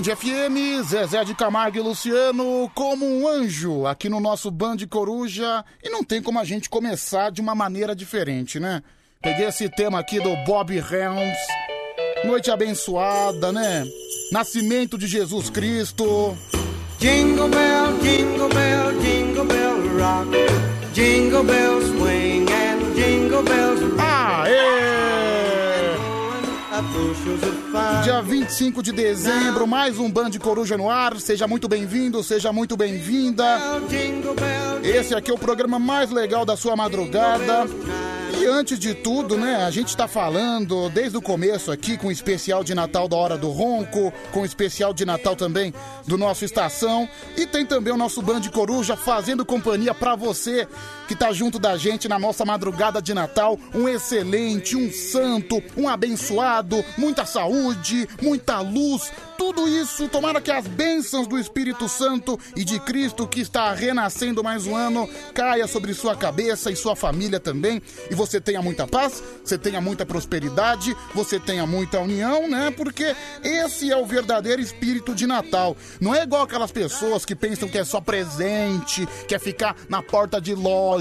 Band FM, Zezé de Camargo e Luciano como um anjo aqui no nosso Band Coruja. E não tem como a gente começar de uma maneira diferente, né? Peguei esse tema aqui do Bob Helms. Noite abençoada, né? Nascimento de Jesus Cristo. Jingle bell, jingle bell, jingle bell rock. Jingle bells swing and jingle bells rock. Aê! Dia 25 de dezembro, mais um Band Coruja no ar. Seja muito bem-vindo, seja muito bem-vinda. Esse aqui é o programa mais legal da sua madrugada. E antes de tudo, né, a gente tá falando desde o começo aqui com o especial de Natal da Hora do Ronco, com o especial de Natal também do nosso Estação. E tem também o nosso Band Coruja fazendo companhia pra você que tá junto da gente na nossa madrugada de Natal. Um excelente, um santo, um abençoado, muita saúde, muita luz, tudo isso, tomara que as bênçãos do Espírito Santo e de Cristo que está renascendo mais um ano caia sobre sua cabeça e sua família também. E você tenha muita paz, você tenha muita prosperidade, você tenha muita união, né? Porque esse é o verdadeiro espírito de Natal. Não é igual aquelas pessoas que pensam que é só presente, quer ficar na porta de loja,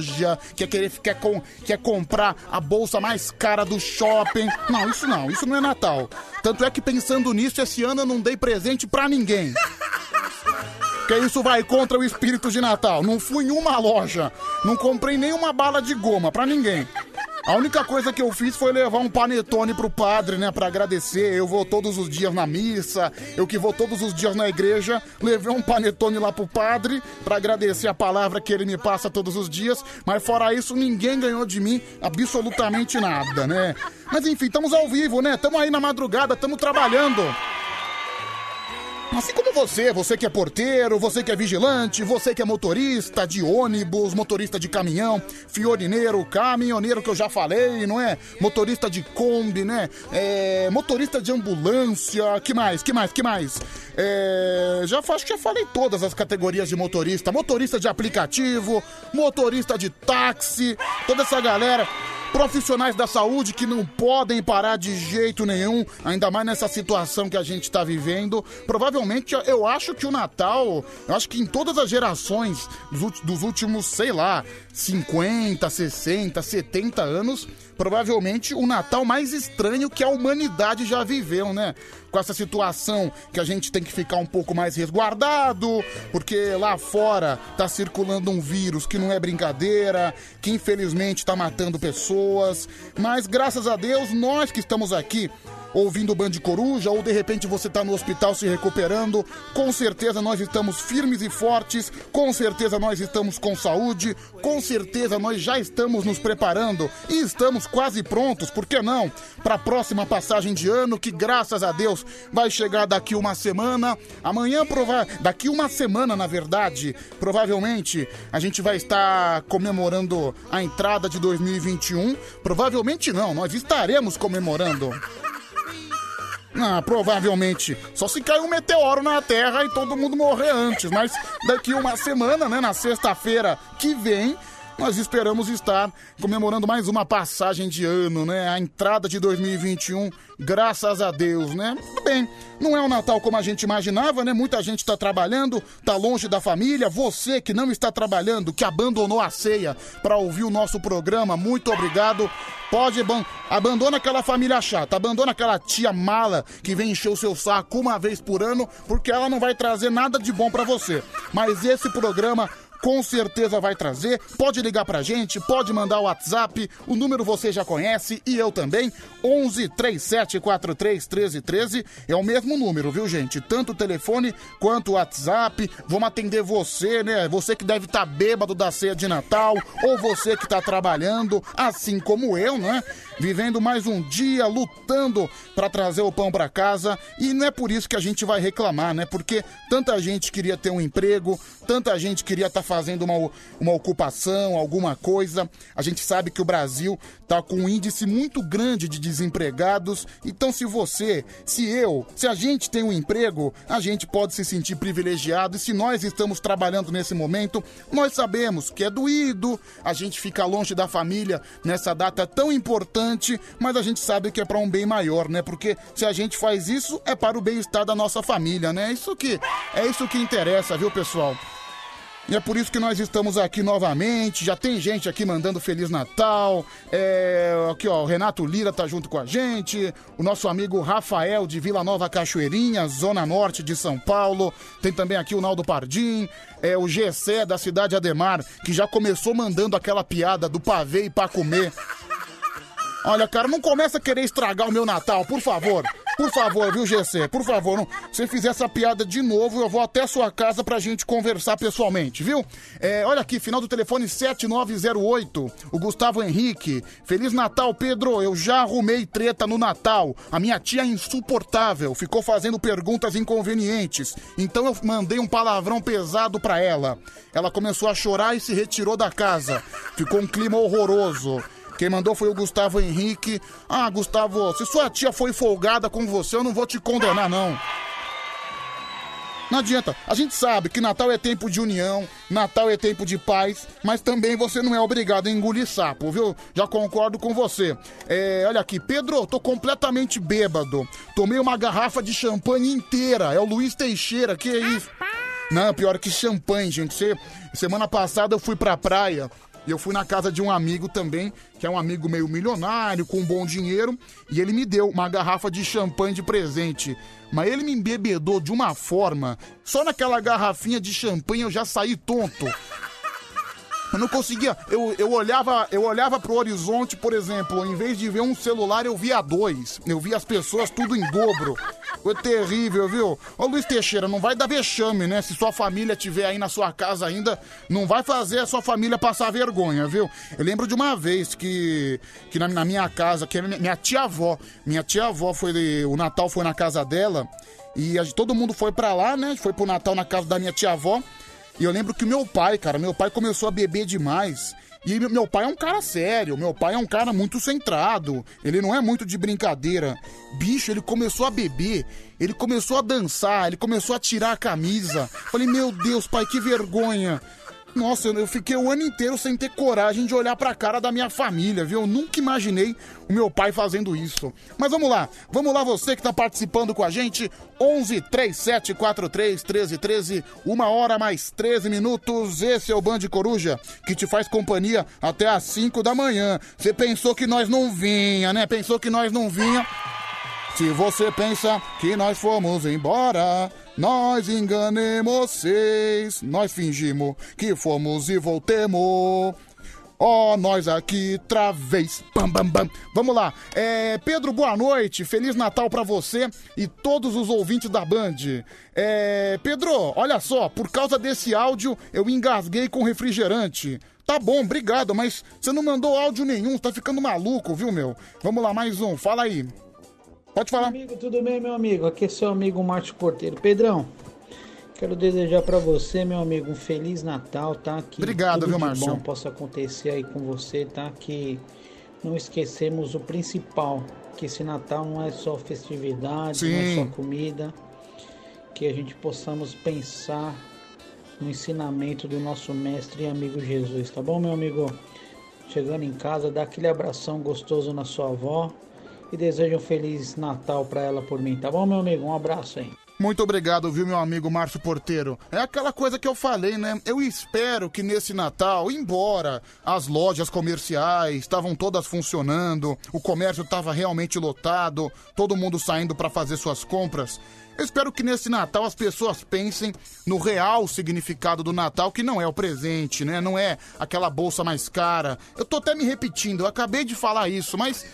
quer querer quer, com, quer comprar a bolsa mais cara do shopping. Não, isso não, isso não é Natal. Tanto é que pensando nisso, esse ano eu não dei presente pra ninguém. Que isso vai contra o espírito de Natal. Não fui em uma loja, não comprei nenhuma bala de goma pra ninguém. A única coisa que eu fiz foi levar um panetone pro padre, né, Pra agradecer. Eu vou todos os dias na missa, eu que vou todos os dias na igreja, levei um panetone lá pro padre pra agradecer a palavra que ele me passa todos os dias, mas fora isso ninguém ganhou de mim absolutamente nada, né? Mas enfim, estamos ao vivo, né? Estamos aí na madrugada, estamos trabalhando. Assim como você, você que é porteiro, você que é vigilante, você que é motorista de ônibus, motorista de caminhão, fiorineiro, caminhoneiro que eu já falei, não é? Motorista de Kombi, né? É, motorista de ambulância, que mais, que mais, que mais? É, já acho que já falei todas as categorias de motorista, motorista de aplicativo, motorista de táxi, toda essa galera profissionais da saúde que não podem parar de jeito nenhum, ainda mais nessa situação que a gente está vivendo. Provavelmente, eu acho que o Natal, eu acho que em todas as gerações dos, últimos, sei lá, 50, 60, 70 anos, provavelmente o Natal mais estranho que a humanidade já viveu, né? Com essa situação que a gente tem que ficar um pouco mais resguardado, porque lá fora tá circulando um vírus que não é brincadeira, que infelizmente tá matando pessoas. Mas graças a Deus, nós que estamos aqui ouvindo o Band Coruja, ou de repente você tá no hospital se recuperando, com certeza nós estamos firmes e fortes, com certeza nós estamos com saúde, com certeza nós já estamos nos preparando e estamos quase prontos, por que não? Para a próxima passagem de ano, que graças a Deus vai chegar daqui uma semana. Amanhã, prova daqui uma semana, na verdade, provavelmente a gente vai estar comemorando a entrada de 2021. Provavelmente não, nós estaremos comemorando. Ah, provavelmente. Só se cair um meteoro na Terra e todo mundo morrer antes. Mas daqui uma semana, né, na sexta-feira que vem, nós esperamos estar comemorando mais uma passagem de ano, né? A entrada de 2021, graças a Deus, né? Bem, não é o Natal como a gente imaginava, né? Muita gente está trabalhando, tá longe da família. Você que não está trabalhando, que abandonou a ceia para ouvir o nosso programa, muito obrigado. Pode aban abandona aquela família chata, abandona aquela tia mala que vem encher o seu saco uma vez por ano, porque ela não vai trazer nada de bom para você. Mas esse programa com certeza vai trazer. Pode ligar pra gente, pode mandar o WhatsApp, o número você já conhece e eu também. 11 37 43 13 13 é o mesmo número, viu, gente? Tanto o telefone quanto o WhatsApp. Vamos atender você, né? Você que deve estar bêbado da ceia de Natal ou você que tá trabalhando, assim como eu, né? Vivendo mais um dia, lutando pra trazer o pão pra casa. E não é por isso que a gente vai reclamar, né? Porque tanta gente queria ter um emprego, tanta gente queria estar fazendo uma, uma ocupação, alguma coisa. A gente sabe que o Brasil tá com um índice muito grande de desempregados. Então, se você, se eu, se a gente tem um emprego, a gente pode se sentir privilegiado. E se nós estamos trabalhando nesse momento, nós sabemos que é doído, a gente fica longe da família nessa data tão importante, mas a gente sabe que é para um bem maior, né? Porque se a gente faz isso, é para o bem-estar da nossa família, né? Isso que é isso que interessa, viu, pessoal? E é por isso que nós estamos aqui novamente. Já tem gente aqui mandando Feliz Natal. É, aqui, ó, o Renato Lira tá junto com a gente. O nosso amigo Rafael de Vila Nova Cachoeirinha, Zona Norte de São Paulo. Tem também aqui o Naldo Pardim. É, o Gessé da cidade Ademar, que já começou mandando aquela piada do pavê e pra comer. Olha, cara, não começa a querer estragar o meu Natal, por favor. Por favor, viu, GC? Por favor, não, se fizer essa piada de novo, eu vou até a sua casa pra gente conversar pessoalmente, viu? É, olha aqui, final do telefone 7908, o Gustavo Henrique. Feliz Natal, Pedro. Eu já arrumei treta no Natal. A minha tia é insuportável, ficou fazendo perguntas inconvenientes. Então eu mandei um palavrão pesado pra ela. Ela começou a chorar e se retirou da casa. Ficou um clima horroroso. Quem mandou foi o Gustavo Henrique. Ah, Gustavo, se sua tia foi folgada com você, eu não vou te condenar, não. Não adianta. A gente sabe que Natal é tempo de união, Natal é tempo de paz, mas também você não é obrigado a engolir sapo, viu? Já concordo com você. É, olha aqui, Pedro, tô completamente bêbado. Tomei uma garrafa de champanhe inteira. É o Luiz Teixeira, que é isso? Não, pior que champanhe, gente. Semana passada eu fui pra praia e eu fui na casa de um amigo também, que é um amigo meio milionário, com bom dinheiro, e ele me deu uma garrafa de champanhe de presente. Mas ele me embebedou de uma forma, só naquela garrafinha de champanhe eu já saí tonto. Eu não conseguia. Eu, eu olhava eu olhava pro horizonte, por exemplo, em vez de ver um celular, eu via dois. Eu via as pessoas tudo em dobro. Foi terrível, viu? Ô Luiz Teixeira, não vai dar vexame, né? Se sua família tiver aí na sua casa ainda, não vai fazer a sua família passar vergonha, viu? Eu lembro de uma vez que, que na, na minha casa, que minha tia-avó, minha tia-avó foi. O Natal foi na casa dela. E a, todo mundo foi pra lá, né? Foi pro Natal na casa da minha tia-avó. E eu lembro que meu pai, cara, meu pai começou a beber demais. E meu pai é um cara sério, meu pai é um cara muito centrado, ele não é muito de brincadeira. Bicho, ele começou a beber, ele começou a dançar, ele começou a tirar a camisa. Falei, meu Deus, pai, que vergonha. Nossa, eu fiquei o ano inteiro sem ter coragem de olhar pra cara da minha família, viu? Eu nunca imaginei o meu pai fazendo isso. Mas vamos lá, vamos lá você que tá participando com a gente. 11 37 43 13 13, uma hora mais 13 minutos. Esse é o Band Coruja que te faz companhia até às 5 da manhã. Você pensou que nós não vinha, né? Pensou que nós não vinha. Se você pensa que nós fomos embora, nós enganemos vocês, nós fingimos que fomos e voltemos. Ó, oh, nós aqui outra vez. Bam, bam, bam. Vamos lá. É, Pedro, boa noite. Feliz Natal para você e todos os ouvintes da Band. É, Pedro, olha só, por causa desse áudio eu engasguei com refrigerante. Tá bom, obrigado, mas você não mandou áudio nenhum, tá ficando maluco, viu, meu? Vamos lá, mais um. Fala aí. Pode falar. Amigo, tudo bem, meu amigo? Aqui é seu amigo Márcio Porteiro. Pedrão, quero desejar para você, meu amigo, um feliz Natal, tá? Que Obrigado, tudo viu, Márcio? bom possa acontecer aí com você, tá? Que não esquecemos o principal, que esse Natal não é só festividade, Sim. não é só comida, que a gente possamos pensar no ensinamento do nosso mestre e amigo Jesus, tá bom, meu amigo? Chegando em casa, dá aquele abração gostoso na sua avó e desejo um feliz Natal para ela por mim, tá bom, meu amigo? Um abraço aí. Muito obrigado, viu, meu amigo Márcio Porteiro. É aquela coisa que eu falei, né? Eu espero que nesse Natal, embora as lojas comerciais estavam todas funcionando, o comércio estava realmente lotado, todo mundo saindo para fazer suas compras, eu espero que nesse Natal as pessoas pensem no real significado do Natal, que não é o presente, né? Não é aquela bolsa mais cara. Eu tô até me repetindo, eu acabei de falar isso, mas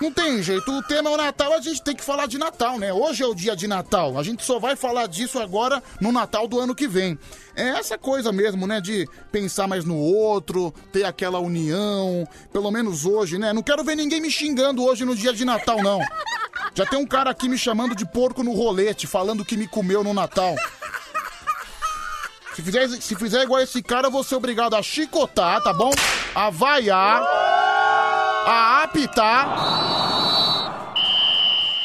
não tem jeito, o tema é o Natal, a gente tem que falar de Natal, né? Hoje é o dia de Natal, a gente só vai falar disso agora no Natal do ano que vem. É essa coisa mesmo, né? De pensar mais no outro, ter aquela união, pelo menos hoje, né? Não quero ver ninguém me xingando hoje no dia de Natal, não. Já tem um cara aqui me chamando de porco no rolete, falando que me comeu no Natal. Se fizer, se fizer igual esse cara, eu vou ser obrigado a chicotar, tá bom? A vaiar, a apitar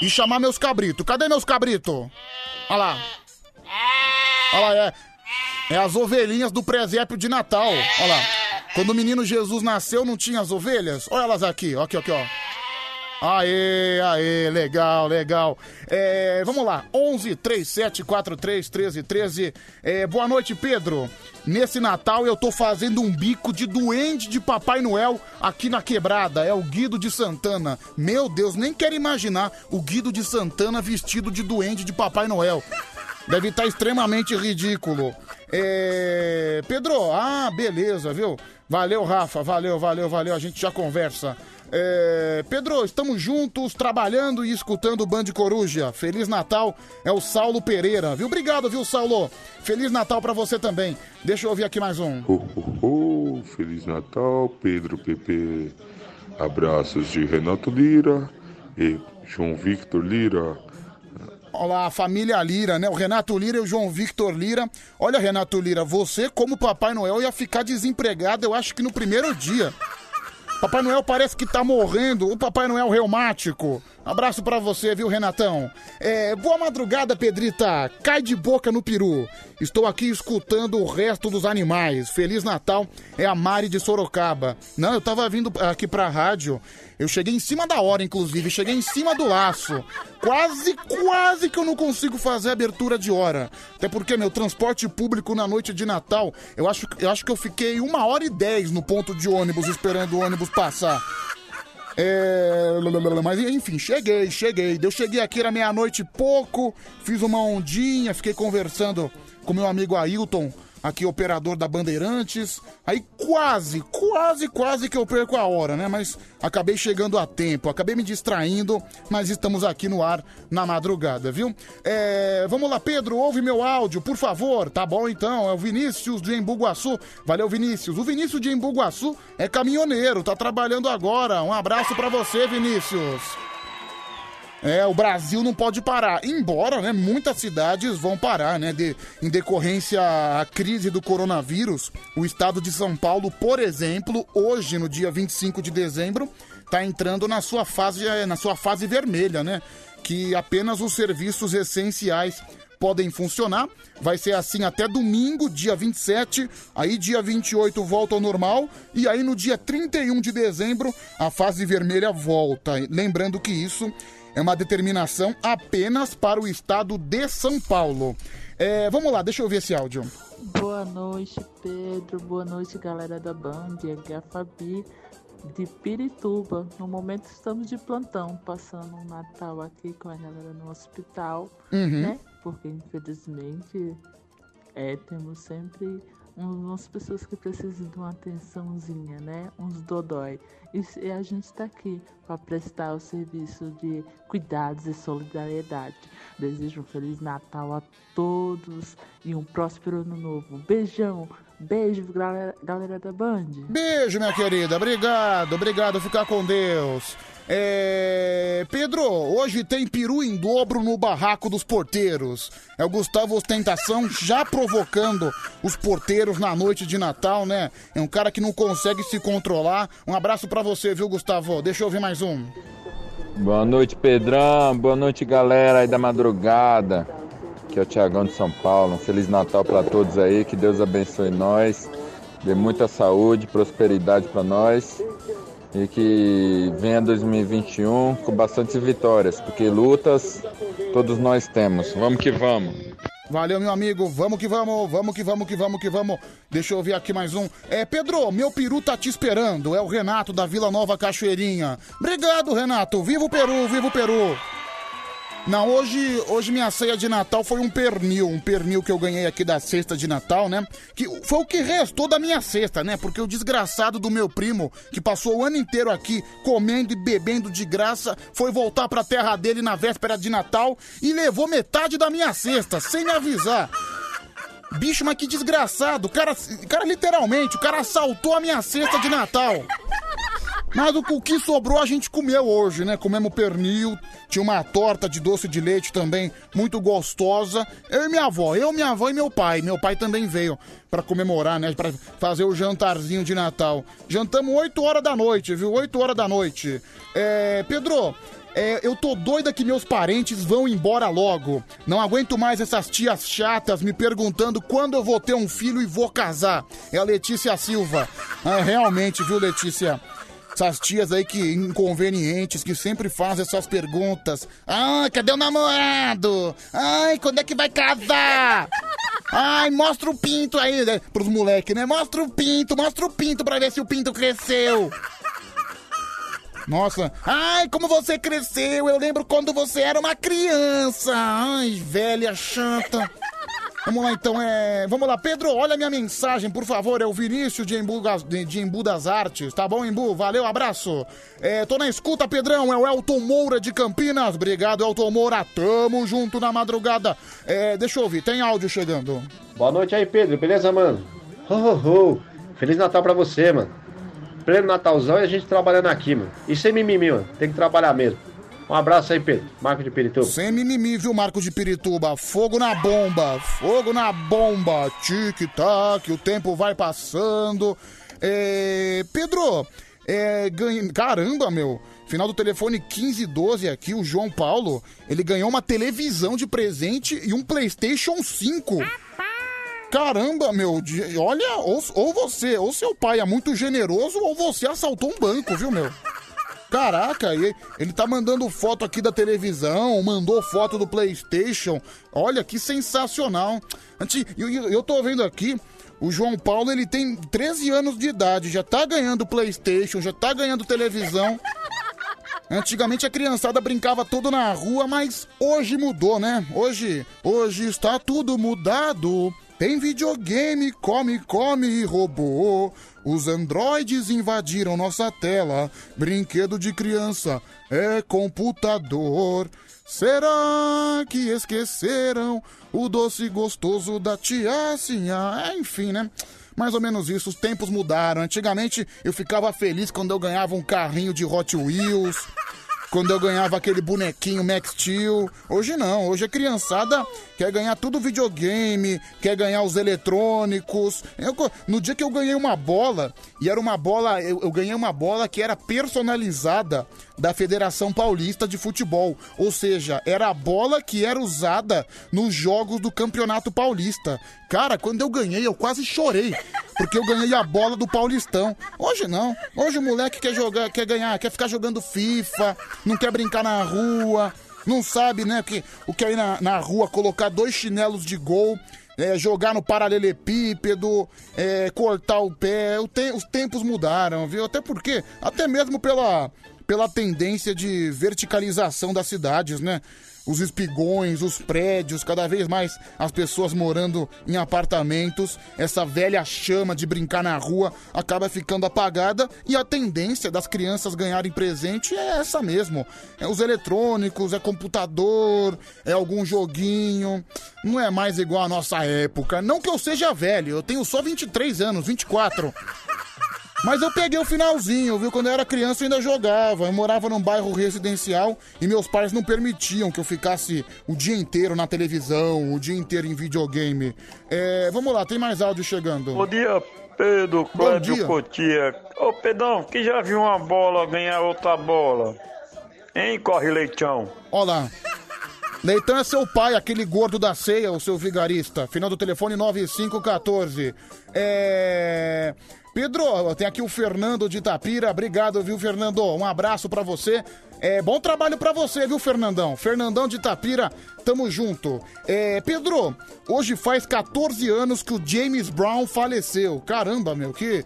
e chamar meus cabritos. Cadê meus cabritos? Olha lá. Olha lá, é. É as ovelhinhas do presépio de Natal. Olha lá. Quando o menino Jesus nasceu, não tinha as ovelhas? Olha elas aqui, aqui, aqui, ó. Aê, aê, legal, legal. É, vamos lá, 11 37 43 13 13. É, boa noite, Pedro. Nesse Natal eu tô fazendo um bico de duende de Papai Noel aqui na quebrada. É o Guido de Santana. Meu Deus, nem quero imaginar o Guido de Santana vestido de duende de Papai Noel. Deve estar extremamente ridículo. É... Pedro, ah, beleza, viu? Valeu, Rafa, valeu, valeu, valeu. A gente já conversa. É, Pedro, estamos juntos, trabalhando e escutando o Band Coruja. Feliz Natal, é o Saulo Pereira, viu? Obrigado, viu, Saulo? Feliz Natal para você também. Deixa eu ouvir aqui mais um. Oh, oh, oh. Feliz Natal, Pedro Pepe. Abraços de Renato Lira e João Victor Lira. Olá, a família Lira, né? O Renato Lira e o João Victor Lira. Olha, Renato Lira, você, como Papai Noel, ia ficar desempregado, eu acho que no primeiro dia. Papai Noel parece que tá morrendo. O Papai Noel reumático. Abraço para você, viu, Renatão? É, boa madrugada, Pedrita. Cai de boca no peru. Estou aqui escutando o resto dos animais. Feliz Natal. É a Mari de Sorocaba. Não, eu tava vindo aqui pra rádio eu cheguei em cima da hora, inclusive, cheguei em cima do laço. Quase, quase que eu não consigo fazer abertura de hora. Até porque meu transporte público na noite de Natal, eu acho, eu acho que eu fiquei uma hora e dez no ponto de ônibus esperando o ônibus passar. É... Mas enfim, cheguei, cheguei. Eu cheguei aqui, era meia-noite e pouco, fiz uma ondinha, fiquei conversando com meu amigo Ailton aqui operador da Bandeirantes. Aí quase, quase, quase que eu perco a hora, né? Mas acabei chegando a tempo, acabei me distraindo, mas estamos aqui no ar na madrugada, viu? É, vamos lá, Pedro, ouve meu áudio, por favor. Tá bom então, é o Vinícius de Embuguaçu. Valeu, Vinícius. O Vinícius de Embuguaçu é caminhoneiro, tá trabalhando agora. Um abraço para você, Vinícius. É, o Brasil não pode parar. Embora, né, muitas cidades vão parar, né, de, em decorrência à crise do coronavírus. O estado de São Paulo, por exemplo, hoje, no dia 25 de dezembro, está entrando na sua fase, na sua fase vermelha, né? Que apenas os serviços essenciais podem funcionar. Vai ser assim até domingo, dia 27. Aí, dia 28, volta ao normal. E aí, no dia 31 de dezembro, a fase vermelha volta. Lembrando que isso é uma determinação apenas para o estado de São Paulo. É, vamos lá, deixa eu ver esse áudio. Boa noite, Pedro. Boa noite, galera da Band. Aqui é a Fabi de Pirituba. No momento estamos de plantão, passando um Natal aqui com a galera no hospital, uhum. né? Porque infelizmente é, temos sempre umas pessoas que precisam de uma atençãozinha, né? Uns dodói. E a gente está aqui para prestar o serviço de cuidados e solidariedade. Desejo um Feliz Natal a todos e um próspero ano novo. Beijão! Beijo, galera, galera da Band. Beijo, minha querida. Obrigado, obrigado. Ficar com Deus. É... Pedro, hoje tem peru em dobro no barraco dos porteiros. É o Gustavo Ostentação já provocando os porteiros na noite de Natal, né? É um cara que não consegue se controlar. Um abraço para você, viu, Gustavo? Deixa eu ouvir mais um. Boa noite, Pedrão. Boa noite, galera aí da madrugada. Aqui é o Tiagão de São Paulo. Um Feliz Natal para todos aí. Que Deus abençoe nós. Dê muita saúde, prosperidade para nós e que venha 2021 com bastantes vitórias, porque lutas todos nós temos. Vamos que vamos. Valeu, meu amigo. Vamos que vamos, vamos que vamos, que vamos, que vamos. Deixa eu ouvir aqui mais um. É, Pedro, meu peru tá te esperando. É o Renato da Vila Nova Cachoeirinha. Obrigado, Renato. Viva o Peru, viva o Peru. Não, hoje, hoje minha ceia de Natal foi um pernil, um pernil que eu ganhei aqui da cesta de Natal, né? Que foi o que restou da minha cesta, né? Porque o desgraçado do meu primo, que passou o ano inteiro aqui comendo e bebendo de graça, foi voltar pra terra dele na véspera de Natal e levou metade da minha cesta, sem me avisar. Bicho, mas que desgraçado. O cara, cara, literalmente, o cara assaltou a minha cesta de Natal. Mas o, o que sobrou a gente comeu hoje, né? Comemos pernil, tinha uma torta de doce de leite também muito gostosa. Eu e minha avó, eu, minha avó e meu pai. Meu pai também veio pra comemorar, né? Pra fazer o jantarzinho de Natal. Jantamos 8 horas da noite, viu? 8 horas da noite. É, Pedro, é, eu tô doida que meus parentes vão embora logo. Não aguento mais essas tias chatas me perguntando quando eu vou ter um filho e vou casar. É a Letícia Silva. Ah, realmente, viu, Letícia? Essas tias aí que inconvenientes, que sempre fazem essas perguntas. Ai, cadê o namorado? Ai, quando é que vai casar? Ai, mostra o pinto aí, né? Pros moleques, né? Mostra o pinto, mostra o pinto pra ver se o pinto cresceu. Nossa, ai, como você cresceu! Eu lembro quando você era uma criança! Ai, velha chata! Vamos lá então, é. Vamos lá, Pedro, olha minha mensagem, por favor. É o Vinícius de Embu, de, Embu das Artes. Tá bom, Embu? Valeu, abraço. É, tô na escuta, Pedrão. É o Elton Moura de Campinas. Obrigado, Elton Moura. Tamo junto na madrugada. É, deixa eu ouvir, tem áudio chegando. Boa noite aí, Pedro. Beleza, mano? Ho, ho, ho. Feliz Natal pra você, mano. Pleno Natalzão e a gente trabalhando aqui, mano. E sem mimimi, mano. Tem que trabalhar mesmo. Um abraço aí, Pedro. Marco de Pirituba. Sem mimimi, viu, Marco de Pirituba? Fogo na bomba, fogo na bomba. Tic-tac, o tempo vai passando. É... Pedro, é... ganha... caramba, meu. Final do telefone 1512 aqui, o João Paulo, ele ganhou uma televisão de presente e um PlayStation 5. Caramba, meu, olha, ou, ou você, ou seu pai é muito generoso, ou você assaltou um banco, viu, meu? Caraca, ele tá mandando foto aqui da televisão, mandou foto do PlayStation. Olha que sensacional. Eu, eu tô vendo aqui, o João Paulo ele tem 13 anos de idade, já tá ganhando PlayStation, já tá ganhando televisão. Antigamente a criançada brincava tudo na rua, mas hoje mudou, né? Hoje, hoje está tudo mudado. Tem videogame, come, come e robô. Os androides invadiram nossa tela. Brinquedo de criança é computador. Será que esqueceram o doce gostoso da tiacinha? É, enfim, né? Mais ou menos isso, os tempos mudaram. Antigamente eu ficava feliz quando eu ganhava um carrinho de Hot Wheels, quando eu ganhava aquele bonequinho Max Steel. Hoje não, hoje a criançada quer ganhar tudo videogame, quer ganhar os eletrônicos. Eu no dia que eu ganhei uma bola, e era uma bola, eu, eu ganhei uma bola que era personalizada da Federação Paulista de Futebol. Ou seja, era a bola que era usada nos jogos do Campeonato Paulista. Cara, quando eu ganhei, eu quase chorei. Porque eu ganhei a bola do Paulistão. Hoje não. Hoje o moleque quer jogar, quer ganhar, quer ficar jogando FIFA, não quer brincar na rua, não sabe, né, que, o que é ir na, na rua, colocar dois chinelos de gol. é, jogar no paralelepípedo, é, cortar o pé, o te- os tempos mudaram, viu? Até porque, até mesmo pela, pela tendência de verticalização das cidades, né? Os espigões, os prédios, cada vez mais as pessoas morando em apartamentos, essa velha chama de brincar na rua acaba ficando apagada e a tendência das crianças ganharem presente é essa mesmo. É os eletrônicos, é computador, é algum joguinho. Não é mais igual à nossa época. Não que eu seja velho, eu tenho só 23 anos, 24. Mas eu peguei o finalzinho, viu? Quando eu era criança eu ainda jogava. Eu morava num bairro residencial e meus pais não permitiam que eu ficasse o dia inteiro na televisão, o dia inteiro em videogame. É, vamos lá, tem mais áudio chegando. Bom dia, Pedro, Cláudio dia. Cotia. Ô, Pedrão, que já viu uma bola ganhar outra bola? Hein, Corre Leitão? Olá. Leitão é seu pai, aquele gordo da ceia, o seu vigarista. Final do telefone 9514. É. Pedro, tem aqui o Fernando de Itapira. Obrigado, viu, Fernando? Um abraço pra você. É, bom trabalho pra você, viu, Fernandão? Fernandão de Itapira, tamo junto. É, Pedro, hoje faz 14 anos que o James Brown faleceu. Caramba, meu, que.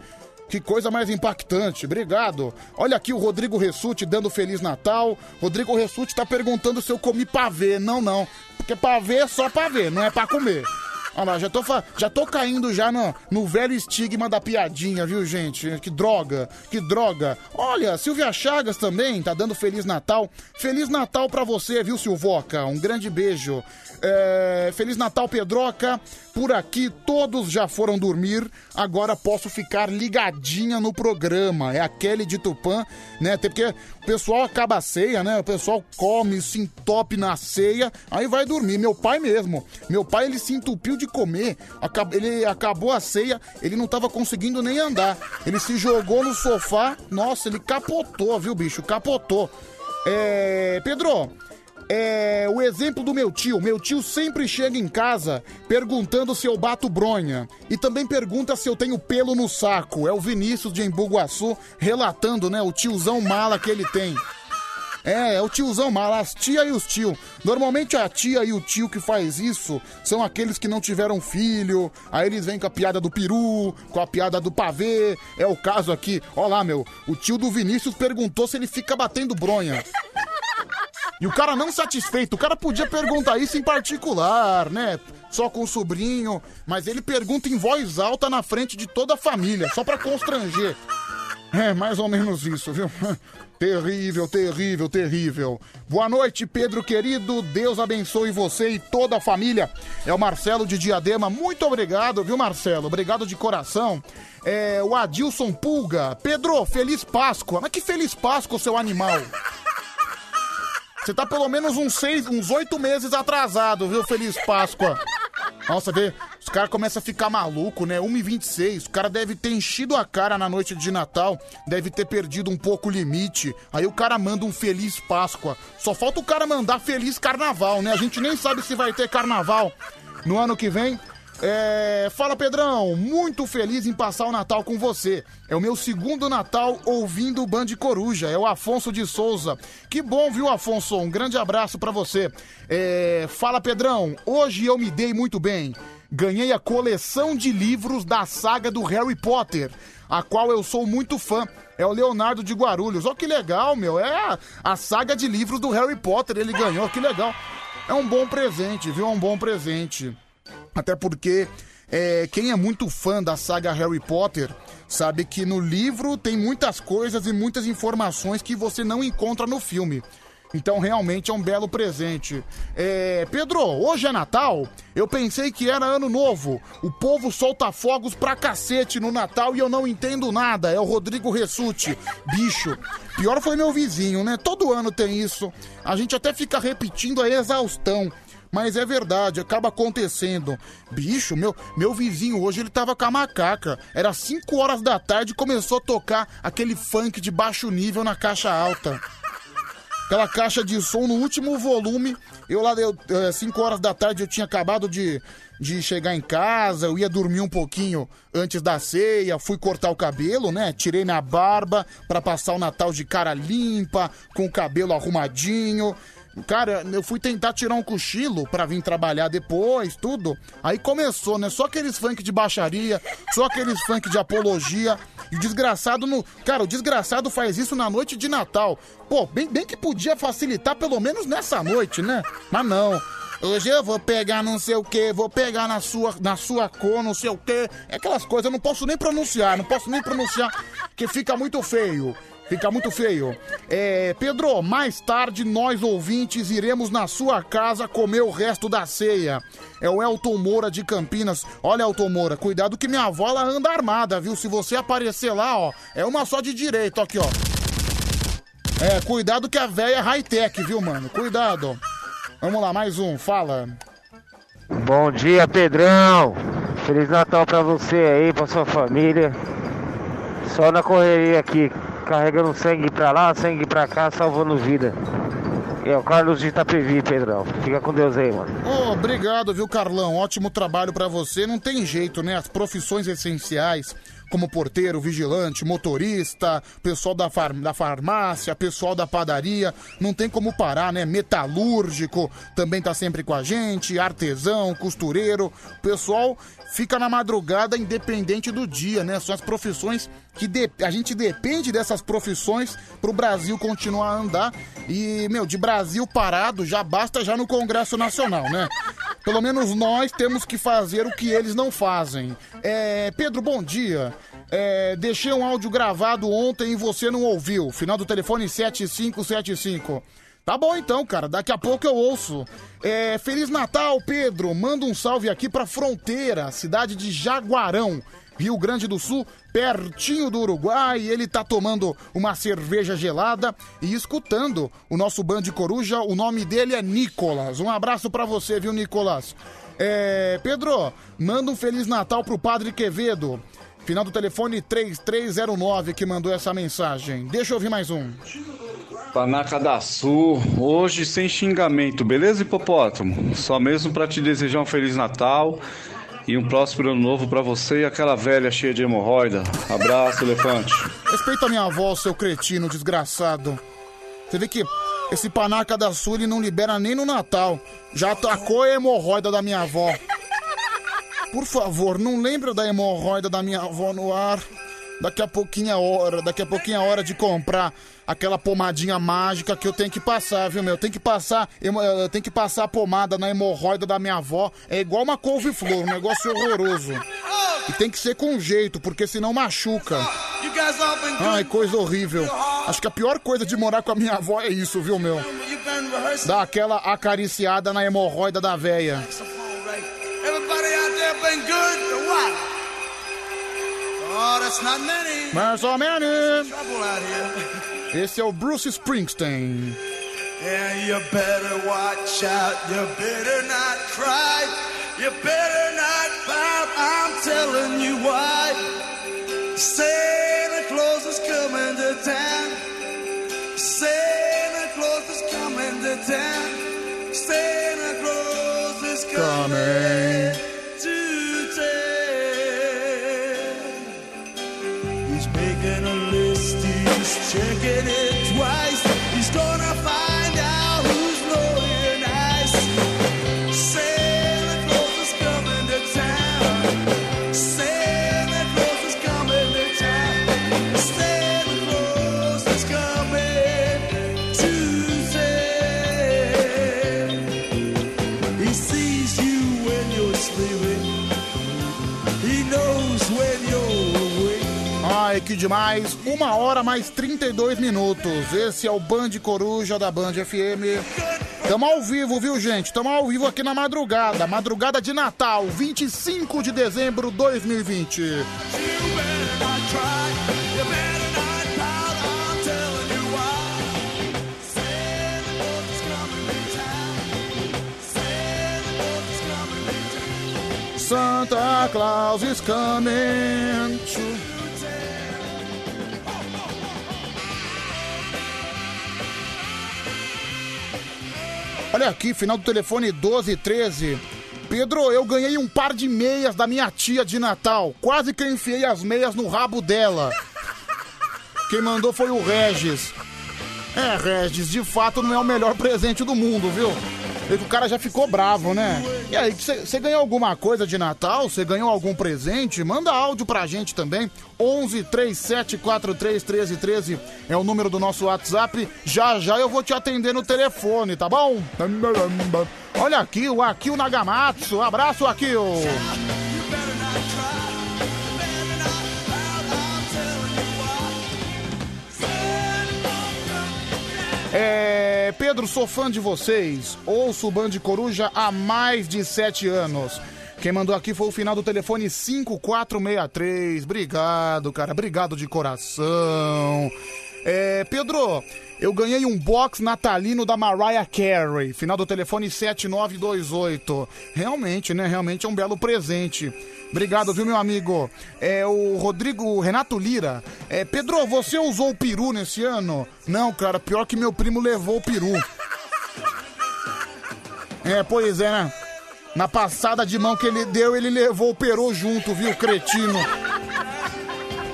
Que coisa mais impactante, obrigado. Olha aqui o Rodrigo Ressuti dando Feliz Natal. Rodrigo Ressuti tá perguntando se eu comi pavê. Não, não. Porque pavê é só pavê, não é pra comer. Olha lá, já tô, já tô caindo já no, no velho estigma da piadinha, viu, gente? Que droga, que droga. Olha, Silvia Chagas também tá dando Feliz Natal. Feliz Natal pra você, viu, Silvoca? Um grande beijo. É, Feliz Natal, Pedroca. Por aqui todos já foram dormir, agora posso ficar ligadinha no programa. É a Kelly de Tupã, né? Até porque o pessoal acaba a ceia, né? O pessoal come, se entope na ceia, aí vai dormir. Meu pai mesmo. Meu pai, ele se entupiu de comer. Ele acabou a ceia, ele não tava conseguindo nem andar. Ele se jogou no sofá, nossa, ele capotou, viu, bicho? Capotou. É. Pedro, é o exemplo do meu tio. Meu tio sempre chega em casa perguntando se eu bato bronha. E também pergunta se eu tenho pelo no saco. É o Vinícius de Embu-Guaçu relatando, né, o tiozão mala que ele tem. É, é o tiozão mala, as tia e os tio. Normalmente a tia e o tio que faz isso são aqueles que não tiveram filho. Aí eles vêm com a piada do peru, com a piada do pavê. É o caso aqui. Ó lá, meu. O tio do Vinícius perguntou se ele fica batendo bronha. E o cara não satisfeito, o cara podia perguntar isso em particular, né? Só com o sobrinho, mas ele pergunta em voz alta na frente de toda a família, só pra constranger. É, mais ou menos isso, viu? Terrível, terrível, terrível. Boa noite, Pedro querido. Deus abençoe você e toda a família. É o Marcelo de Diadema. Muito obrigado, viu, Marcelo? Obrigado de coração. É o Adilson Pulga. Pedro, feliz Páscoa. Mas que feliz Páscoa, seu animal. Você tá pelo menos uns seis, uns oito meses atrasado, viu? Feliz Páscoa. Nossa, vê, os caras começam a ficar maluco, né? 1h26, o cara deve ter enchido a cara na noite de Natal, deve ter perdido um pouco o limite. Aí o cara manda um Feliz Páscoa. Só falta o cara mandar Feliz Carnaval, né? A gente nem sabe se vai ter Carnaval no ano que vem. É... Fala, Pedrão, muito feliz em passar o Natal com você. É o meu segundo Natal ouvindo o Band Coruja. É o Afonso de Souza. Que bom, viu, Afonso? Um grande abraço pra você. É... Fala, Pedrão, hoje eu me dei muito bem. Ganhei a coleção de livros da saga do Harry Potter, a qual eu sou muito fã. É o Leonardo de Guarulhos. Ó, que legal, meu. É a, a saga de livros do Harry Potter. Ele ganhou, que legal. É um bom presente, viu? É um bom presente. Até porque é, quem é muito fã da saga Harry Potter sabe que no livro tem muitas coisas e muitas informações que você não encontra no filme. Então realmente é um belo presente. É, Pedro, hoje é Natal. Eu pensei que era ano novo. O povo solta fogos pra cacete no Natal e eu não entendo nada. É o Rodrigo Ressuti. Bicho. Pior foi meu vizinho, né? Todo ano tem isso. A gente até fica repetindo a exaustão. Mas é verdade, acaba acontecendo. Bicho, meu, meu vizinho hoje ele tava com a macaca. Era 5 horas da tarde e começou a tocar aquele funk de baixo nível na caixa alta. Aquela caixa de som no último volume. Eu lá, 5 horas da tarde, eu tinha acabado de, de chegar em casa. Eu ia dormir um pouquinho antes da ceia. Fui cortar o cabelo, né? Tirei minha barba pra passar o Natal de cara limpa, com o cabelo arrumadinho. Cara, eu fui tentar tirar um cochilo pra vir trabalhar depois, tudo. Aí começou, né? Só aqueles funk de baixaria, só aqueles funk de apologia. E o desgraçado no. Cara, o desgraçado faz isso na noite de Natal. Pô, bem, bem que podia facilitar pelo menos nessa noite, né? Mas não. Hoje eu vou pegar não sei o que, vou pegar na sua, na sua cor, não sei o que. É aquelas coisas, eu não posso nem pronunciar, não posso nem pronunciar, que fica muito feio. Fica muito feio. É, Pedro, mais tarde nós ouvintes iremos na sua casa comer o resto da ceia. É o Elton Moura de Campinas. Olha, Elton Moura, cuidado que minha avó ela anda armada, viu? Se você aparecer lá, ó, é uma só de direito, aqui, ó. É, cuidado que a véia é high-tech, viu, mano? Cuidado. Vamos lá, mais um, fala. Bom dia, Pedrão. Feliz Natal pra você aí, pra sua família. Só na correria aqui, carregando sangue pra lá, sangue pra cá, salvando vida. É o Carlos de Itapevi, Pedrão. Fica com Deus aí, mano. Ô, obrigado, viu, Carlão? Ótimo trabalho pra você. Não tem jeito, né? As profissões essenciais, como porteiro, vigilante, motorista, pessoal da, far- da farmácia, pessoal da padaria, não tem como parar, né? Metalúrgico também tá sempre com a gente, artesão, costureiro. Pessoal fica na madrugada independente do dia, né? São as profissões que de- a gente depende dessas profissões pro Brasil continuar a andar. E, meu, de Brasil parado já basta já no Congresso Nacional, né? Pelo menos nós temos que fazer o que eles não fazem. É, Pedro, bom dia. É, deixei um áudio gravado ontem e você não ouviu. Final do telefone 7575. Tá bom então, cara. Daqui a pouco eu ouço. É, Feliz Natal, Pedro. Manda um salve aqui pra fronteira, cidade de Jaguarão, Rio Grande do Sul, pertinho do Uruguai. Ele tá tomando uma cerveja gelada e escutando o nosso Band Coruja. O nome dele é Nicolas. Um abraço pra você, viu, Nicolas? É, Pedro, manda um Feliz Natal pro Padre Quevedo. Final do telefone 3309 que mandou essa mensagem. Deixa eu ouvir mais um. Panaca da Sul, hoje sem xingamento, beleza, hipopótamo? Só mesmo pra te desejar um Feliz Natal e um próspero ano novo pra você e aquela velha cheia de hemorroida. Abraço, elefante. Respeita a minha avó, seu cretino desgraçado. Você vê que esse panaca da Sul ele não libera nem no Natal. Já atacou a hemorroida da minha avó. Por favor, não lembra da hemorroida da minha avó no ar. Daqui a pouquinho é hora, daqui a pouquinho hora de comprar aquela pomadinha mágica que eu tenho que passar, viu, meu? Tem que passar, eu, eu tenho que passar a pomada na hemorroida da minha avó. É igual uma couve-flor, um negócio horroroso. E tem que ser com jeito, porque senão machuca. Ai, coisa horrível. Acho que a pior coisa de morar com a minha avó é isso, viu, meu? Dar aquela acariciada na hemorroida da véia. Everybody out there been good or what? Oh, that's not many. Mais ou menos. Trouble out here. Esse é o Bruce Springsteen. Yeah, you better watch out. You better not cry. You better not pout. I'm telling you why. Santa Claus is coming to town. Santa Claus is coming to town. Santa Claus is coming to demais. Uma hora mais 32 minutos. Esse é o Band Coruja da Band FM. Tamo ao vivo, viu, gente? Tamo ao vivo aqui na madrugada. Madrugada de Natal, 25 de dezembro de 2020. Santa Claus is coming to... Olha aqui, final do telefone 1213. Pedro, eu ganhei um par de meias da minha tia de Natal. Quase que eu enfiei as meias no rabo dela. Quem mandou foi o Regis. É, Regis, de fato não é o melhor presente do mundo, viu? O cara já ficou bravo, né? E aí, você ganhou alguma coisa de Natal? Você ganhou algum presente? Manda áudio pra gente também. 11 37 43 13 13 é o número do nosso WhatsApp. Já já eu vou te atender no telefone, tá bom? Olha aqui, o Akio Nagamatsu. Abraço, Akio. É, Pedro, sou fã de vocês. Ouço o Band Coruja há mais de sete anos. Quem mandou aqui foi o final do telefone 5463. Obrigado, cara. Obrigado de coração. É, Pedro, eu ganhei um box natalino da Mariah Carey. Final do telefone 7928. Realmente, né? Realmente é um belo presente. Obrigado, viu, meu amigo? É o Rodrigo Renato Lira. É, Pedro, você usou o peru nesse ano? Não, cara, pior que meu primo levou o peru. É, pois é, né? Na passada de mão que ele deu, ele levou o peru junto, viu, cretino?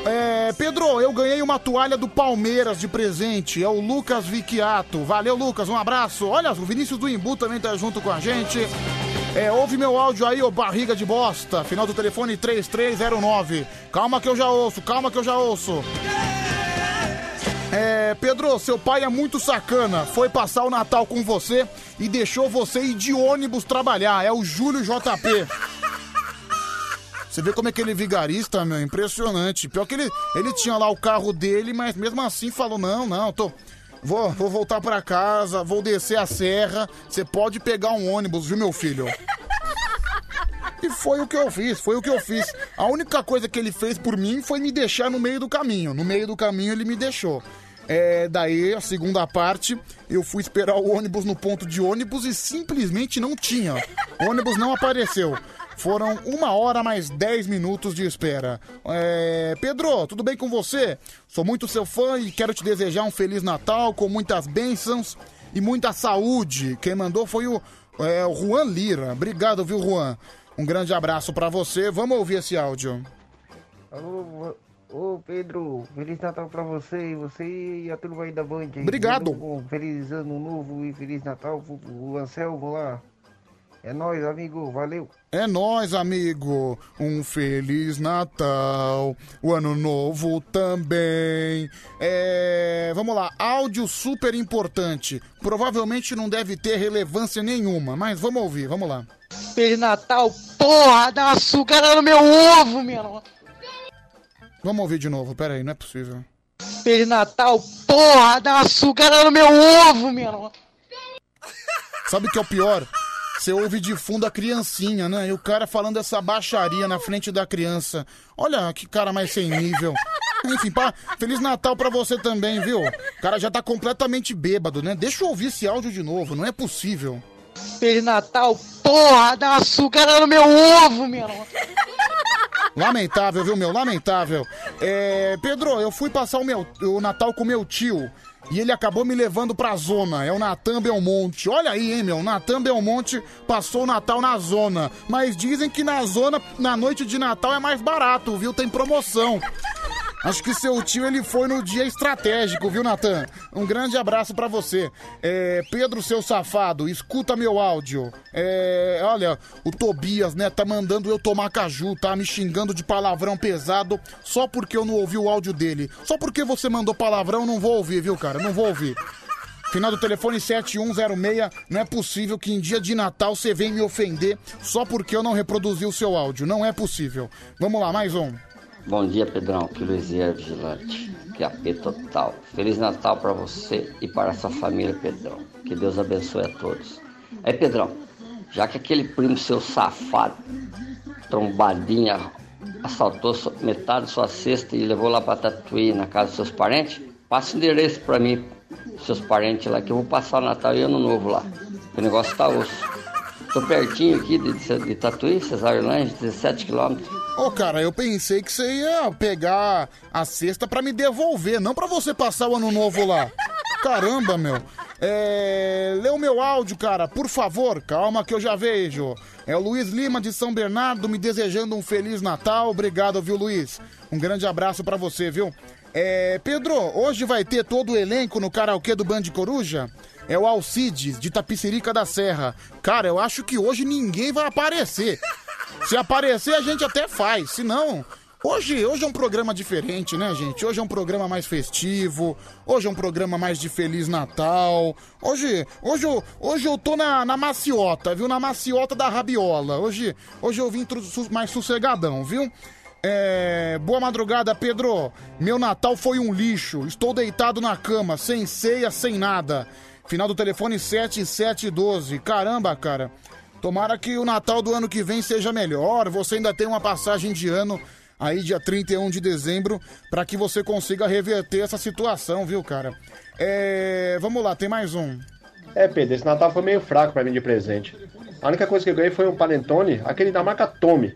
É, Pedro, eu ganhei uma toalha do Palmeiras de presente. É o Lucas Vicchiato. Valeu, Lucas, um abraço. Olha, o Vinícius do Imbu também tá junto com a gente. É, ouve meu áudio aí, ô barriga de bosta. Final do telefone 3309. Calma que eu já ouço, calma que eu já ouço. É, Pedro, seu pai é muito sacana. Foi passar o Natal com você e deixou você ir de ônibus trabalhar. É o Júlio JP. Você vê como é que ele é vigarista, meu, impressionante. Pior que ele, ele tinha lá o carro dele, mas mesmo assim falou: não, não, tô. vou, vou voltar pra casa, vou descer a serra. Você pode pegar um ônibus, viu, meu filho? E foi o que eu fiz, foi o que eu fiz. A única coisa que ele fez por mim foi me deixar no meio do caminho. No meio do caminho ele me deixou. É, daí, a segunda parte, eu fui esperar o ônibus no ponto de ônibus e simplesmente não tinha. O ônibus não apareceu. Foram uma hora mais 10 minutos de espera. É, Pedro, tudo bem com você? Sou muito seu fã e quero te desejar um Feliz Natal com muitas bênçãos e muita saúde. Quem mandou foi o, é, o Juan Lira. Obrigado, viu, Juan? Um grande abraço pra você. Vamos ouvir esse áudio. Alô, ô Pedro, Feliz Natal pra você, você e a turma aí da Band. Obrigado. Feliz ano novo e Feliz Natal pro Anselmo lá. É nóis, amigo, valeu. É nóis, amigo. Um feliz Natal. O ano novo também. É, vamos lá. Áudio super importante. Provavelmente não deve ter relevância nenhuma, mas vamos ouvir. Vamos lá. Feliz Natal, porra, dá uma sugada no meu ovo, meu. Vamos ouvir de novo. Pera aí, não é possível. Feliz Natal, porra, dá uma sugada no meu ovo, meu. Sabe o que é o pior? Você ouve de fundo a criancinha, né? E o cara falando essa baixaria na frente da criança. Olha que cara mais sem nível. Enfim, pá, Feliz Natal pra você também, viu? O cara já tá completamente bêbado, né? Deixa eu ouvir esse áudio de novo, não é possível. Feliz Natal, porra, dá uma sugada no meu ovo, meu. Lamentável, viu, meu? Lamentável. É, Pedro, eu fui passar o, meu, o Natal com meu tio. E ele acabou me levando pra zona. É o Natan Belmonte. Olha aí, hein, meu? Natan Belmonte passou o Natal na zona. Mas dizem que na zona, na noite de Natal, é mais barato, viu? Tem promoção. Acho que seu tio ele foi no dia estratégico, viu, Natan? Um grande abraço pra você. É, Pedro, seu safado, escuta meu áudio. É, olha, o Tobias, né, tá mandando eu tomar caju, tá me xingando de palavrão pesado só porque eu não ouvi o áudio dele. Só porque você mandou palavrão, não vou ouvir, viu, cara? Não vou ouvir. Final do telefone 7106. Não é possível que em dia de Natal você venha me ofender só porque eu não reproduzi o seu áudio. Não é possível. Vamos lá, mais um. Bom dia, Pedrão. Que Luizier Vigilante. Que AP total. Feliz Natal para você e para a sua família, Pedrão. Que Deus abençoe a todos. Aí, Pedrão, já que aquele primo seu safado, trombadinha, assaltou metade da sua cesta e levou lá para Tatuí, na casa dos seus parentes, passa o endereço para mim, seus parentes lá, que eu vou passar o Natal e Ano Novo lá. O negócio tá osso. Tô pertinho aqui de, de, de Tatuí, Cesário Lange, 17 quilômetros. Ô, cara, eu pensei que você ia pegar a cesta pra me devolver, não pra você passar o ano novo lá. Caramba, meu. É... Lê o meu áudio, cara, por favor. Calma que eu já vejo. É o Luiz Lima de São Bernardo me desejando um Feliz Natal. Obrigado, viu, Luiz? Um grande abraço pra você, viu? É... Pedro, hoje vai ter todo o elenco no karaokê do Band Coruja? É o Alcides, de Tapicerica da Serra. Cara, eu acho que hoje ninguém vai aparecer. Se aparecer, a gente até faz. Se não, hoje, hoje é um programa diferente, né, gente? Hoje é um programa mais festivo. Hoje é um programa mais de Feliz Natal. Hoje, hoje, eu, hoje eu tô na, na maciota, viu? Na maciota da rabiola. Hoje, hoje eu vim mais sossegadão, viu? É, boa madrugada, Pedro. Meu Natal foi um lixo. Estou deitado na cama, sem ceia, sem nada. Final do telefone 7712. Caramba, cara. Tomara que o Natal do ano que vem seja melhor. Você ainda tem uma passagem de ano aí, dia 31 de dezembro, para que você consiga reverter essa situação, viu, cara? É, vamos lá, tem mais um. É, Pedro, esse Natal foi meio fraco pra mim de presente. A única coisa que eu ganhei foi um panetone, aquele da marca Tommy,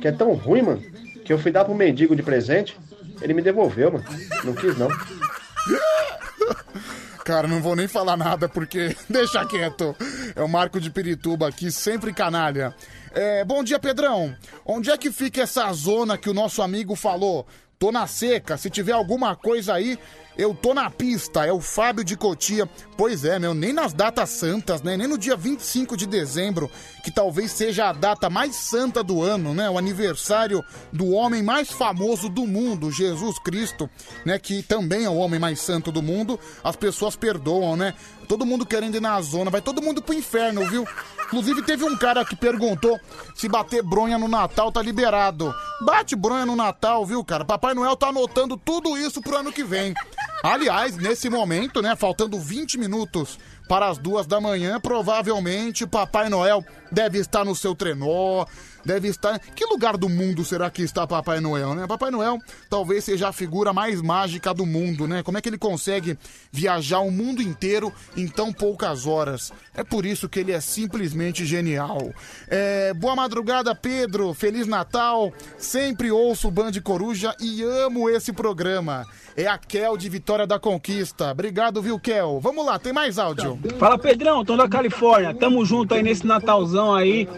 que é tão ruim, mano, que eu fui dar pro mendigo de presente, ele me devolveu, mano. Não quis, não. Cara, não vou nem falar nada porque deixa quieto. É o Marco de Pirituba aqui, sempre canalha. É, bom dia, Pedrão. Onde é que fica essa zona que o nosso amigo falou? Tô na seca, se tiver alguma coisa aí, eu tô na pista. É o Fábio de Cotia. Pois é, meu, nem nas datas santas, né? Nem no dia 25 de dezembro, que talvez seja a data mais santa do ano, né? O aniversário do homem mais famoso do mundo, Jesus Cristo, né? Que também é o homem mais santo do mundo. As pessoas perdoam, né? Todo mundo querendo ir na zona, vai todo mundo pro inferno, viu? Inclusive teve um cara que perguntou se bater bronha no Natal tá liberado. Bate bronha no Natal, viu, cara? Papai Noel tá anotando tudo isso pro ano que vem. Aliás, nesse momento, né, faltando 20 minutos para as duas da manhã, provavelmente Papai Noel deve estar no seu trenó, deve estar. Que lugar do mundo será que está Papai Noel, né? Papai Noel talvez seja a figura mais mágica do mundo, né? Como é que ele consegue viajar o mundo inteiro em tão poucas horas? É por isso que ele é simplesmente genial. É, boa madrugada, Pedro. Feliz Natal. Sempre ouço o Band Coruja e amo esse programa. É a Kel de Vitória da Conquista. Obrigado, viu, Kel? Vamos lá, tem mais áudio. Fala Pedrão, tô da Califórnia. Tamo junto aí nesse Natalzão aí,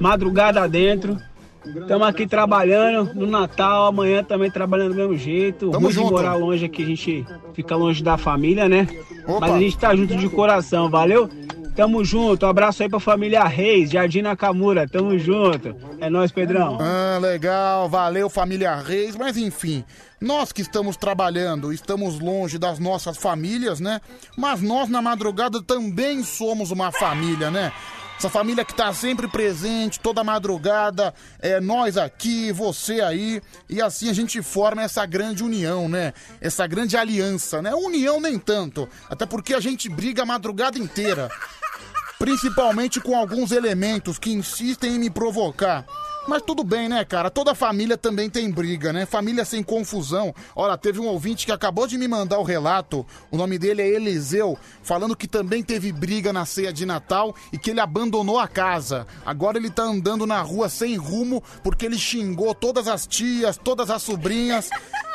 madrugada dentro. Tamo aqui trabalhando no Natal, amanhã também trabalhando do mesmo jeito. Tamo Ruim junto. de morar longe aqui, a gente fica longe da família, né? Opa. Mas a gente tá junto de coração, valeu? Tamo junto, um abraço aí pra família Reis, Jardim Nakamura, tamo junto. É nóis, Pedrão. Ah, legal, valeu família Reis, mas enfim, nós que estamos trabalhando, estamos longe das nossas famílias, né? Mas nós na madrugada também somos uma família, né? Essa família que tá sempre presente, toda madrugada, é nós aqui, você aí, e assim a gente forma essa grande união, né? Essa grande aliança, né? União nem tanto, até porque a gente briga a madrugada inteira. Principalmente com alguns elementos que insistem em me provocar. Mas tudo bem, né, cara? Toda família também tem briga, né? Família sem confusão. Olha, teve um ouvinte que acabou de me mandar o relato. O nome dele é Eliseu, falando que também teve briga na ceia de Natal e que ele abandonou a casa. Agora ele tá andando na rua sem rumo porque ele xingou todas as tias, todas as sobrinhas.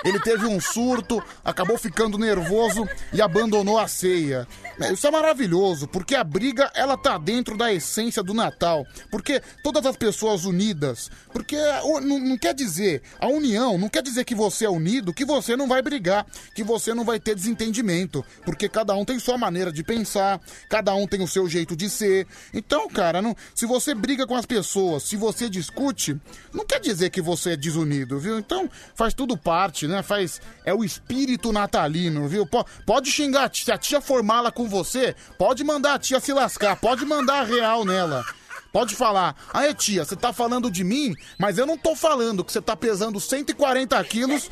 Ele teve um surto, acabou ficando nervoso e abandonou a ceia. É, Isso é maravilhoso, porque a briga ela tá dentro da essência do Natal. Porque todas as pessoas unidas, porque o- não, quer dizer, a união não quer dizer que você é unido, que você não vai brigar, que você não vai ter desentendimento. Porque cada um tem sua maneira de pensar, cada um tem o seu jeito de ser. Então, cara, não- se você briga com as pessoas, se você discute, não quer dizer que você é desunido, viu? Então, faz tudo parte, né? Faz. É o espírito natalino, viu? Po- pode xingar, se a tia for mala com você, pode mandar a tia se lascar, pode mandar a real nela. Pode falar, aí tia, você tá falando de mim, mas eu não tô falando que você tá pesando 140 quilos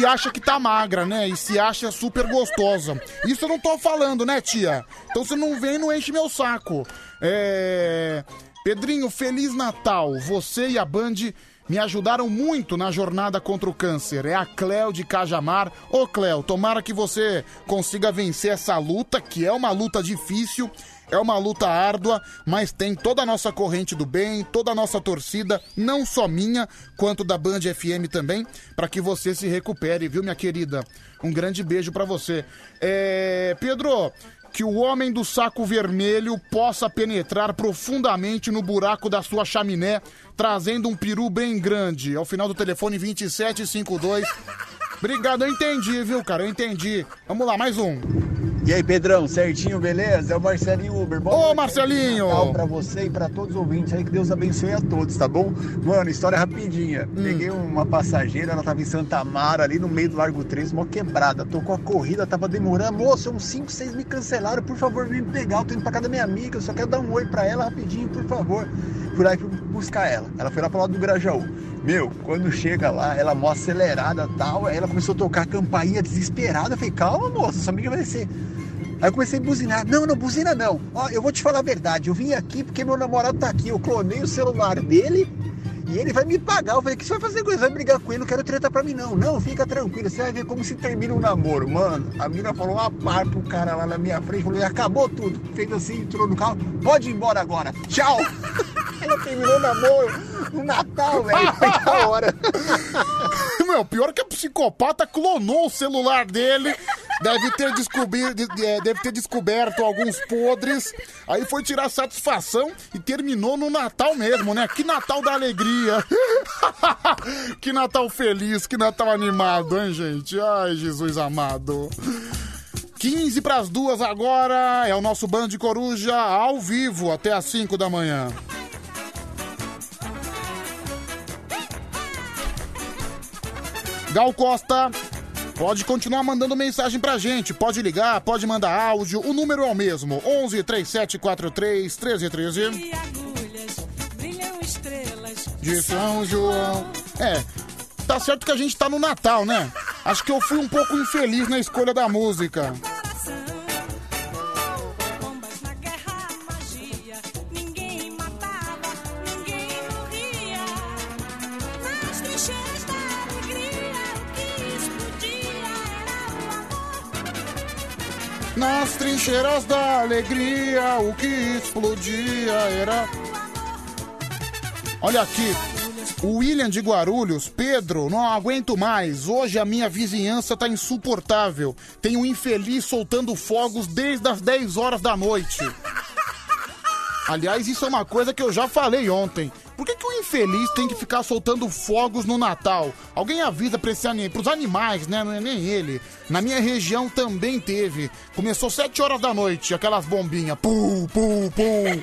e acha que tá magra, né? E se acha super gostosa. Isso eu não tô falando, né, tia? Então você não vem e não enche meu saco. É. Pedrinho, Feliz Natal. Você e a Band me ajudaram muito na jornada contra o câncer. É a Cléo de Cajamar. Ô, Cléo, tomara que você consiga vencer essa luta, que é uma luta difícil. É uma luta árdua, mas tem toda a nossa corrente do bem, toda a nossa torcida, não só minha, quanto da Band FM também, para que você se recupere, viu, minha querida? Um grande beijo pra você. É, Pedro, que o homem do saco vermelho possa penetrar profundamente no buraco da sua chaminé, trazendo um peru bem grande. Ao final do telefone 2752. Obrigado, eu entendi, viu, cara? Eu entendi. Vamos lá, mais um. E aí, Pedrão, certinho, beleza? É o Marcelinho Uber. Boa Ô, Marcelinho! Natal pra você e pra todos os ouvintes aí, que Deus abençoe a todos, tá bom? Mano, história rapidinha. Hum. Peguei uma passageira, ela tava em Santa Amara, ali no meio do Largo 3, mó quebrada. Tocou a corrida, tava demorando. Moço, uns 5, 6 me cancelaram, por favor, vem me pegar. Eu tô indo pra casa da minha amiga, eu só quero dar um oi pra ela rapidinho, por favor. Fui lá e fui buscar ela. Ela foi lá pro lado do Grajaú. Meu, quando chega lá, ela mó acelerada tal, aí ela começou a tocar a campainha desesperada. Eu falei, calma, moça, sua amiga vai descer. Aí eu comecei a buzinar. Não, não, buzina não. Ó, eu vou te falar a verdade. Eu vim aqui porque meu namorado tá aqui. Eu clonei o celular dele e ele vai me pagar. Eu falei, o que você vai fazer com ele? Vai brigar com ele? Não quero treta pra mim, não. Não, fica tranquilo. Você vai ver como se termina um namoro. Mano, a mina falou uma par pro cara lá na minha frente. Falou, acabou tudo. Fez assim, entrou no carro. Pode ir embora agora. Tchau. Ela terminou o namoro no Natal, velho. Foi da hora. Meu, pior que a psicopata clonou o celular dele. Deve ter, de- deve ter descoberto alguns podres. Aí foi tirar satisfação e terminou no Natal mesmo, né? Que Natal da alegria. que Natal feliz, que Natal animado, hein, gente? Ai, Jesus amado. 15 para as duas agora. É o nosso Band Coruja ao vivo até às 5 da manhã. Gal Costa, pode continuar mandando mensagem pra gente. Pode ligar, pode mandar áudio. O número é o mesmo: 11 3743 1313. De São João. É, tá certo que a gente tá no Natal, né? Acho que eu fui um pouco infeliz na escolha da música. Nas trincheiras da alegria, o que explodia era Olha aqui. O William de Guarulhos, Pedro, não aguento mais. Hoje a minha vizinhança tá insuportável. Tem um infeliz soltando fogos desde as 10 horas da noite. Aliás, isso é uma coisa que eu já falei ontem. Por que, que o infeliz tem que ficar soltando fogos no Natal? Alguém avisa pra esse ani- pros animais, né? Não é nem ele. Na minha região também teve. Começou 7 horas da noite, aquelas bombinhas. Pum, pum, pum.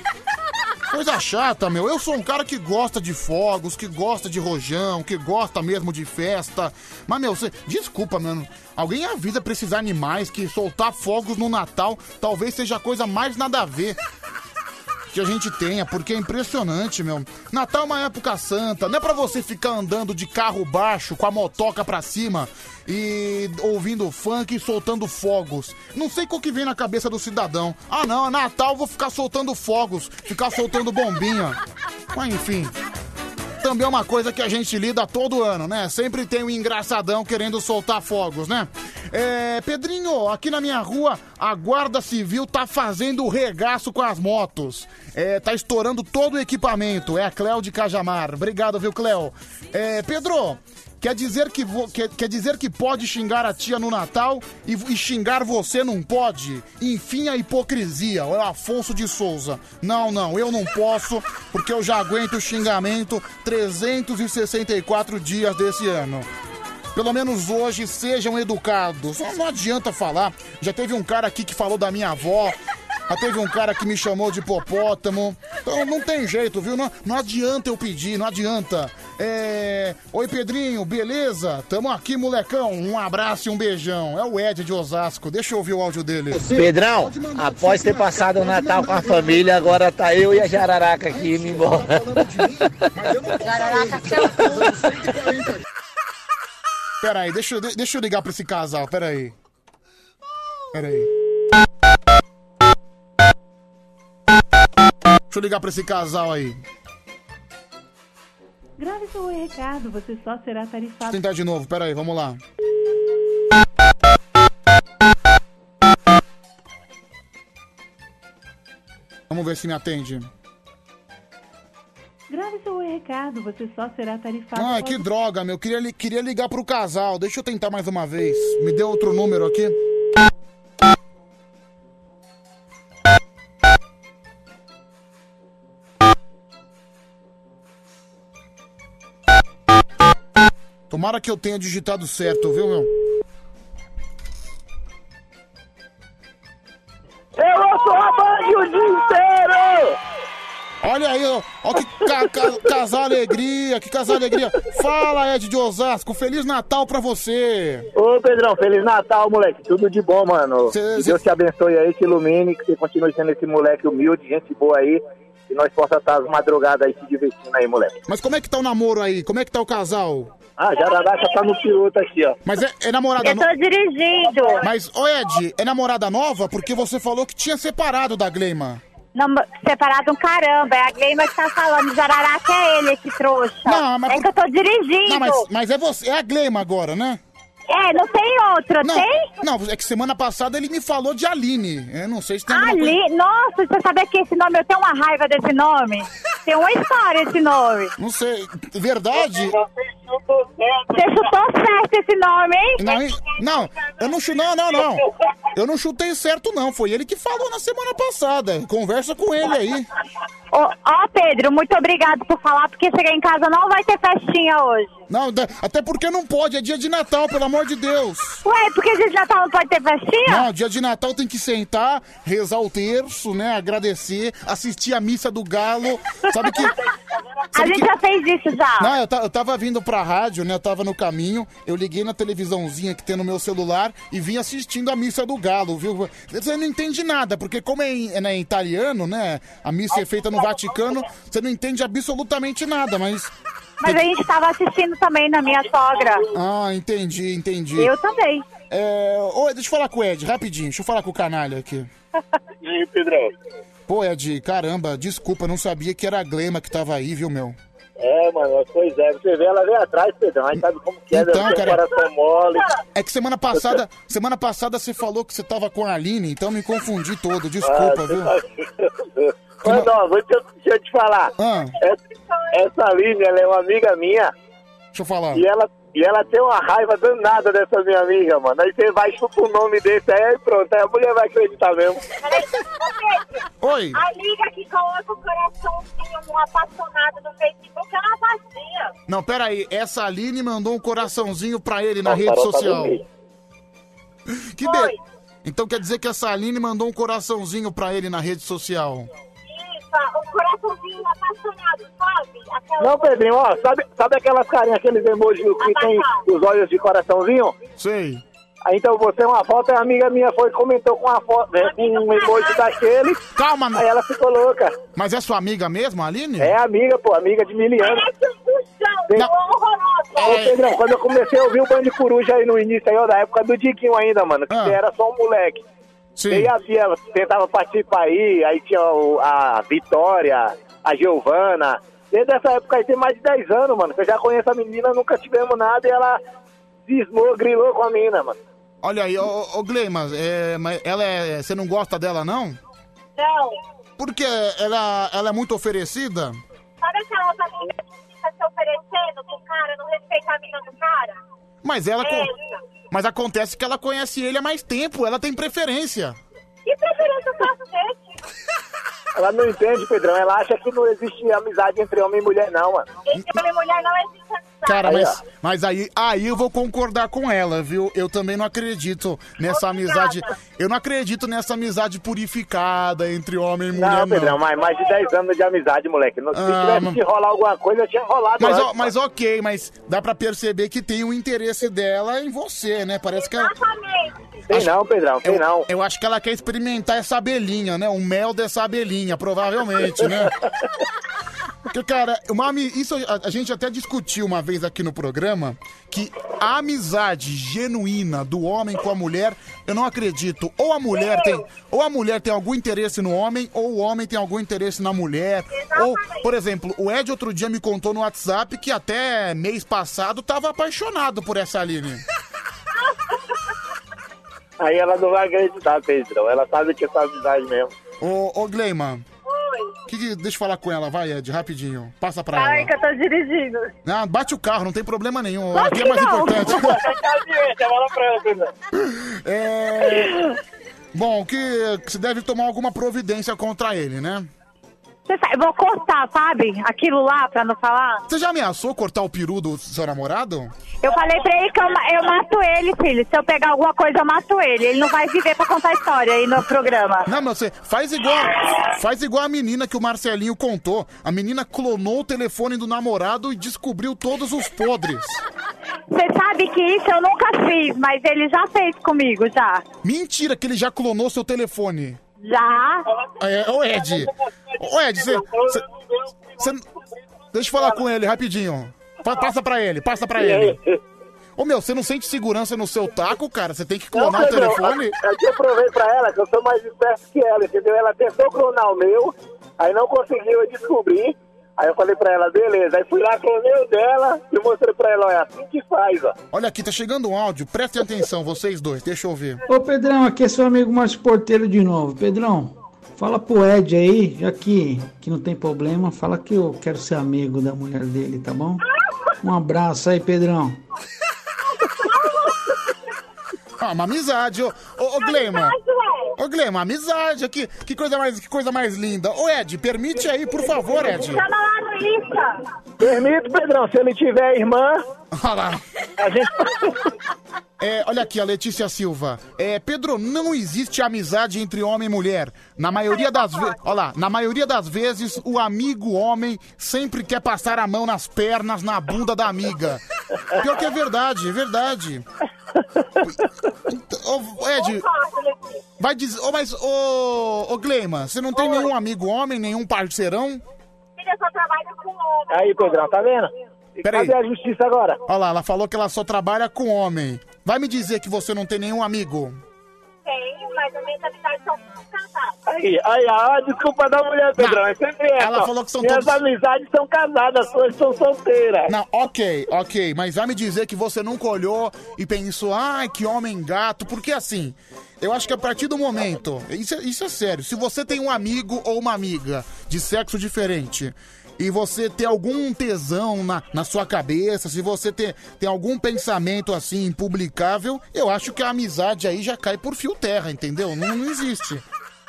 Coisa chata, meu. Eu sou um cara que gosta de fogos, que gosta de rojão, que gosta mesmo de festa. Mas, meu, você. Desculpa, mano. Alguém avisa pra esses animais que soltar fogos no Natal talvez seja a coisa mais nada a ver que a gente tenha, porque é impressionante, meu. Natal é uma época santa, não é pra você ficar andando de carro baixo, com a motoca pra cima e ouvindo funk e soltando fogos. Não sei qual que vem na cabeça do cidadão. Ah, não, é Natal, vou ficar soltando fogos, ficar soltando bombinha. Mas enfim. Também é uma coisa que a gente lida todo ano, né? Sempre tem um engraçadão querendo soltar fogos, né? É, Pedrinho, aqui na minha rua, a Guarda Civil tá fazendo regaço com as motos. É, tá estourando todo o equipamento. É a Cléo de Cajamar. Obrigado, viu, Cléo? É, Pedro, quer dizer que, vo- quer, quer dizer que pode xingar a tia no Natal e, e xingar você não pode? Enfim, a hipocrisia. É o Afonso de Souza. Não, não, eu não posso, porque eu já aguento o xingamento 364 dias desse ano. Pelo menos hoje sejam educados. Não, não adianta falar. Já teve um cara aqui que falou da minha avó. Já teve um cara que me chamou de hipopótamo. Então não tem jeito, viu? Não, não adianta eu pedir, não adianta. É... Oi, Pedrinho, beleza? Tamo aqui, molecão. Um abraço e um beijão. É o Ed de Osasco. Deixa eu ouvir o áudio dele. Pedrão, após ter passado o Natal com a família, agora tá eu e a Jararaca aqui indo embora. Peraí, deixa, eu- deixa eu ligar pra esse casal, peraí. Peraí. Deixa eu ligar pra esse casal aí. Grave seu recado, você só será eu tarifado. tentar de novo, peraí, vamos lá. Vamos ver se me atende. Grave seu recado, você só será tarifado. Ai, que droga, meu. Queria, li- queria ligar pro casal. Deixa eu tentar mais uma vez. Me dê outro número aqui. Tomara que eu tenha digitado certo, viu, meu? Eu ouço a Band o dia inteiro! Olha aí, ó, ó que ca- ca- casal alegria, que casal alegria. Fala, Ed de Osasco, Feliz Natal pra você. Ô Pedrão, Feliz Natal, moleque. Tudo de bom, mano. Que Deus te abençoe aí, te ilumine, que você continue sendo esse moleque humilde, gente boa aí. Que nós possa estar as madrugadas aí se divertindo aí, moleque. Mas como é que tá o namoro aí? Como é que tá o casal? Ah, Jararaca tá no piloto aqui, ó. Mas é, é namorada Eu tô dirigindo. Mas, ô Ed, é namorada nova? Porque você falou que tinha separado da Gleima. Não, separado um caramba, é a Gleima que tá falando, Jararaca é ele, esse trouxa. Não, mas- É que eu tô dirigindo. Não, mas, mas é você, é a Gleima agora, né? É, não tem outro, não, tem? Não, é que semana passada ele me falou de Aline. Eu não sei se tem alguma Ali, coisa... nossa, você sabe que esse nome, eu tenho uma raiva desse nome. Tem uma história esse nome. Não sei, verdade? Você chutou certo esse nome, hein? Não, não, eu não chu- não, não, não. Eu não chutei certo, não. Foi ele que falou na semana passada. Conversa com ele aí. Ó, ó, Pedro, muito obrigado por falar, porque chegar em casa não vai ter festinha hoje. Não, da- até porque não pode, é dia de Natal, pelo amor de Deus. Ué, porque dia de Natal não pode ter festinha? Não, dia de Natal tem que sentar, rezar o terço, né? Agradecer, assistir a missa do galo. Sabe que. A gente já fez isso já. Não, eu, ta- eu tava vindo pra rádio, né? Eu tava no caminho, eu liguei na televisãozinha que tem no meu celular e vim assistindo a missa do galo, viu? Você não entende nada, porque como é em, é, né, em italiano, né? A missa é feita no Vaticano, você não entende absolutamente nada, mas. Mas a gente tava assistindo também na minha sogra. Ah, entendi, entendi. Eu também. É, ô, deixa eu falar com o Ed, rapidinho. Deixa eu falar com o canalha aqui. E aí, Pedrão? Pô, Ed, caramba, desculpa, não sabia que era a Glema que tava aí, viu, meu? É, mano, pois é. Você vê, ela veio atrás, Pedrão. Aí sabe como que é, Então, deve cara- coração mole. É que semana passada, semana passada você falou que você tava com a Aline, então me confundi todo, desculpa, Ah, viu? Mas, ó, vou te- deixa eu te falar. Ah. Essa, essa Aline, ela é uma amiga minha. Deixa eu falar. E ela, e ela tem uma raiva danada dessa minha amiga, mano. Aí você vai chutar o nome desse aí, pronto. Aí a mulher vai acreditar mesmo. Oi. A liga que coloca o coraçãozinho no apaixonado no Facebook é uma vazia. Não, pera aí, essa Aline mandou um coraçãozinho pra ele na rede Carol tá social. Que be... Então quer dizer que essa Aline mandou um coraçãozinho pra ele na rede social. Coraçãozinho apaixonado, sabe? Aquela Não, Pedrinho, ó, sabe, sabe aquelas carinhas, aqueles emojis que tem os olhos de coraçãozinho? Sei. Aí então você uma foto, a amiga minha foi comentou com uma foto, né, com um emoji daquele. Calma, Aí ela ficou louca. Mas é sua amiga mesmo, a Aline? É amiga, pô, amiga de miliano. Ô, Pedrão, quando eu comecei a ouvir o Band Coruja aí no início, aí, ó, da época do Diquinho ainda, mano, que você era só um moleque. Sim. E aí a Bia tentava participar aí, aí tinha o- a Vitória, a Giovana. Desde essa época aí tem mais de 10 anos, mano, que eu já conheço a menina, nunca tivemos nada e ela cismou, grilou com a mina, mano. Olha aí, ô, ô, Gleima, é, mas ela é. Você não gosta dela, não? Não. Porque ela, ela é muito oferecida? Sabe aquelas amigas que fica se oferecendo pro cara, não respeita a mina do cara? Mas ela. co- Essa. Mas acontece que ela conhece ele há mais tempo, ela tem preferência. Que preferência desse? Ela não entende, Pedrão, ela acha que não existe amizade entre homem e mulher, não, mano. Entre homem e mulher não existe amizade. Cara, mas, mas aí, aí eu vou concordar com ela, viu? Eu também não acredito nessa amizade. Eu não acredito nessa amizade purificada entre homem e mulher, Não, não. Pedrão, mas mais de 10 anos de amizade, moleque. Não- Se Ah, tivesse que rolar alguma coisa, eu tinha rolado Mas, antes, ó, mas ok, mas dá pra perceber que tem um interesse dela em você, né? Parece que ela. Tem não, Pedrão, tem eu, não. Eu acho que ela quer experimentar essa abelhinha, né? O mel dessa abelhinha, provavelmente, né? Porque, cara, uma, isso a, a gente até discutiu uma vez aqui no programa que a amizade genuína do homem com a mulher, eu não acredito. Ou a mulher tem, ou a mulher tem algum interesse no homem, ou o homem tem algum interesse na mulher. Ou, por exemplo, o Ed outro dia me contou no WhatsApp que até mês passado tava apaixonado por essa Aline. Aí ela não vai acreditar, Pedrão. Ela sabe que é só amizade mesmo. Ô, ô Gleiman. Que que- deixa eu falar com ela, vai, Ed, rapidinho. Passa pra Ai, ela. que eu tô dirigindo. Não, bate o carro, não tem problema nenhum. Bate Aqui é mais não. importante. É... Bom, que, que você deve tomar alguma providência contra ele, né? Sabe, vou cortar, sabe? Aquilo lá, pra não falar. Você já ameaçou cortar o peru do seu namorado? Eu falei pra ele que eu, eu mato ele, filho. Se eu pegar alguma coisa, eu mato ele. Ele não vai viver pra contar história aí no programa. Não, mas você faz igual, faz igual a menina que o Marcelinho contou. A menina clonou o telefone do namorado e descobriu todos os podres. Você sabe que isso eu nunca fiz, mas ele já fez comigo, já. Mentira que ele já clonou seu telefone. Já? É, ô Ed. Ô Ed, você. Deixa eu falar com ele rapidinho. Pa- Passa pra ele, passa pra ele. Ô meu, você não sente segurança no seu taco, cara? Você tem que clonar o Pedrão, telefone? Eu te provei pra ela que eu sou mais esperto que ela, entendeu? Ela tentou clonar o meu, aí não conseguiu, eu descobri. Aí eu falei pra ela, beleza. Aí fui lá, clonei o dela e mostrei pra ela, olha, assim que faz, ó. Olha aqui, tá chegando um áudio. Prestem atenção, vocês dois. Deixa eu ver. Ô Pedrão, aqui é seu amigo Márcio Porteiro de novo. Pedrão, fala pro Ed aí, já que, que não tem problema, fala que eu quero ser amigo da mulher dele, tá bom? Um abraço aí, Pedrão. Ah, uma amizade. Ô, ô, ô Glema. Ô, Glema, amizade aqui. Que coisa mais, que coisa mais linda. Ô, Ed, permite aí, por favor, Ed. Chama lá no Insta. Permito, Pedrão, se ele tiver irmã. Olha lá. A gente. É, olha aqui, a Letícia Silva. É, Pedro, não existe amizade entre homem e mulher. Na maioria das vezes. Olha lá, na maioria das vezes, o amigo homem sempre quer passar a mão nas pernas, na bunda da amiga. Pior que é verdade, é verdade. Ô, Ed, vai dizer. Ô, mas, ô, ô Gleima, você não tem nenhum amigo homem, nenhum parceirão? Filha, só trabalho com homem. Aí, Pedrão, tá vendo? Peraí. Cadê a justiça agora? Olha lá, ela falou que ela só trabalha com homem. Vai me dizer que você não tem nenhum amigo? Tenho, mas as minhas amizades são casadas. Aí, aí, a desculpa da mulher, Pedrão. É sempre essa. Ela ó. falou que são Minhas todos- amizades são casadas, as suas são solteiras. Não, ok, ok, mas vai me dizer que você nunca olhou e pensou, ai, que homem gato, porque assim, eu acho que a partir do momento, isso, é- isso é sério, se você tem um amigo ou uma amiga de sexo diferente e você tem algum tesão na, na sua cabeça, se você tem, tem algum pensamento assim impublicável, eu acho que a amizade aí já cai por fio terra, entendeu? Não, não existe.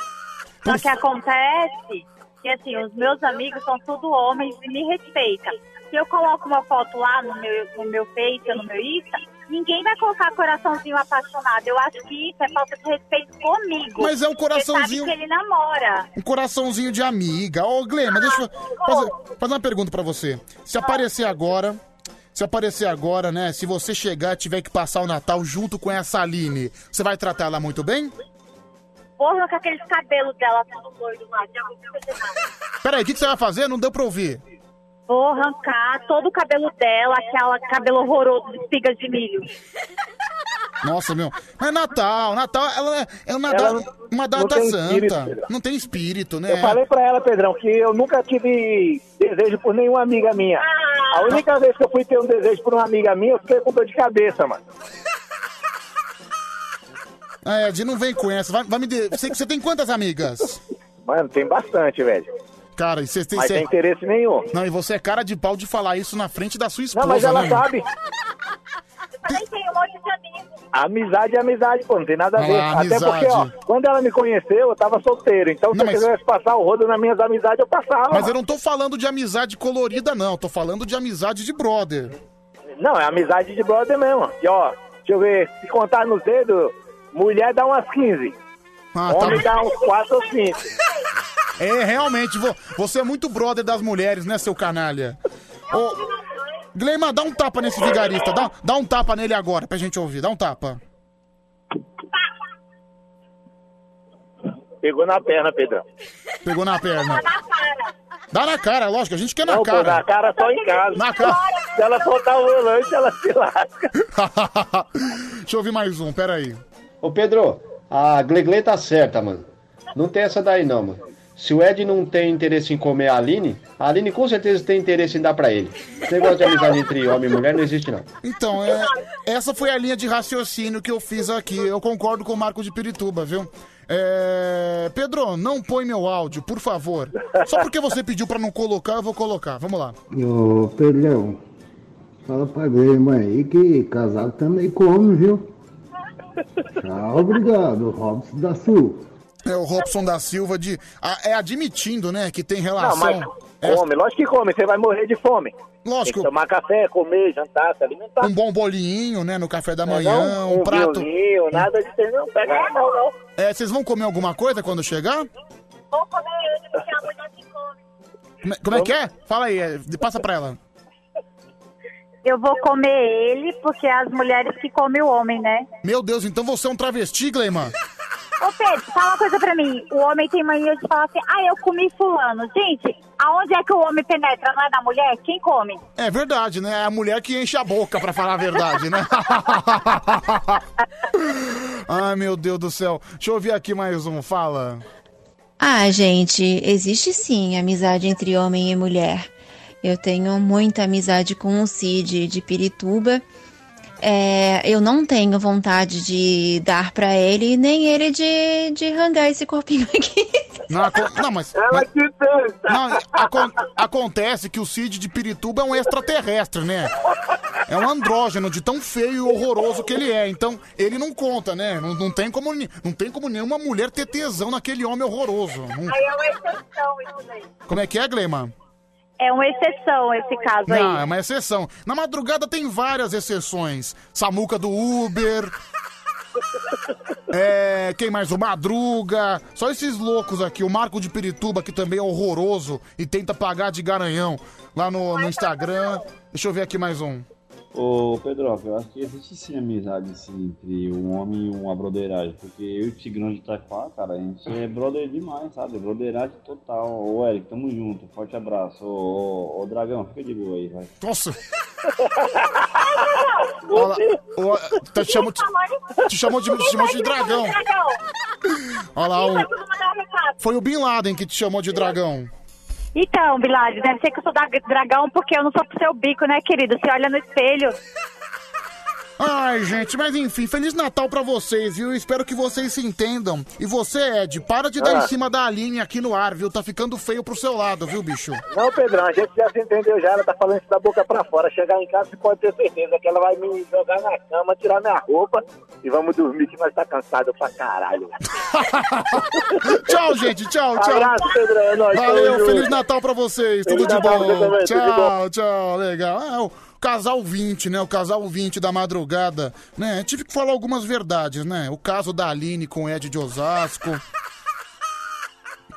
Só que acontece que, assim, os meus amigos são tudo homens e me respeitam. Se eu coloco uma foto lá no meu, no meu Face no meu Insta, ninguém vai colocar coraçãozinho apaixonado. Eu acho que isso é falta de respeito comigo. Mas é um coraçãozinho- Você sabe que ele namora. Um coraçãozinho de amiga. Ô, Glema, deixa eu fazer, fazer uma pergunta pra você. Se aparecer agora, se aparecer agora, né? Se você chegar e tiver que passar o Natal junto com essa Aline, você vai tratar ela muito bem? Porra, com aqueles cabelos dela tudo doido lá. Peraí, o que, que você vai fazer? Não deu pra ouvir. Vou arrancar todo o cabelo dela, aquela cabelo horroroso de espigas de milho. Nossa, meu. Mas Natal, Natal, ela é, é uma, Ela da- não- uma não data tem santa. espírito, não tem espírito, né? Eu falei pra ela, Pedrão, que eu nunca tive desejo por nenhuma amiga minha. A única vez que eu fui ter um desejo por uma amiga minha, eu fiquei com dor de cabeça, mano. É, Ed, não vem com essa. Vai, vai me de... você, você tem quantas amigas? Mano, tem bastante, velho. Cara, e você tem. Mas você- sem interesse nenhum. Não, e você é cara de pau de falar isso na frente da sua esposa, Não, mas ela né? sabe. Eu também tenho um monte de amigos. Amizade é amizade, pô, não tem nada a Ah, ver. Até amizade. porque, ó, quando ela me conheceu, eu tava solteiro. Então, se Não, eu mas- quisesse passar o rodo nas minhas amizades, eu passava. Mas eu não tô falando de amizade colorida, não. Tô falando de amizade de brother. Não, é amizade de brother mesmo. E ó, deixa eu ver, se contar nos dedos, mulher dá umas 15. Ah, Homem tá. dá uns 4 ou 5. É, realmente, vo- você é muito brother das mulheres, né, seu canalha? Ô, Gleima, dá um tapa nesse vigarista. Dá, dá um tapa nele agora pra gente ouvir. Dá um tapa. Pegou na perna, Pedrão. Pegou na perna. Dá na cara, lógico, a gente quer na Não, pô, cara. na cara só em casa. Na cara. Se ela soltar o volante, ela se lasca. Deixa eu ouvir mais um, peraí. Ô Pedro, a Glegle tá certa, mano. Não tem essa daí não, mano. Se o Ed não tem interesse em comer a Aline, a Aline com certeza tem interesse em dar pra ele. Esse negócio de amizade entre homem e mulher não existe não. Então, é, essa foi a linha de raciocínio que eu fiz aqui. Eu concordo com o Marco de Pirituba, viu? É, Pedro, não põe meu áudio, por favor. Só porque você pediu pra não colocar, eu vou colocar. Vamos lá. Ô, Pedrão, fala pra Grema aí que casado também come, viu? Tchau, obrigado, Robson da Sul. É o Robson da Silva de. ah, é admitindo, né, que tem Não, relação. mas é, come, lógico que come, você vai morrer de fome. Lógico. Tem que tomar café, comer, jantar, se alimentar. um bom bolinho, né, no café da Não, manhã, um, um prato. vinhozinho, nada de ter, não, pega na mão, não. É, vocês vão comer alguma coisa quando chegar? Vou comer ele, porque a mulher que come. Como é, como é que é? Fala aí, é, passa pra ela. Eu vou comer ele, porque é as mulheres que comem o homem, né? Meu Deus, então você é um travesti, Gleiman? Ô Pedro, fala uma coisa pra mim. O homem tem mania de falar assim, ah, eu comi fulano. Gente, aonde é que o homem penetra? Não é da mulher? Quem come? É verdade, né? É a mulher que enche a boca, pra falar a verdade, né? Ai, meu Deus do céu. Deixa eu ouvir aqui mais um, fala. Ah, gente, existe sim amizade entre homem e mulher. Eu tenho muita amizade com o Cid de Pirituba. É, eu não tenho vontade de dar pra ele, nem ele de, de rangar esse corpinho aqui. Não, não, mas. mas- não, acon- acontece que o Cid de Pirituba é um extraterrestre, né? É um andrógeno de tão feio e horroroso que ele é. Então, ele não conta, né? Não, não tem, como, não tem como nenhuma mulher ter tesão naquele homem horroroso. Não- Aí é uma exceção isso daí. Como é que é, Gleima? É uma exceção esse caso aí. Não, é uma exceção. Na madrugada tem várias exceções. Samuca do Uber. É, quem mais? O Madruga. Só esses loucos aqui. O Marco de Pirituba, que também é horroroso e tenta pagar de garanhão lá no, no Instagram. Deixa eu ver aqui mais um. Ô, Pedro, eu acho que existe sim amizade assim, entre um homem e uma broderagem, porque eu e o Tigrão de Itaquá, cara, a gente é brother demais, sabe? Broderagem total. Ô, Eric, tamo junto, forte abraço. Ô, ô, ô, Dragão, fica de boa aí, vai. Nossa! Olha, ó, te chamou, te, te chamou de, te chamou de dragão. Olha lá, o, foi o Bin Laden que te chamou de dragão. Então, Bilad, deve ser que eu sou da dragão porque eu não sou pro seu bico, né, querido? Você olha no espelho. Ai, gente, mas enfim, Feliz Natal pra vocês, viu? Espero que vocês se entendam. E você, Ed, para de dar Ah. em cima da Aline aqui no ar, viu? Tá ficando feio pro seu lado, viu, bicho? Não, Pedrão, a gente já se entendeu já, ela tá falando isso da boca pra fora. Chegar em casa, você pode ter certeza que ela vai me jogar na cama, tirar minha roupa e vamos dormir que nós tá cansado pra caralho. tchau, gente, tchau, tchau. Abraço, Pedrão, é nóis, Valeu, junto. Feliz Natal pra vocês, Feliz tudo de Natal pra você bom. também, tudo de Tchau, tchau, legal. Ah, o casal 20, né? O casal 20 da madrugada, né? Tive que falar algumas verdades, né? O caso da Aline com o Ed de Osasco.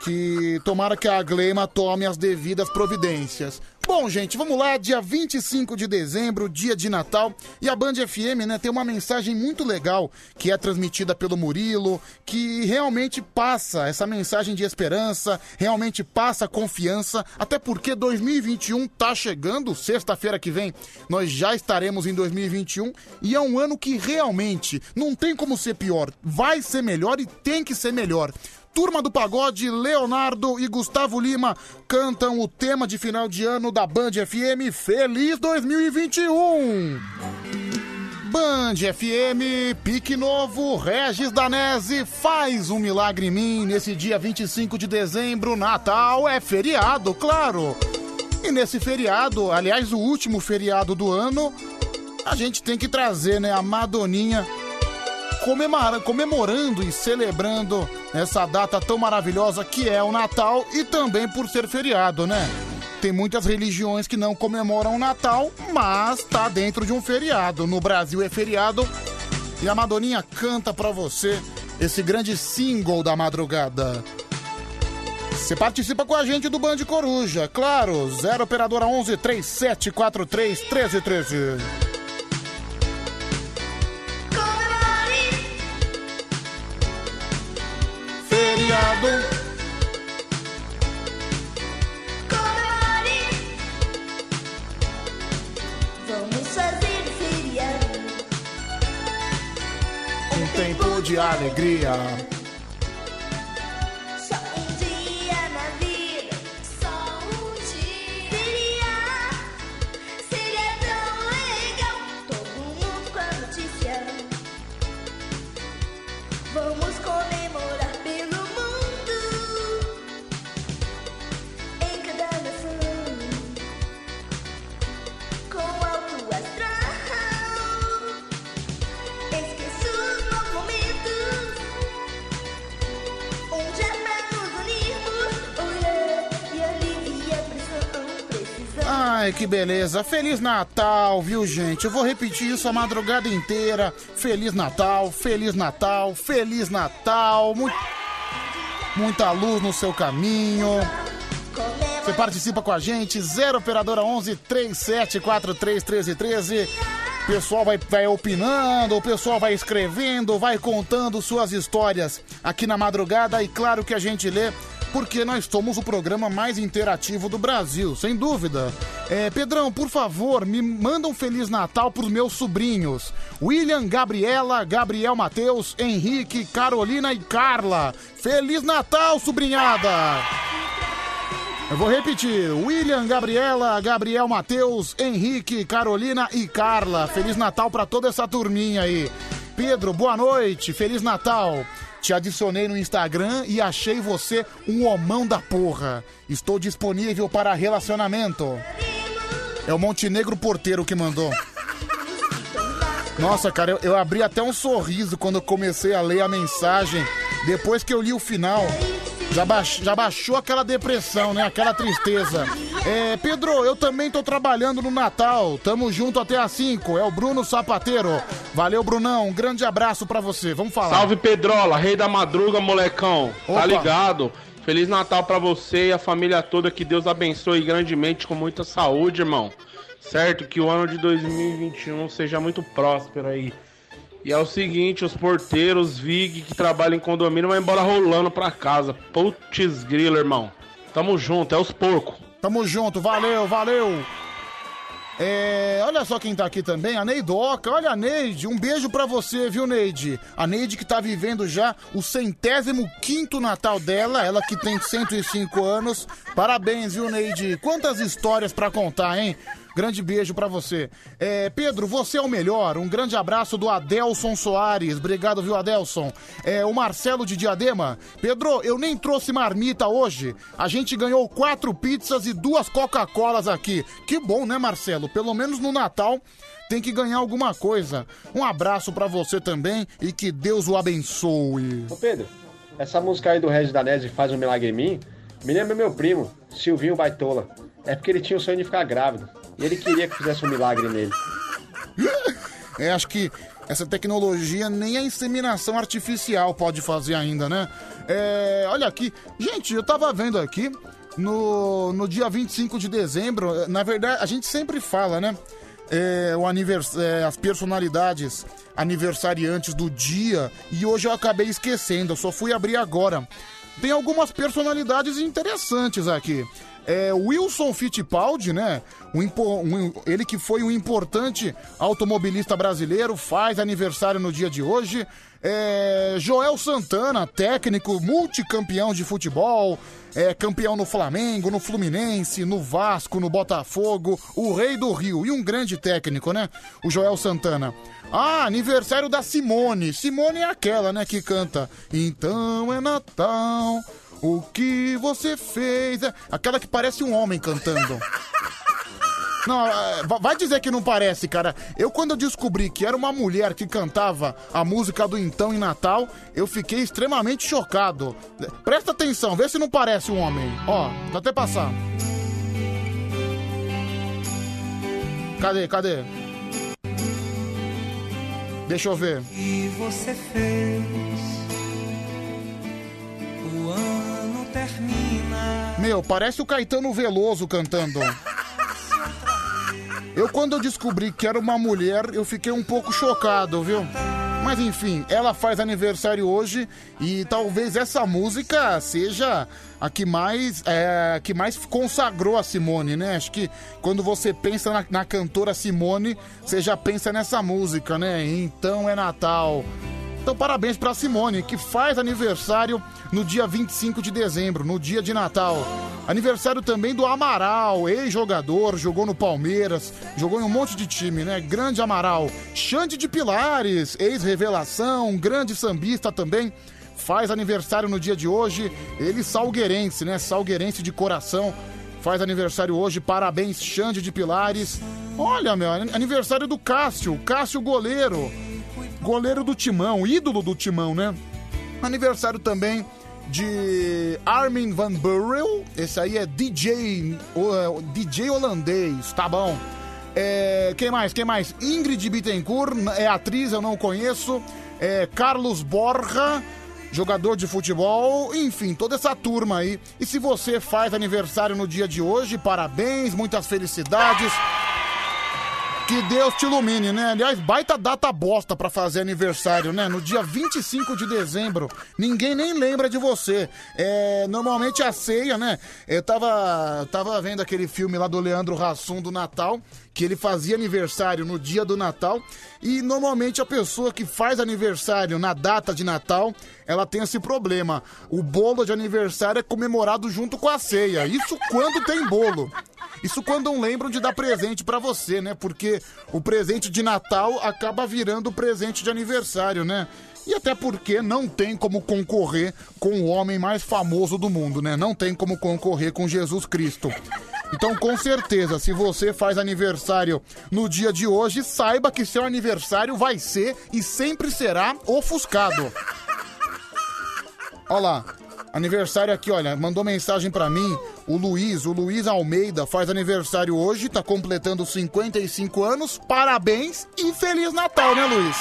Que tomara que a Gleima tome as devidas providências. Bom, gente, vamos lá, dia 25 de dezembro, dia de Natal, e a Band FM, né, tem uma mensagem muito legal que é transmitida pelo Murilo, que realmente passa essa mensagem de esperança, realmente passa confiança, até porque 2021 tá chegando, sexta-feira que vem, nós já estaremos em 2021 e é um ano que realmente não tem como ser pior, vai ser melhor e tem que ser melhor. Turma do Pagode, Leonardo e Gustavo Lima cantam o tema de final de ano da Band FM Feliz 2021. Band FM, Pique Novo, Regis Danese, faz um milagre em mim nesse dia 25 de dezembro, Natal é feriado, claro. E nesse feriado, aliás, o último feriado do ano, a gente tem que trazer, né, a Madoninha comemorando e celebrando essa data tão maravilhosa que é o Natal e também por ser feriado, né? Tem muitas religiões que não comemoram o Natal, mas tá dentro de um feriado. No Brasil é feriado e a Madoninha canta pra você esse grande single da madrugada. Você participa com a gente do Band Coruja, claro, 0 operadora 11 3743 1313. Feriado. Vamos fazer feriado. Um tempo de alegria. Ai, que beleza. Feliz Natal, viu, gente? Eu vou repetir isso a madrugada inteira. Feliz Natal, Feliz Natal, Feliz Natal. Mu- Muita luz no seu caminho. Você participa com a gente, 0 operadora 11 3743 1313. O pessoal vai, vai opinando, o pessoal vai escrevendo, vai contando suas histórias aqui na madrugada e claro que a gente lê porque nós somos o programa mais interativo do Brasil, sem dúvida. É, Pedrão, por favor, me manda um Feliz Natal pros meus sobrinhos. William, Gabriela, Gabriel Matheus, Henrique, Carolina e Carla. Feliz Natal, sobrinhada! Eu vou repetir: William, Gabriela, Gabriel Matheus, Henrique, Carolina e Carla. Feliz Natal pra toda essa turminha aí. Pedro, boa noite, Feliz Natal. Te adicionei no Instagram e achei você um homão da porra. Estou disponível para relacionamento. É o Montenegro Porteiro que mandou. Nossa, cara, eu, eu abri até um sorriso quando eu comecei a ler a mensagem. Depois que eu li o final, já, baix- já baixou aquela depressão, né? Aquela tristeza. É, Pedro, eu também tô trabalhando no Natal. Tamo junto até às 5. É o Bruno Sapateiro. Valeu, Brunão. Um grande abraço pra você. Vamos falar. Salve Pedrola, rei da madruga, molecão. Opa. Tá ligado? Feliz Natal pra você e a família toda. Que Deus abençoe grandemente com muita saúde, irmão. certo? Que o ano de 2021 seja muito próspero aí. E é o seguinte, os porteiros, Vig, que trabalham em condomínio, vai embora rolando pra casa. Putz grilo, irmão. Tamo junto, é os porcos. Tamo junto, valeu, valeu. É, olha só quem tá aqui também, a Neidoca. Olha a Neide, um beijo pra você, viu, Neide? A Neide que tá vivendo já o centésimo quinto Natal dela, ela que tem 105 anos. Parabéns, viu, Neide? Quantas histórias pra contar, hein? Grande beijo pra você. É, Pedro, você é o melhor. Um grande abraço do Adelson Soares. Obrigado, viu, Adelson? É, o Marcelo de Diadema. Pedro, eu nem trouxe marmita hoje. A gente ganhou quatro pizzas e duas Coca-Colas aqui. Que bom, né, Marcelo? Pelo menos no Natal tem que ganhar alguma coisa. Um abraço pra você também e que Deus o abençoe. Ô Pedro, essa música aí do Regis Danese faz um milagre em mim, me lembra meu primo, Silvinho Baitola. É porque ele tinha o sonho de ficar grávido. E ele queria que fizesse um milagre nele. É, acho que essa tecnologia nem a inseminação artificial pode fazer ainda, né? É, olha aqui. Gente, eu tava vendo aqui no, no dia 25 de dezembro. eh, Na verdade, a gente sempre fala, né? É, o anivers, é, as personalidades aniversariantes do dia. E hoje eu acabei esquecendo. Eu só fui abrir agora. Tem algumas personalidades interessantes aqui. É, Wilson Fittipaldi, né? Um um- ele que foi um importante automobilista brasileiro, faz aniversário no dia de hoje. É, Joel Santana, técnico, multicampeão de futebol, é, campeão no Flamengo, no Fluminense, no Vasco, no Botafogo, o rei do Rio e um grande técnico, né? O Joel Santana. Ah, aniversário da Simone. Simone é aquela, né, que canta Então é Natal, o que você fez? É aquela que parece um homem cantando. Não, é, va- vai dizer que não parece, cara. Eu, quando eu descobri que era uma mulher que cantava a música do Então em Natal, eu fiquei extremamente chocado. Presta atenção, vê se não parece um homem. Ó, dá até passar. Cadê, cadê? Deixa eu ver. E você fez. O ano termina. Meu, parece o Caetano Veloso cantando. Eu, quando eu descobri que era uma mulher, eu fiquei um pouco chocado, viu? Mas enfim, ela faz aniversário hoje e talvez essa música seja a que mais, é, que mais consagrou a Simone, né? Acho que quando você pensa na, na cantora Simone, você já pensa nessa música, né? Então é Natal. Então, parabéns pra Simone, que faz aniversário no dia 25 de dezembro, no dia de Natal. Aniversário também do Amaral, ex-jogador, jogou no Palmeiras, jogou em um monte de time, né? Grande Amaral. Xande de Pilares, ex-revelação, grande sambista também. Faz aniversário no dia de hoje. Ele salgueirense, né? Salgueirense de coração. Faz aniversário hoje. Parabéns, Xande de Pilares. Olha, meu, aniversário do Cássio, Cássio goleiro. Goleiro do Timão, ídolo do Timão, né? Aniversário também de Armin Van Buren. Esse aí é DJ, é, DJ holandês, tá bom. É, quem mais? Quem mais? Ingrid Bittencourt, é atriz, eu não conheço. É, Carlos Borja, jogador de futebol. Enfim, toda essa turma aí. E se você faz aniversário no dia de hoje, parabéns, muitas felicidades. Que Deus te ilumine, né? Aliás, baita data bosta pra fazer aniversário, né? No dia 25 de dezembro. Ninguém nem lembra de você. É, normalmente a ceia, né? Eu tava, tava vendo aquele filme lá do Leandro Hassum do Natal, que ele fazia aniversário no dia do Natal. E normalmente a pessoa que faz aniversário na data de Natal, ela tem esse problema. O bolo de aniversário é comemorado junto com a ceia. Isso quando tem bolo. Isso quando não lembram de dar presente pra você, né? Porque o presente de Natal acaba virando presente de aniversário, né? E até porque não tem como concorrer com o homem mais famoso do mundo, né? Não tem como concorrer com Jesus Cristo. Então, com certeza, se você faz aniversário no dia de hoje, saiba que seu aniversário vai ser e sempre será ofuscado. Olha lá. Aniversário aqui, olha, mandou mensagem pra mim, o Luiz, o Luiz Almeida faz aniversário hoje, tá completando 55 anos. Parabéns e Feliz Natal, né, Luiz?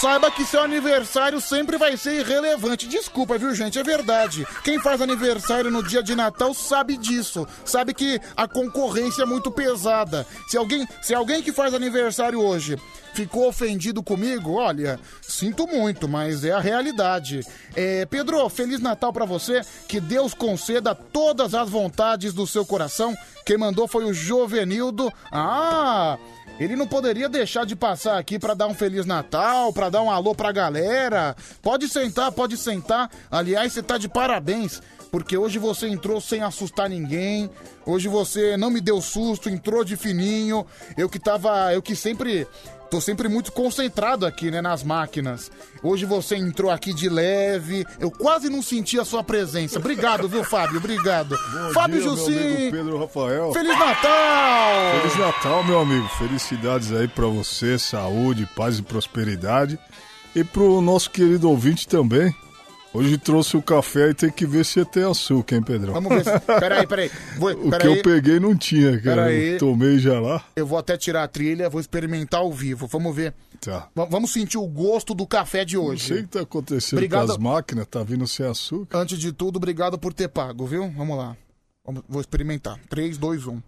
Saiba que seu aniversário sempre vai ser irrelevante. Desculpa, viu, gente? É verdade. Quem faz aniversário no dia de Natal sabe disso. Sabe que a concorrência é muito pesada. Se alguém, se alguém que faz aniversário hoje ficou ofendido comigo, olha, sinto muito, mas é a realidade. É, Pedro, Feliz Natal pra você. Que Deus conceda todas as vontades do seu coração. Quem mandou foi o Jovenildo. Ah! Ele não poderia deixar de passar aqui pra dar um Feliz Natal, pra dar um alô pra galera. Pode sentar, pode sentar. Aliás, você tá de parabéns, porque hoje você entrou sem assustar ninguém. Hoje você não me deu susto, entrou de fininho. Eu que tava, eu que sempre Tô sempre muito concentrado aqui, né, nas máquinas. Hoje você entrou aqui de leve. Eu quase não senti a sua presença. Obrigado, viu, Fábio? Obrigado. Bom Fábio dia, meu Jussim. amigo Pedro Rafael. Feliz Natal! Feliz Natal, meu amigo. Felicidades aí pra você, saúde, paz e prosperidade. E pro nosso querido ouvinte também. Hoje trouxe o café e tem que ver se tem açúcar, hein, Pedrão? Vamos ver se... Peraí, peraí. Vou... O peraí. que eu peguei não tinha, cara. Peraí. Tomei já lá. Eu vou até tirar a trilha, vou experimentar ao vivo. Vamos ver. Tá. V- vamos sentir o gosto do café de Não hoje. sei o que tá acontecendo Obrigado. com as máquinas, tá vindo sem açúcar. Antes de tudo, obrigado por ter pago, viu? Vamos lá. Vou experimentar. 3, 2, 1.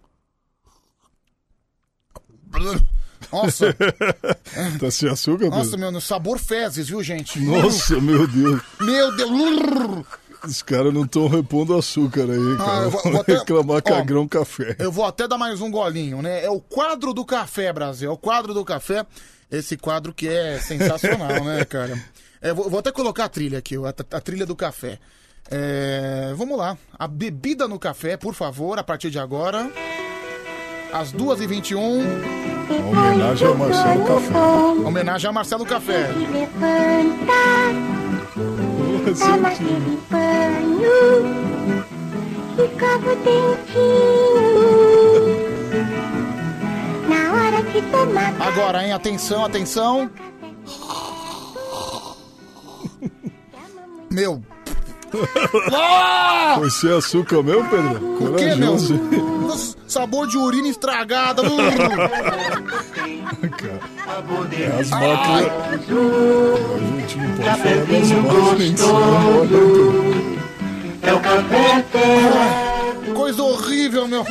Nossa, tá sem açúcar, nossa, meu, sabor fezes, viu, gente? Nossa, meu Deus. Meu Deus. Os caras não estão repondo açúcar aí, cara. Ah, eu vou- vou até- reclamar que Ó, grão café. Eu vou até dar mais um golinho, né? É o quadro do café, Brasil. É o quadro do café. Esse quadro que é sensacional, né, cara? É, vou, vou até colocar a trilha aqui, a, a trilha do café. É, vamos lá. A bebida no café, por favor, a partir de agora. Às 2h21. Homenagem ao Marcelo Café. Homenagem a Marcelo Café. Toma aquele pano e cova o dentinho. Na hora de tomar Agora, hein? Atenção, atenção. Meu. Foi sem açúcar mesmo, Pedro? O que, meu? Sabor de urina estragada. É as máquinas. A gente não pode falar das máquinas. senão É o café Coisa horrível, meu.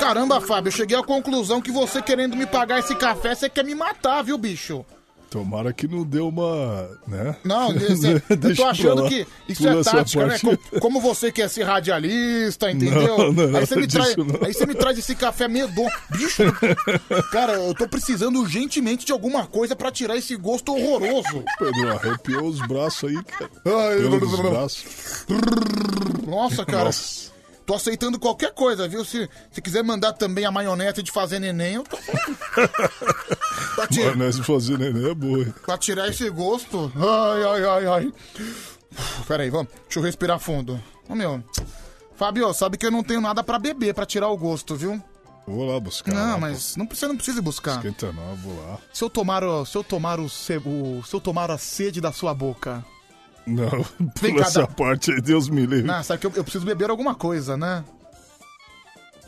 Caramba, Fábio, eu cheguei à conclusão que você querendo me pagar esse café, você quer me matar, viu, bicho? Tomara que não deu uma. né? Não, eu tô achando que isso é tática, né? Como, como você quer ser radialista, entendeu? Não, não, aí, você me traz, não. aí você me traz esse café medonho. Bicho, cara, eu tô precisando urgentemente de alguma coisa pra tirar esse gosto horroroso. Pedro, arrepiou os braços aí, cara. Ai, dos braços. Nossa, cara. Nossa. Tô aceitando qualquer coisa, viu? Se, se quiser mandar também a maionese de fazer neném, eu tô. pra, ti- Mas nós fazer neném é boa. hein? pra tirar esse gosto. Ai, ai, ai, ai. Pera aí, vamos. Deixa eu respirar fundo. Ô, meu. Fábio, sabe que eu não tenho nada pra beber pra tirar o gosto, viu? Vou lá buscar. Não, lá, mas não, você não precisa buscar. Esquenta não, eu vou lá. Se eu tomar o, se eu tomar o, se- o- se eu tomar a sede da sua boca. Não, Vem pula cá, essa dá- parte aí, Deus me livre. Ah, sabe que eu, eu preciso beber alguma coisa, né?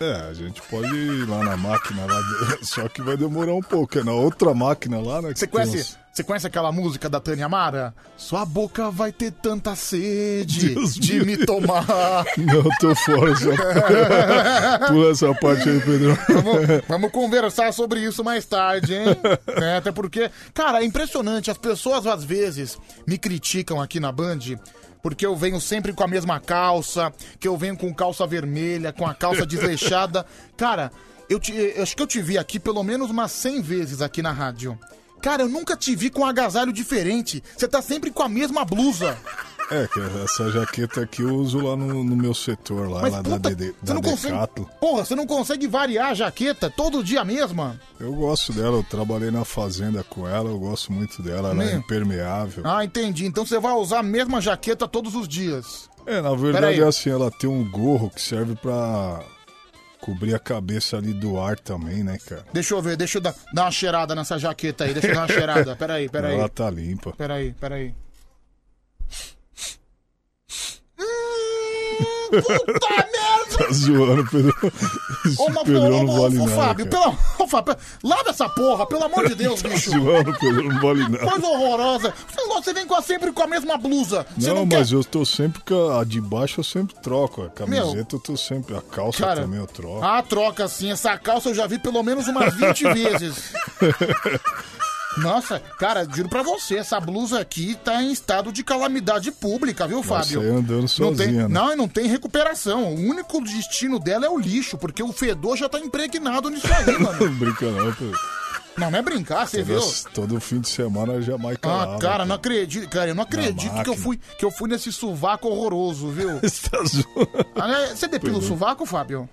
É, a gente pode ir lá na máquina lá, só que vai demorar um pouco. É na outra máquina lá, né? que Você tem conhece, uns- você conhece aquela música da Tânia Mara? Sua boca vai ter tanta sede Deus de me me livre. tomar. Não, tô fora já. Pula essa parte aí, Pedro. Vamos, vamos conversar sobre isso mais tarde, hein? É, até porque, cara, é impressionante. As pessoas às vezes me criticam aqui na Band porque eu venho sempre com a mesma calça, que eu venho com calça vermelha, com a calça desleixada. Cara, eu, te, eu acho que eu te vi aqui pelo menos umas 100 vezes aqui na rádio. Cara, eu nunca te vi com um agasalho diferente. Você tá sempre com a mesma blusa. É, que essa jaqueta aqui eu uso lá no, no meu setor, lá, Mas lá puta, da, DD, você da não consegue. Porra, você não consegue variar a jaqueta todo dia a mesma? Eu gosto dela, eu trabalhei na fazenda com ela, eu gosto muito dela, ela é impermeável. Ah, entendi. Então você vai usar a mesma jaqueta todos os dias. É, na verdade é assim, ela tem um gorro que serve pra cobrir a cabeça ali do ar também, né, cara? Deixa eu ver, deixa eu dar, dar uma cheirada nessa jaqueta aí. Deixa eu dar uma cheirada. Peraí, peraí. Ela tá limpa. Peraí, peraí. Puta merda! Tá zoando, Pedro. Ô, mas, ô, não vale ô, nada. Fábio, cara. pelo, ô, Fábio, lava essa porra, pelo amor de Deus, Tá bicho. zoando, Pedro, não vale nada. Coisa horrorosa. Você, vem com a- sempre com a mesma blusa. Você Não, não, mas quer... eu tô sempre com a de baixo, eu sempre troco. A camiseta eu tô sempre. A calça Cara, também eu troco. Ah, troca sim. Essa calça eu já vi pelo menos umas 20 vezes. Nossa, cara, juro pra você, essa blusa aqui tá em estado de calamidade pública, viu, Fábio? Você andando não tem, sozinha, né? Não, e não tem recuperação. O único destino dela é o lixo, porque o fedor já tá impregnado nisso aí, mano. Brinca não, Pedro. Não, não é brincar, você viu? Todo fim de semana Jamaica Ah, lava, cara, não acredito, cara, eu não acredito que eu fui que eu fui nesse sovaco horroroso, viu? Você tá zoando. Ah, né? Você depila o é. sovaco, Fábio?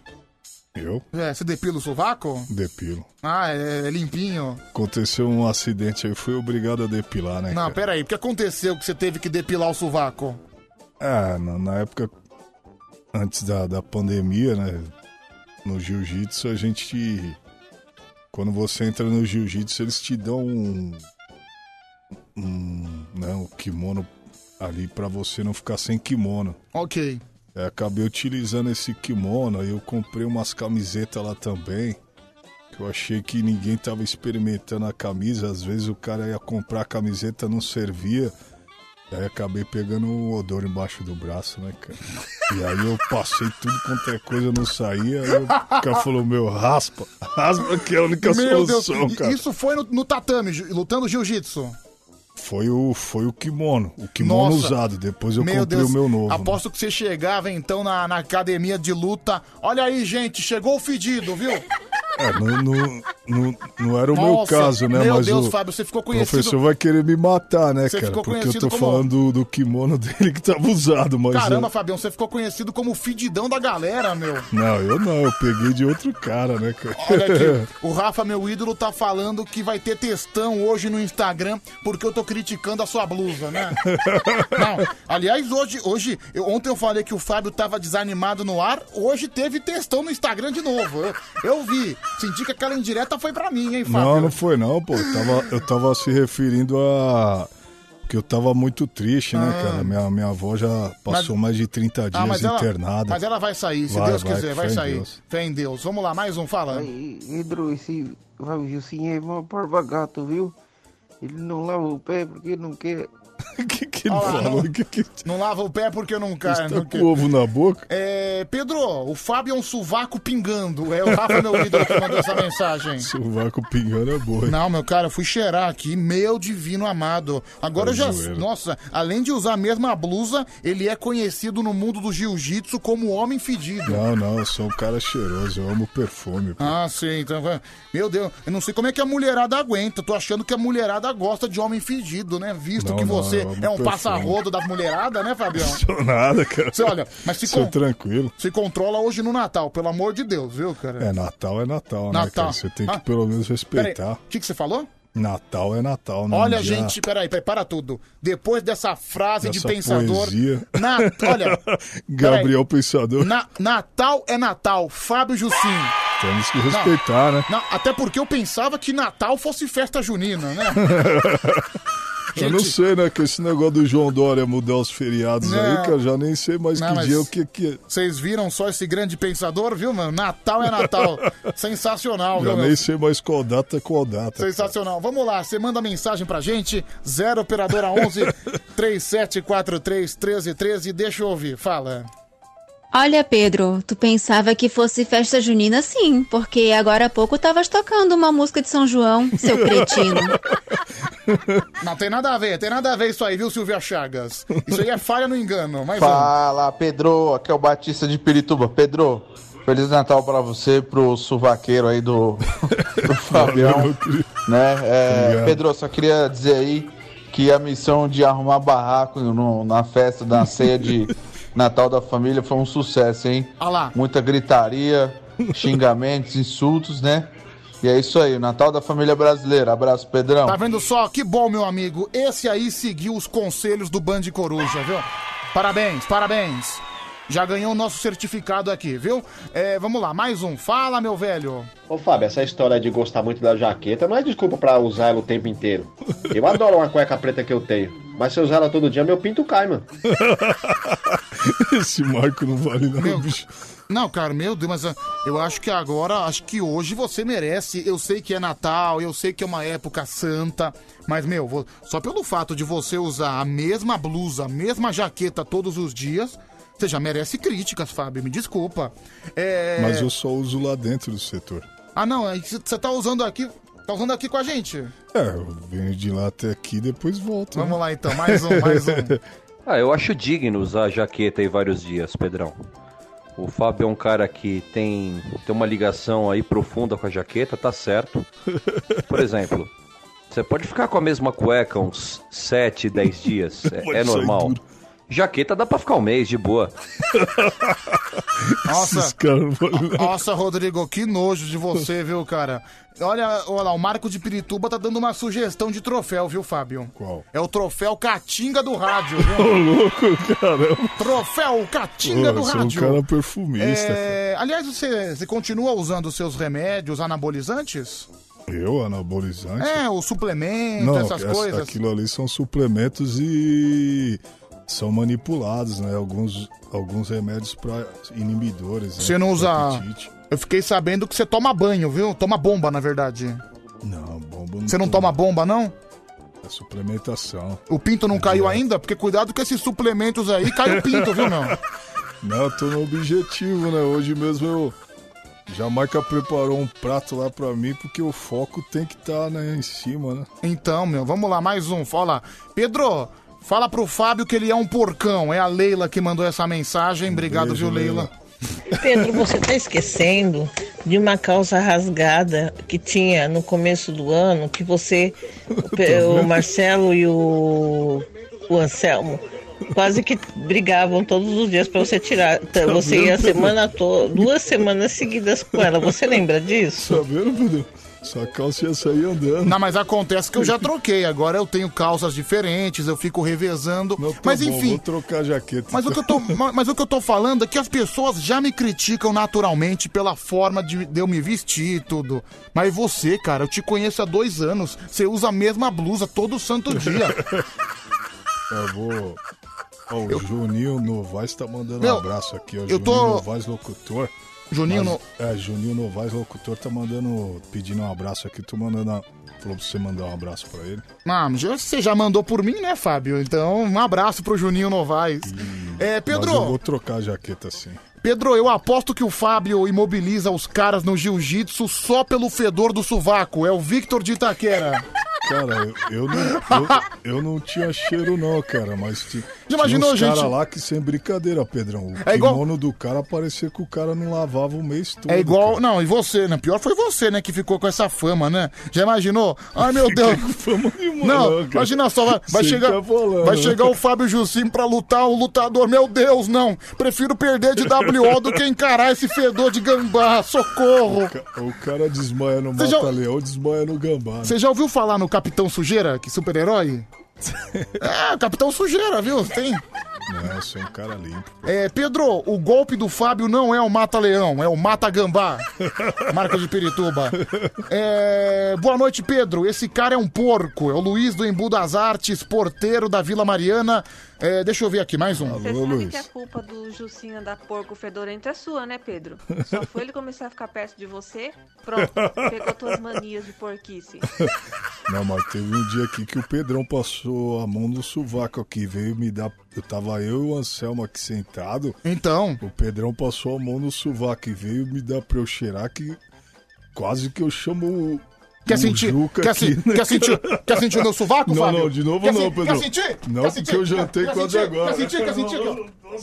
Eu É, você depila o sovaco? depilo. Ah, é, é limpinho. Aconteceu um acidente aí, fui obrigado a depilar, né? Não, cara? pera aí, o que aconteceu que você teve que depilar o sovaco? Ah, na, na época, antes da, da pandemia, né? No jiu-jitsu, a gente. Quando você entra no jiu-jitsu, eles te dão um. Um. Né, um kimono ali pra você não ficar sem kimono. Ok. É, acabei utilizando esse kimono, aí eu comprei umas camisetas lá também. Que eu achei que ninguém tava experimentando a camisa. Às vezes o cara ia comprar a camiseta, não servia. Aí acabei pegando um odor embaixo do braço, né, cara? E aí eu passei tudo quanto é coisa, não saía. Aí o cara falou, meu, raspa. Raspa que é a única Meu Deus, solução, cara. isso foi no, no tatame, ju- lutando jiu-jitsu. Foi o, foi o kimono. O kimono Nossa. usado. Depois eu comprei Deus, o meu novo. né? Aposto que você chegava então na, na academia de luta. Olha aí, gente, chegou o fedido, viu? É, não, não, não, não era o meu Nossa, caso, né? meu Mas Deus, o Fábio, você ficou O conhecido- professor vai querer me matar, né, Você cara? ficou Porque eu tô como- falando do, do kimono dele que tava usado, mas. Caramba, eu- Fabião, você ficou conhecido como o fedidão da galera, meu. Não, eu não, eu peguei de outro cara, né, cara? Olha aqui, o Rafa, meu ídolo, tá falando que vai ter textão hoje no Instagram porque eu tô criticando a sua blusa, né? Não, aliás, hoje, hoje eu- ontem eu falei que o Fábio tava desanimado no ar, hoje teve textão no Instagram de novo. Eu, eu vi, senti que aquela indireta foi pra mim, hein, Fábio? Não, não foi não, pô. Eu tava, eu tava se referindo a. Que eu tava muito triste, né, Ah. cara? Minha, minha avó já passou mais de 30 dias Ah, mas ela, internada. mas ela vai sair, se Vai, Deus vai, quiser, vai sair. Deus. Fé em Deus. Vamos lá, mais um, fala. Pedro, esse vai Gilcinho é mó porva gato, viu? Ele não lava o pé porque não quer. que ele falou? Não, não lava o pé porque eu não quero. Você tá não com quero. ovo na boca? É, Pedro, o Fábio é um sovaco pingando. É o Rafa, meu ídolo, que mandou essa mensagem. Sovaco pingando é boa. hein? Não, meu cara, eu fui cheirar aqui, meu divino amado. Agora eu já. zoeira. Nossa, além de usar a mesma blusa, ele é conhecido no mundo do jiu-jitsu como homem fedido. Não, não, eu sou um cara cheiroso, eu amo perfume. pô. Ah, sim, então. vai- Meu Deus, eu não sei como é que a mulherada aguenta. Tô achando que a mulherada gosta de homem fedido, né? Visto Não, que não, você é um passarrodo da mulherada, né, Fabião? Sou nada, cara. Você olha, mas se, Sou con- tranquilo. se controla hoje no Natal, pelo amor de Deus, viu, cara? É, Natal é Natal, né, Natal. cara? Você tem que Ah, pelo menos Peraí, respeitar. o que, que você falou? Natal é Natal, né? Olha, gente, peraí, prepara tudo. Depois dessa frase de pensador. Na- olha, Gabriel Pensador. na- Natal é Natal, Fábio Jussim. Temos que respeitar, né? Não, até porque eu pensava que Natal fosse festa junina, né? Eu não Gente- sei, né? Que esse negócio do João Dória mudar os feriados Não. aí, cara, já nem sei mais Não, que mas dia é o que que é. Vocês viram só esse grande pensador, viu, mano? Natal é Natal. Sensacional, Já viu, meu? nem sei mais qual data é qual data. Sensacional. Vamos lá, você manda mensagem pra gente, 0 operadora 11 3743 1313, deixa eu ouvir, fala. Olha, Pedro, tu pensava que fosse festa junina sim, porque agora há pouco tavas tocando uma música de São João, seu cretino. Não tem nada a ver, tem nada a ver isso aí, viu, Silvia Chagas? Isso aí é falha no engano, mas. Fala, Pedro, aqui é o Batista de Pirituba. Pedro, Feliz Natal pra você, pro suvaqueiro aí do, do Fabião. né? É. Pedro, só queria dizer aí que a missão de arrumar barraco no- na festa da ceia de Natal da família foi um sucesso, hein? Olha lá. Muita gritaria, xingamentos, insultos, né? E é isso aí, o Natal da família brasileira. Abraço, Pedrão. Tá vendo só? Que bom, meu amigo. Esse aí seguiu os conselhos do Band Coruja, viu? Parabéns, parabéns. Já ganhou o nosso certificado aqui, viu? É, vamos lá, mais um. Fala, meu velho. Ô Fábio, essa história de gostar muito da jaqueta não é desculpa pra usar ela o tempo inteiro. Eu adoro uma cueca preta que eu tenho, mas se eu usar ela todo dia, meu pinto cai, mano. Esse Marco não vale não, Meu- bicho. Não, cara, meu Deus, mas ah, eu acho que agora, acho que hoje você merece. Eu sei que é Natal, eu sei que é uma época santa, mas, meu, vo- só pelo fato de você usar a mesma blusa, a mesma jaqueta todos os dias, você já merece críticas, Fábio, me desculpa. É... Mas eu só uso lá dentro do setor. Ah, não, é que você tá usando aqui, tá usando aqui com a gente. É, eu venho de lá até aqui e depois volto. Vamos né? lá então, mais um, mais um. Ah, eu acho digno usar a jaqueta aí vários dias, Pedrão. O Fábio é um cara que tem, tem uma ligação aí profunda com a jaqueta, tá certo. Por exemplo, você pode ficar com a mesma cueca uns 7, 10 dias, é, é normal. duro. Jaqueta dá pra ficar um mês, de boa. Nossa, nossa, Rodrigo, que nojo de você, viu, cara? Olha, olha lá, o Marco de Pirituba tá dando uma sugestão de troféu, viu, Fábio? Qual? É o troféu Catinga do Rádio, Ô, louco, caramba. Troféu Catinga do você é um Rádio. cara perfumista. É, aliás, você, você continua usando os seus remédios anabolizantes? Eu, anabolizante? É, o suplemento, Não, essas essa- coisas. aquilo ali são suplementos e são manipulados, né? Alguns, alguns remédios para inibidores. né? Você não do usa. apetite. Eu fiquei sabendo que você toma banho, viu? Toma bomba, na verdade. Não, bomba Você não toma bomba, não? É suplementação. O pinto não caiu ainda? Porque cuidado com esses suplementos aí, cai o pinto, viu, meu? Não, eu tô no objetivo, né? Hoje mesmo eu. Jamaica preparou um prato lá pra mim, porque o foco tem que estar né, em cima, né? Então, meu, vamos lá, mais um. Fala. Pedro, fala pro Fábio que ele é um porcão. É a Leila que mandou essa mensagem. Obrigado, beijo, viu, Leila? Pedro, você tá esquecendo de uma calça rasgada que tinha no começo do ano, que você, o, Pe- o Marcelo e o, o Anselmo quase que brigavam todos os dias pra você tirar. Tá, Tá Você ia a semana toda, duas semanas seguidas com ela. Você lembra disso? Tá vendo, Pedro? Sua calça ia sair andando. Não, mas acontece que eu já troquei. Agora eu tenho calças diferentes, eu fico revezando. Tá mas bom, enfim. Vou trocar a jaqueta. Mas o, que eu tô, ma- mas o que eu tô falando é que as pessoas já me criticam naturalmente pela forma de, de eu me vestir e tudo. Mas você, cara, eu te conheço há dois anos. Você usa a mesma blusa todo santo dia. Eu vou. Ó, o Juninho Novaes tá mandando um abraço aqui, ó. eu Juninho tô- Novaes Locutor. Juninho Mas- No- É, Juninho Novaes Locutor tá mandando. pedindo um abraço aqui. Tô mandando. A... Falou pra você mandar um abraço pra ele. Ah, você já mandou por mim, né, Fábio? Então, um abraço pro Juninho Novaes. É, Pedro. Mas eu vou trocar a jaqueta assim. Pedro, eu aposto que o Fábio imobiliza os caras no jiu-jitsu só pelo fedor do sovaco. É o Victor de Itaquera. Cara, eu, não, eu, eu não tinha cheiro não, cara, mas ti- Já imaginou, tinha uns gente? cara lá que sem brincadeira, Pedrão. O É igual- kimono do cara parecia que o cara não lavava o mês todo. É igual. Não, e você, né? Pior foi você, né? Que ficou com essa fama, né? Já imaginou? Ai, meu Deus. Não, imagina só, vai, vai chegar. ficar falando, Vai chegar o Fábio Jussim pra lutar o lutador. Meu Deus, não. Prefiro perder de WO do que encarar esse fedor de gambá. Socorro. O cara desmaia no Você já- mata-leão, desmaia no gambá. né? Você já ouviu falar no Capitão Sujeira? Que super-herói? É, Capitão Sujeira, viu? Tem. Não, eu sou um cara limpo. É, Pedro, o golpe do Fábio não é o mata-leão, é o mata-gambá. Marca de Pirituba. É, boa noite, Pedro. Esse cara é um porco. É o Luiz do Embu das Artes, porteiro da Vila Mariana. É, deixa eu ver aqui, mais um. Você sabe que a culpa do Jucinho andar porco fedorento é sua, né, Pedro? Só foi ele começar a ficar perto de você, pronto, pegou tuas manias de porquice. Não, mas teve um dia aqui que o Pedrão passou a mão no sovaco aqui, veio me dar. Eu tava eu e o Anselmo aqui sentado. Então. O Pedrão passou a mão no sovaco e veio me dar pra eu cheirar que quase que eu chamo o. Quer sentir? Quer, aqui, se- né, quer sentir? Quer sentir o meu sovaco, Não, Fábio? não, de novo Quer não, se- Pedro. Quer sentir? Não, Quer porque sentir? eu jantei Quer quase sentir? agora. Quer sentir? Quer sentir?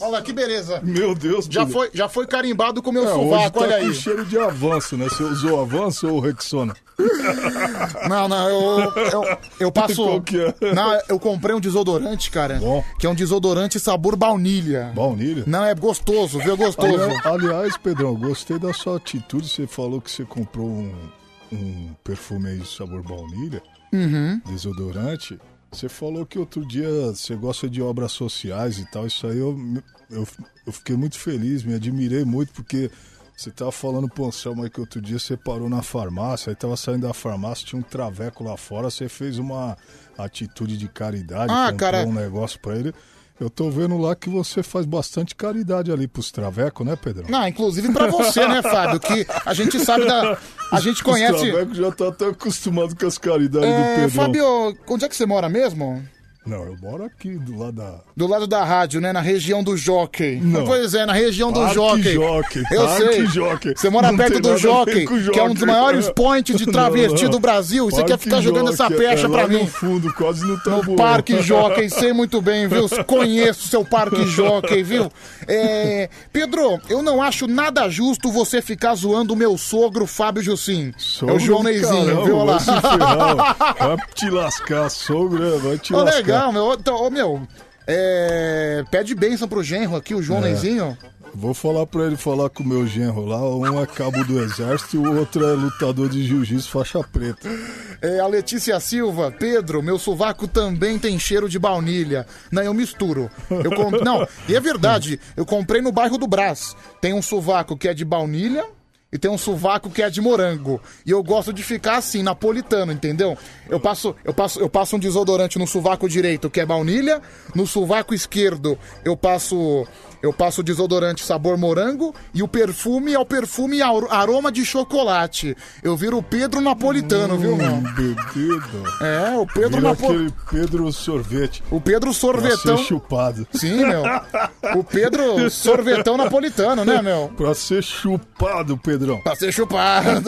Olha lá, que beleza. Meu Deus, Já Pedro. foi, já foi carimbado com o meu É, sovaco, tá olha aí. cheiro de avanço, né? Você usou avanço ou Rexona? Não, não, eu, eu, eu passo. É? Não, eu comprei um desodorante, cara. Que é um desodorante sabor baunilha. Baunilha? Não, é gostoso, viu? É gostoso. Aliás, aliás, Pedrão, gostei da sua atitude. Você falou que você comprou um, um perfume aí de sabor baunilha, Uhum. desodorante. Você falou que outro dia você gosta de obras sociais e tal. Isso aí eu, eu, eu fiquei muito feliz, me admirei muito, porque você tava falando pro Anselmo aí que outro dia você parou na farmácia, aí tava saindo da farmácia, tinha um traveco lá fora, você fez uma atitude de caridade, Ah, comprou cara. um negócio pra ele. Eu tô vendo lá que você faz bastante caridade ali pros travecos, né, Pedrão? Não, inclusive pra você, né, Fábio? Que a gente sabe da. A gente Os conhece. travecos já tá até acostumado com as caridades do É, Pedrão. Fábio, onde é que você mora mesmo? Não, eu moro aqui do lado da. Do lado da rádio, né? Na região do Jockey. Não. Pois é, na região do Parque Jockey. Jockey, Eu Parque sei. Jockey. Você mora Não perto do Jockey, o que é um dos Jockey. maiores points de travesti não. do Brasil. E você quer ficar jogando essa Jockey, pecha é pra mim. no fundo, quase no No tabuão. Parque Jockey, sei muito bem, viu? Conheço seu Parque Jockey, viu? É, Pedro, eu não acho nada justo você ficar zoando o meu sogro, Fábio Jussim. é o João Neizinho, Caramba, viu? Olha lá. vai te lascar, sogra, vai te lascar. legal, meu. Ô, ô, meu, é, pede bênção pro genro aqui, o João É. Vou falar pra ele falar com o meu genro lá. Um é cabo do exército e o outro é lutador de jiu-jitsu faixa preta. É, a Letícia Silva, Pedro, meu sovaco também tem cheiro de baunilha. Não, eu misturo. Eu com... Não, e é verdade, eu comprei no bairro do Brás. Tem um sovaco que é de baunilha e tem um sovaco que é de morango. E eu gosto de ficar assim, napolitano, entendeu? Eu passo, eu passo, eu passo um desodorante no sovaco direito, que é baunilha, no sovaco esquerdo eu passo eu passo o desodorante sabor morango e o perfume é o perfume ar- aroma de chocolate. Eu viro o Pedro Napolitano, viu, meu? Bebido. É, o Pedro Vira Napo... aquele Pedro sorvete. O Pedro sorvetão. Pra ser chupado. Sim, meu. O Pedro sorvetão napolitano, né, meu? Pra ser chupado, Pedrão. Pra ser chupado.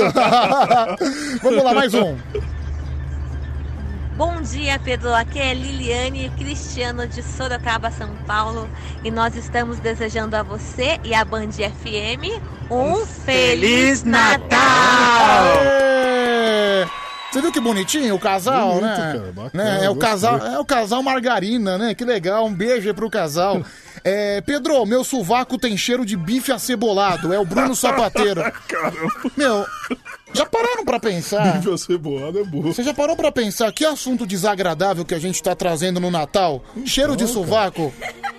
Vamos lá, mais um. Bom dia, Pedro. Aqui é Liliane Cristiano de Sorocaba, São Paulo. E nós estamos desejando a você e a Band FM um Feliz Natal! Aê! Você viu que bonitinho o casal, Bonito, né? cara, bacana, né? É o casal, é o casal Margarina, né? Que legal. Um beijo aí pro casal. É, Pedro, meu sovaco tem cheiro de bife acebolado. É o Bruno Sapateiro. Caramba. Meu, já pararam pra pensar? Bife acebolado é burro. Você já parou pra pensar que assunto desagradável que a gente tá trazendo no Natal? Cheiro de sovaco?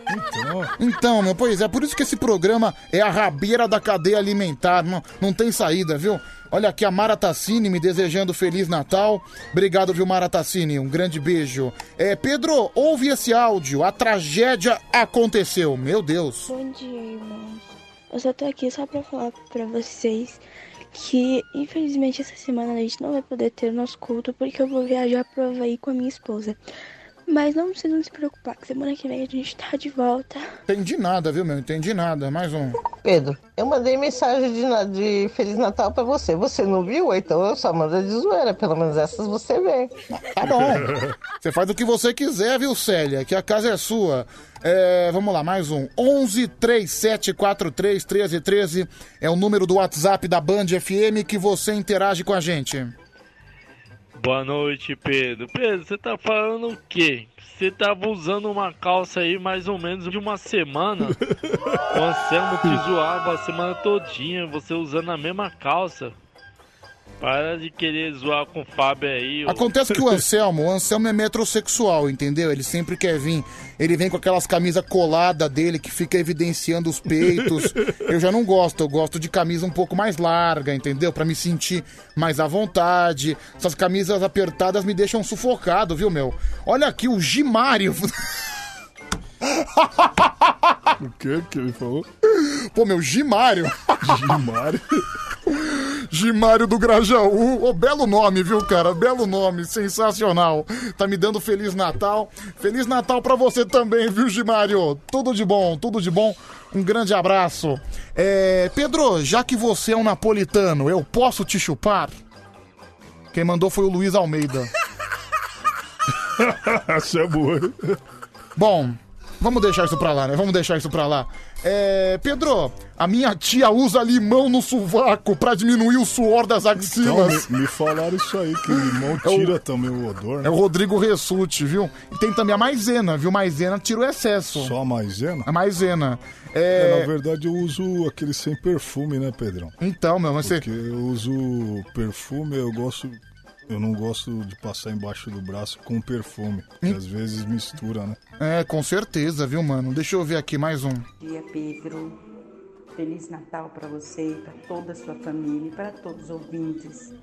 Então, Então, meu, pois é, por isso que esse programa é a rabeira da cadeia alimentar, não, não tem saída, viu? Olha aqui a Mara Tassini me desejando Feliz Natal. Obrigado, viu, Mara Tassini? Um grande beijo. É, Pedro, ouve esse áudio. A tragédia aconteceu. Meu Deus. Bom dia, irmãos. Eu só tô aqui só pra falar pra vocês que, infelizmente, essa semana a gente não vai poder ter o nosso culto porque eu vou viajar pro Havaí com a minha esposa. Mas não precisam se preocupar, que semana que vem a gente tá de volta. Entendi nada, viu, meu? Entendi nada. Mais um. Pedro, eu mandei mensagem de, de Feliz Natal pra você. Você não viu? Então eu só mando de zoeira. Pelo menos essas você vê. Tá bom. Você faz o que você quiser, viu, Célia? Que a casa é sua. É, vamos lá, mais um. 11 3743 1313 é o número do WhatsApp da Band FM que você interage com a gente. Boa noite, Pedro. Pedro, você tá falando o quê? Você tava usando uma calça aí mais ou menos de uma semana. o Anselmo te zoava a semana todinha, você usando a mesma calça. Para de querer zoar com o Fábio aí. ô. Acontece que o Anselmo, o Anselmo é metrosexual, entendeu? Ele sempre quer vir. Ele vem com aquelas camisas coladas dele que fica evidenciando os peitos. Eu já não gosto, eu gosto de camisa um pouco mais larga, entendeu? Pra me sentir mais à vontade. Essas camisas apertadas me deixam sufocado, viu, meu? Olha aqui o Gimário. O que que ele falou? Pô, meu, Gimário. Gimário? Gimário do Grajaú. Ô, belo nome, viu, cara? Belo nome, sensacional. Tá me dando Feliz Natal. Feliz Natal pra você também, viu, Gimário? Tudo de bom, tudo de bom. Um grande abraço. É, Pedro, já que você é um napolitano, eu posso te chupar? Quem mandou foi o Luiz Almeida. Essa é boa. Bom, vamos deixar isso pra lá, né? Vamos deixar isso pra lá. É, Pedro, a minha tia usa limão no sovaco pra diminuir o suor das Então, axilas. me, me falaram isso aí, que o limão É o- tira também o odor, né? É o Rodrigo Ressuti, viu? E tem também a maisena, viu? Maisena tira o excesso. Só a maisena? A maisena. É, É... na verdade eu uso aquele sem perfume, né, Pedrão? Então, meu, mas você... Porque eu uso perfume, eu gosto... Eu não gosto de passar embaixo do braço com perfume, que Hum. às vezes mistura, né? É, com certeza, viu, mano? Deixa eu ver aqui mais um. Bom dia, Pedro. Feliz Natal para você, para toda a sua família e para todos os ouvintes.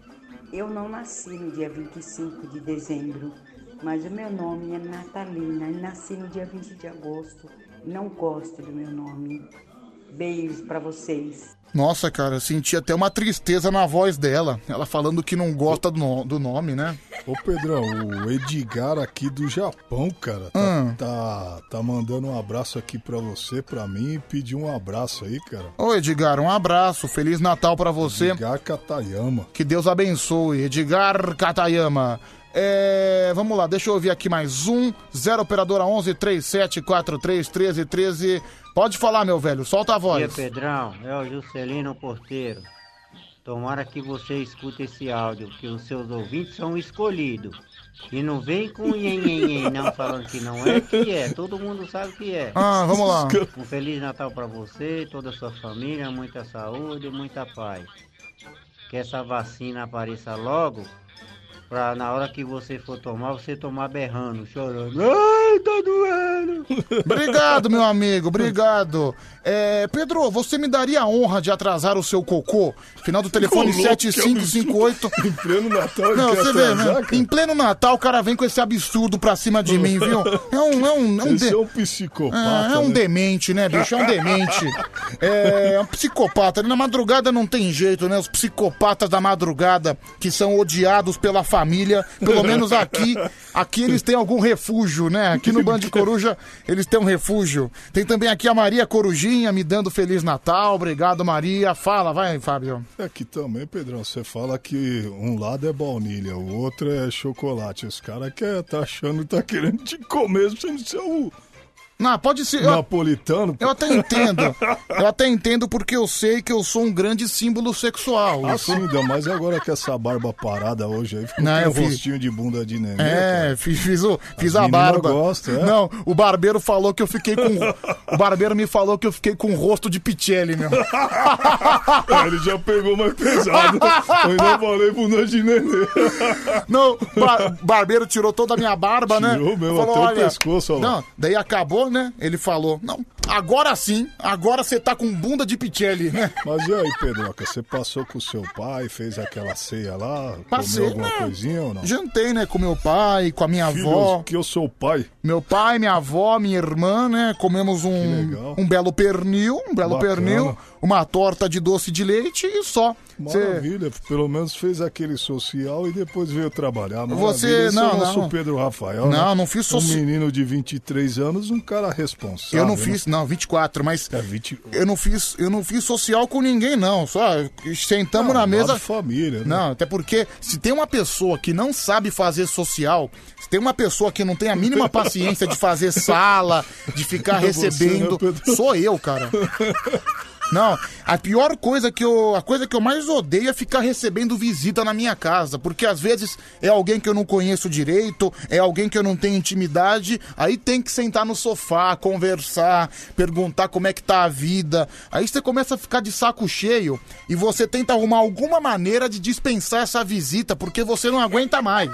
Eu não nasci no dia 25 de dezembro, mas o meu nome é Natalina e nasci no dia 20 de agosto. Não gosto do meu nome. Beijos pra vocês. Nossa, cara, eu senti até uma tristeza na voz dela. Ela falando que não gosta do, no- do nome, né? Ô Pedrão, o Edgar aqui do Japão, cara, tá, Hum. tá, tá mandando um abraço aqui pra você, pra mim, e pediu um abraço aí, cara. Ô, Edgar, um abraço. Feliz Natal pra você. Edgar Katayama. Que Deus abençoe. Edgar Katayama. É, vamos lá, deixa eu ouvir aqui mais um. 0 operadora 11 3743 1313. Pode falar, meu velho, solta a Bom dia, voz. Pedrão. É o Juscelino Porteiro. Tomara que você escute esse áudio, que os seus ouvintes são escolhidos. E não vem com nhen, nhen, nhen, não falando que não é, que é. Todo mundo sabe que é. Ah, vamos lá. Um Feliz Natal pra você, toda a sua família, muita saúde e muita paz. Que essa vacina apareça logo, pra na hora que você for tomar, você tomar berrando, chorando. Ai, tá doendo! Obrigado, meu amigo, obrigado. É, Pedro, você me daria a honra de atrasar o seu cocô? Final do telefone Ô, louco, que 7558. Em pleno Natal, Não, você vê, né? Em pleno Natal, o cara vem com esse absurdo pra cima de mim, viu? É um. É um, é um, de- é um psicopata, É, é um né? demente, né, bicho? É um demente. É, é um psicopata. Na madrugada não tem jeito, né? Os psicopatas da madrugada que são odiados pela família, pelo menos aqui, aqui eles têm algum refúgio, né? Aqui no Band Coruja eles têm um refúgio. Tem também aqui a Maria Corujinha me dando Feliz Natal. Obrigado, Maria. Fala, vai, Fábio. Aqui também, Pedrão, você fala que um lado é baunilha, o outro é chocolate. Os caras que tá achando que tá querendo te comer, você não o Não, pode ser. Eu, napolitano. eu até entendo. Eu até entendo porque eu sei que eu sou um grande símbolo sexual. Assim, sou- ainda mais agora com essa barba parada hoje aí, ficou Não, com um fiz- rostinho de bunda de neném. É, fiz, fiz, o, fiz a barba. gostam, é? Não, o barbeiro falou que eu fiquei com. o barbeiro me falou que eu fiquei com o rosto de Pichelli, meu. É, ele já pegou mais pesado. Eu ainda falei bunda de neném. Não, o bar- barbeiro tirou toda a minha barba, né? Tirou mesmo, até o pescoço, ó. Não, daí acabou, né? Ele falou: Não, agora sim, agora você tá com bunda de Pichelli, né? Mas e aí, Pedroca, você passou com o seu pai, fez aquela ceia lá, Passei, comeu alguma né? coisinha ou não? Jantei, né, com meu pai, com a minha Filho, avó. que eu sou o pai. Meu pai, minha avó, minha irmã, né? Comemos um, um belo pernil, um belo Bacana. pernil, uma torta de doce de leite e só. Cê- Maravilha, pelo menos fez aquele social e depois veio trabalhar. Maravilha, Você- esse não, é o nosso não. Pedro Rafael. Não, né? não fiz soci- Um menino de 23 anos, um cara responsável. Eu não né? fiz, não, 24, mas É 20... eu não fiz, eu não fiz social com ninguém não, só sentamos Não, na mesa. família, né? Não, até porque se tem uma pessoa que não sabe fazer social, se tem uma pessoa que não tem a mínima paciência de fazer sala, de ficar É você, recebendo, né, sou eu, cara. Não, a pior coisa que eu. A coisa que eu mais odeio é ficar recebendo visita na minha casa. Porque às vezes é alguém que eu não conheço direito, é alguém que eu não tenho intimidade. Aí tem que sentar no sofá, conversar, perguntar como é que tá a vida. Aí você começa a ficar de saco cheio e você tenta arrumar alguma maneira de dispensar essa visita, porque você não aguenta mais.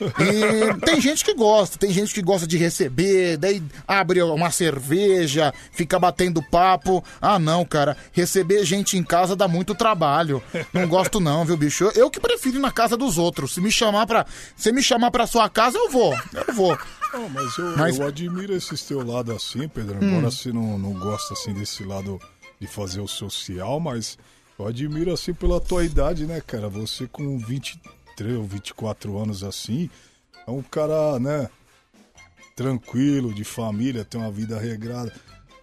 E tem gente que gosta, tem gente que gosta de receber, daí abre uma cerveja, fica batendo papo. Ah, não, cara, receber gente em casa dá muito trabalho. Não gosto não, viu, bicho? Eu que prefiro ir na casa dos outros. Se me chamar pra, se me chamar pra sua casa, eu vou. Eu vou. Não, mas eu, Mas- eu admiro esse teu lado assim, Pedro. Hum. Embora você não, não gosta assim desse lado de fazer o social, mas eu admiro assim pela tua idade, né, cara? Você com 23 ou 24 anos assim, é um cara, né, tranquilo, de família, tem uma vida regrada.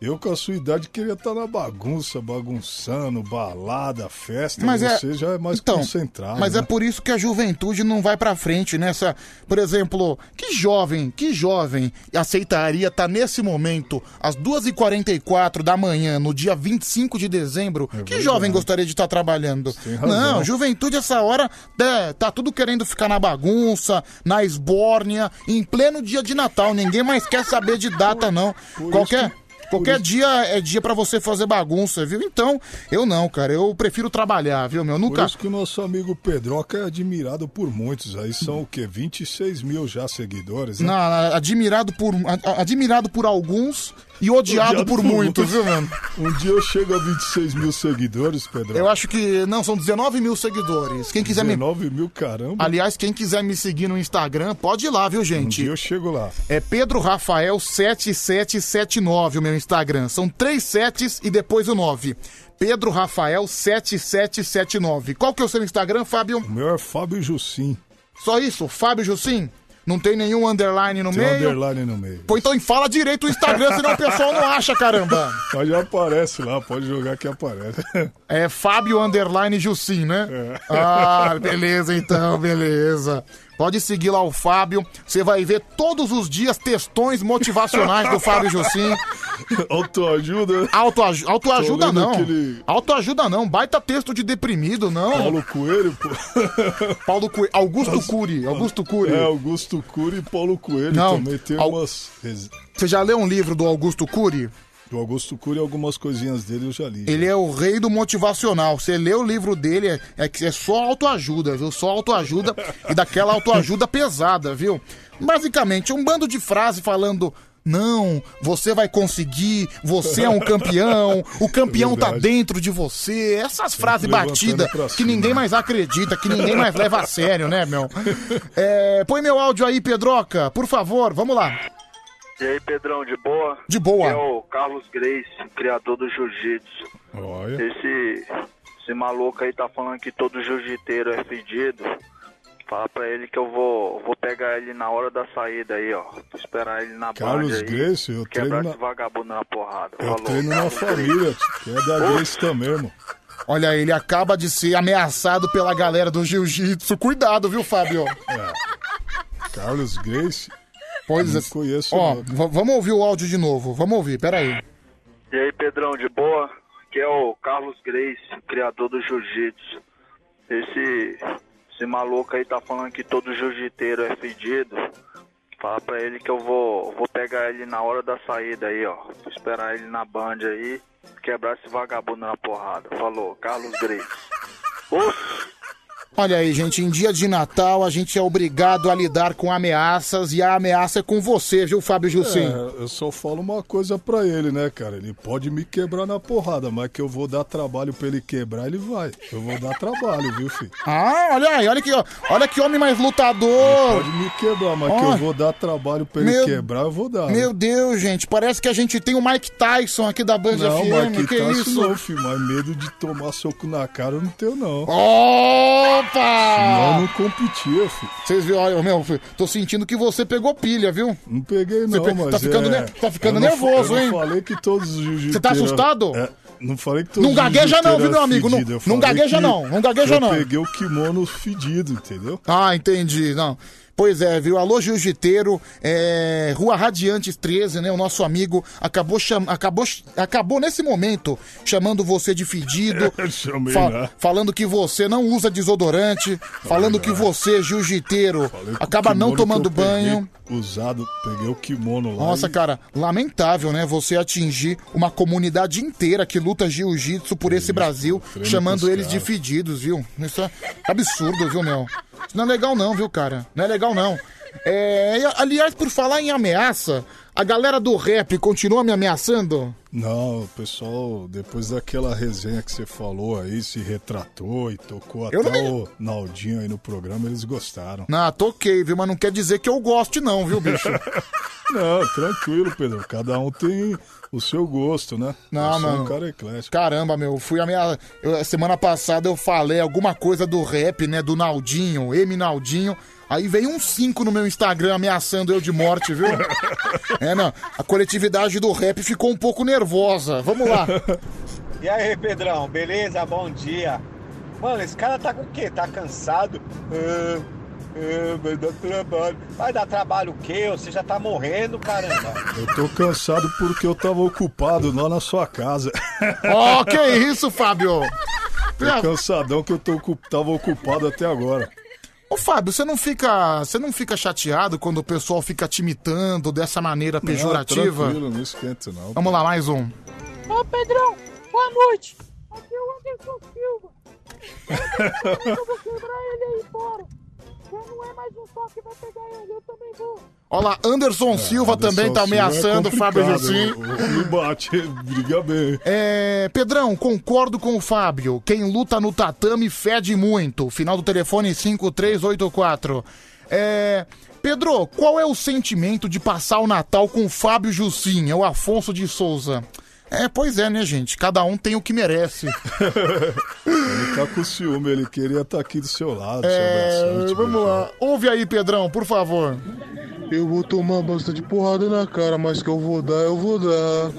Eu, com a sua idade, queria estar na bagunça, bagunçando, balada, festa. Mas é- você já é mais então, concentrado. Mas né? é por isso que a juventude não vai pra frente nessa. Por exemplo, que jovem, que jovem aceitaria estar nesse momento, às 2h44 da manhã, no dia 25 de dezembro? que verdade. jovem gostaria de estar trabalhando? tem razão. Não, juventude essa hora é, tá tudo querendo ficar na bagunça, na esbórnia, em pleno dia de Natal. Ninguém mais quer saber de data, não. Por Qualquer. Qualquer dia é dia pra você fazer bagunça, viu? Então, eu não, cara. Eu prefiro trabalhar, viu, meu? Por Nunca. isso que o nosso amigo Pedroca é admirado por muitos. Aí são o quê? 26 mil já seguidores, né? Não, admirado por, admirado por alguns e odiado, por, muitos, viu, mano? Um dia eu chego a 26 mil seguidores, Pedro. Eu acho que. Não, são 19 mil seguidores. Quem quiser me. 19 mil, caramba. Aliás, quem quiser me seguir no Instagram, pode ir lá, viu, Um gente? dia eu chego lá. É Pedro Rafael 7779 o meu Instagram. São três setes e depois o 9. Pedro Rafael 7779. Qual que é o seu Instagram, Fábio? O meu é Fábio Jussim. Só isso? Fábio Jussim? Não tem nenhum underline no Tem meio? underline no meio. Pô, então fala direito o Instagram, senão o pessoal não acha, caramba. Mas já aparece lá, pode jogar que aparece. É Fábio Underline Jussim, né? Ah, beleza então, beleza. Pode seguir lá o Fábio. Você vai ver todos os dias textões motivacionais do Fábio Jussim. Autoajuda? Autoaju autoajuda não. aquele- Autoajuda não. Baita texto de deprimido, não. Paulo Coelho, pô. Paulo Coelho. Augusto Cury. Augusto Cury. É, Augusto Cury e Paulo Coelho Não, também tem Au- umas. Você já leu um livro do Augusto Cury? Do Augusto Cury, algumas coisinhas dele eu já li. Ele é o rei do motivacional. Você lê o livro dele, é, é que é só autoajuda, viu? Só autoajuda e daquela autoajuda pesada, viu? Basicamente, um bando de frases falando. Não, você vai conseguir, você é um campeão, o campeão tá Verdade. dentro de você. Essas frases batidas que ninguém mais acredita, que ninguém mais leva a sério, né, meu? É, põe meu áudio aí, Pedroca, por favor, vamos lá. E aí, Pedrão, de boa? De boa. Aqui É o Carlos Grace, criador do jiu-jitsu. Olha. Esse, esse maluco aí tá falando que todo jiu-jiteiro é fedido. Fala pra ele que eu vou, vou pegar ele na hora da saída aí, ó. Vou esperar ele na Carlos aí. Grace, eu quebrar treino na- esse vagabundo na porrada. Eu Falou, treino na família, que é da Grace também, irmão. Olha, ele acaba de ser ameaçado pela galera do jiu-jitsu. Cuidado, viu, Fábio? Carlos Grace. Pois é. conheço. Ó, vamos ouvir o áudio de novo. Vamos ouvir, peraí. E aí, Pedrão, de boa? Aqui é o Carlos Grace, criador do jiu-jitsu. Esse, esse maluco aí tá falando que todo jiu-jiteiro é fedido. Fala pra ele que eu vou, vou pegar ele na hora da saída aí, ó. Vou esperar ele na band aí, quebrar esse vagabundo na porrada. Falou, Carlos Grace. Oxi! Olha aí, gente, em dia de Natal a gente é obrigado a lidar com ameaças e a ameaça é com você, viu, Fábio Jussim? É, eu só falo uma coisa pra ele, né, cara? Ele pode me quebrar na porrada, mas que eu vou dar trabalho pra ele quebrar, ele vai. Eu vou dar trabalho, viu, filho? Ah, olha aí, olha que, olha que homem mais lutador. Pode me quebrar, mas que eu vou dar trabalho pra ele Meu- quebrar, eu vou dar. né? Meu Deus, gente, parece que a gente tem o Mike Tyson aqui da Band não, FM. mas que, tá isso? não, filho. Mas medo de tomar soco na cara eu não tenho, não. Opa! Senão eu não competia, filho. Vocês viram, olha, meu, filho, tô sentindo que você pegou pilha, viu? Não peguei, não, pe- mas tá ficando, é... ne- tá ficando eu não nervoso, eu hein? não falei que todos os. Você tá assustado? É, não falei que todos Não gagueja não, viu, meu amigo? Não-. Eu não gagueja que não, não gagueja eu não. peguei o kimono fedido, entendeu? Ah, entendi. Não. Pois é, viu? Alô, Jiu-Jiteiro, é, Rua Radiantes 13, né? O nosso amigo acabou, cham... acabou, acabou nesse momento chamando você de fedido, Chamei, fa- né? falando que você não usa desodorante, falando que você, Jiu-Jiteiro, acaba não tomando banho. Usado, peguei o kimono lá. Nossa, e- cara, lamentável, né? Você atingir uma comunidade inteira que luta jiu-jitsu por esse Brasil, chamando eles de fedidos, viu? Isso é absurdo, viu, meu? Isso não é legal não, viu, cara? Não é legal não. É, aliás, por falar em ameaça, a galera do rap continua me ameaçando? Não, o pessoal, depois daquela resenha que você falou aí, se retratou e tocou até não me- o Naldinho aí no programa, eles gostaram. Não, toquei, viu? Mas não quer dizer que eu goste não, viu, bicho? Não, tranquilo, Pedro. Cada um tem o seu gosto, né? Não, eu sou um cara eclético. Caramba, meu, fui a minha. eu- semana passada eu falei alguma coisa do rap, né? Do Naldinho, M Naldinho. Aí veio um 5 no meu Instagram ameaçando eu de morte, viu? É, não. A coletividade do rap ficou um pouco nervosa. Vamos lá. E aí, Pedrão, beleza? Bom dia. Mano, esse cara tá com o quê? Tá cansado? Ah, ah, vai dar trabalho. Vai dar trabalho o quê? Você já tá morrendo, caramba. Eu tô cansado porque eu tava ocupado lá na sua casa. Ó, que isso, Fábio? Tô cansadão que eu tô, tava ocupado até agora. Ô Fábio, você não fica, você não fica chateado quando o pessoal fica te imitando dessa maneira pejorativa? Não, tranquilo, não esquenta não. Vamos lá, mais um. Ô Pedrão, boa noite. Aqui é o Anderson Silva. Eu vou quebrar ele aí fora. Já não é mais um só que vai pegar ele, eu também vou. Olha lá, Anderson Silva também tá ameaçando o Fábio Jussim. Me bate, briga bem. É, Pedrão, concordo com o Fábio. Quem luta no tatame fede muito. Final do telefone 5384. É, Pedro, qual é o sentimento de passar o Natal com o Fábio Jussim? É o Afonso de Souza. É, pois é, né, gente? Cada um tem o que merece. Ele tá com ciúme, ele queria estar aqui do seu lado, É, te vamos lá. Ouve aí, Pedrão, por favor. Eu vou tomar bastante porrada na cara, mas que eu vou dar, eu vou dar.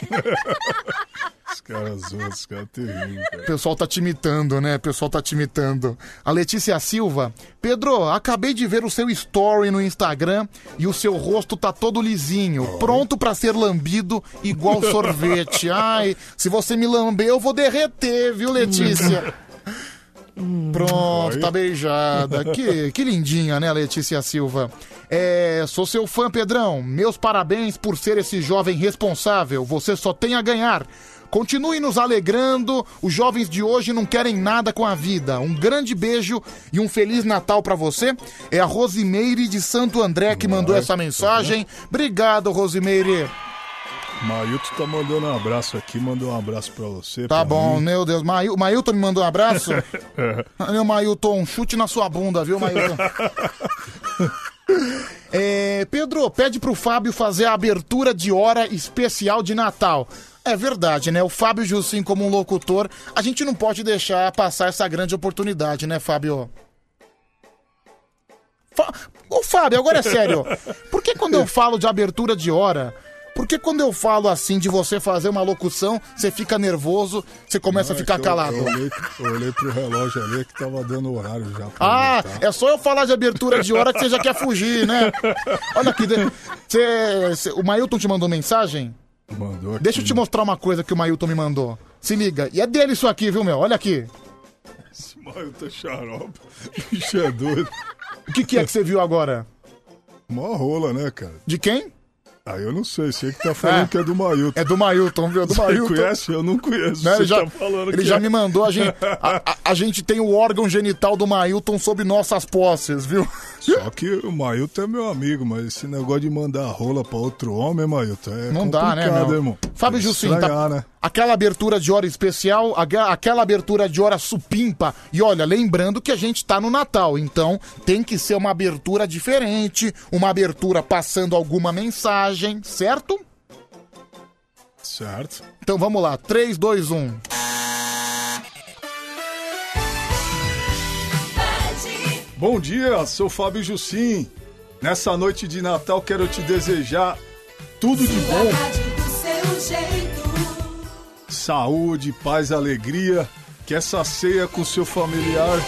Os caras zoam, os caras terríveis, O pessoal tá te imitando, né? O pessoal tá te imitando. A Letícia Silva. Pedro, acabei de ver o seu story no Instagram e o seu rosto tá todo lisinho, pronto pra ser lambido igual sorvete. Ai, se você me lamber, eu vou derreter, viu, Letícia? Pronto, tá beijada. Que, que lindinha, né, Letícia Silva? É, sou seu fã, Pedrão. Meus parabéns por ser esse jovem responsável. Você só tem a ganhar. Continue nos alegrando. Os jovens de hoje não querem nada com a vida. Um grande beijo e um feliz Natal pra você. É a Rosimeire de Santo André que mandou essa mensagem. Obrigado, Rosimeire. Mailton tá mandando um abraço aqui, mandou um abraço pra você. Tá pra bom, mim. meu Deus. Mail, Mailton me mandou um abraço. É. Meu Mailton, um chute na sua bunda, viu, Mailton? É, Pedro, pede pro Fábio fazer a abertura de hora especial de Natal. É verdade, né? O Fábio Jussim, como um locutor, a gente não pode deixar passar essa grande oportunidade, né, Fábio? Fa... Ô, Fábio, agora é sério. Por que quando eu falo de abertura de hora, por que quando eu falo assim de você fazer uma locução, você fica nervoso, você começa Não, a ficar é que eu- calado? Eu, olhei, eu olhei pro relógio ali que tava dando horário já. pra Ah, voltar. é só eu falar de abertura de hora que você já quer fugir, né? Olha aqui, de- você- você- o Mailton te mandou mensagem? Mandou aqui. Deixa eu te mostrar uma coisa que o Mailton me mandou. Se liga. E é dele isso aqui, viu, meu? Olha aqui. Esse Mailton é xarope. Bicho é doido. O que, que é que você viu agora? Mó rola, né, cara? De quem? Ah, eu não sei. Sei que tá falando É. que é do Mailton. É do Mailton, viu? Do Você Mailton. conhece? Eu não conheço. Né, Você ele já, tá falando ele que já é. me mandou, a gente, a, a- a gente tem o órgão genital do Mailton sob nossas posses, viu? Só que o Mailton é meu amigo, mas esse negócio de mandar rola pra outro homem, Mailton, é Não dá, né, meu? irmão. Fábio Jussim, tá, né? Aquela abertura de hora especial, aquela abertura de hora supimpa. E olha, lembrando que a gente tá no Natal, então tem que ser uma abertura diferente, uma abertura passando alguma mensagem, certo? Certo. Então vamos lá, um. 3, 2, 1. Bom dia, sou Fábio Jussim. Nessa noite de Natal quero te desejar tudo de bom. Saúde, paz, alegria. Que essa ceia com seu familiar.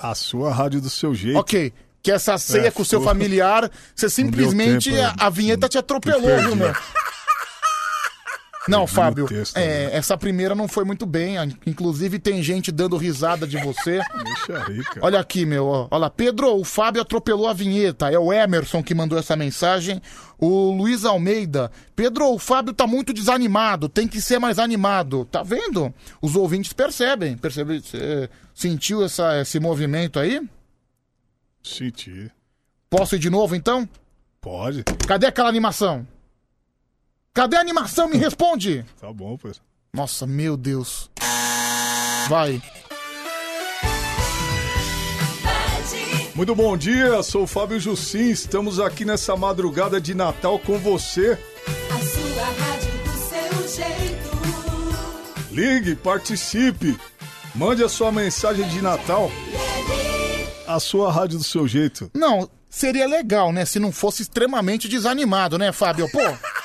A sua rádio do seu jeito. Ok. Que essa ceia É, com seu familiar, você simplesmente tempo, a, a vinheta te atropelou, viu, meu? Não, Fábio, texto, é, essa primeira não foi muito bem. Inclusive tem gente dando risada de você. Deixa aí, cara. Olha aqui, meu. ó. Olha lá, Pedro, o Fábio atropelou a vinheta. É o Emerson que mandou essa mensagem. O Luiz Almeida. Pedro, o Fábio tá muito desanimado. Tem que ser mais animado. Tá vendo? Os ouvintes percebem. Percebe? Você sentiu essa, esse movimento aí? Senti. Posso ir de novo, então? Pode. Cadê aquela animação? Cadê a animação? Me responde! Tá bom, pois. Nossa, meu Deus. Vai. Muito bom dia, sou o Fábio Jussim. Estamos aqui nessa madrugada de Natal com você. A sua rádio do seu jeito. Ligue, participe. Mande a sua mensagem de Natal. A sua rádio do seu jeito. Não, seria legal, né? Se não fosse extremamente desanimado, né, Fábio? Pô.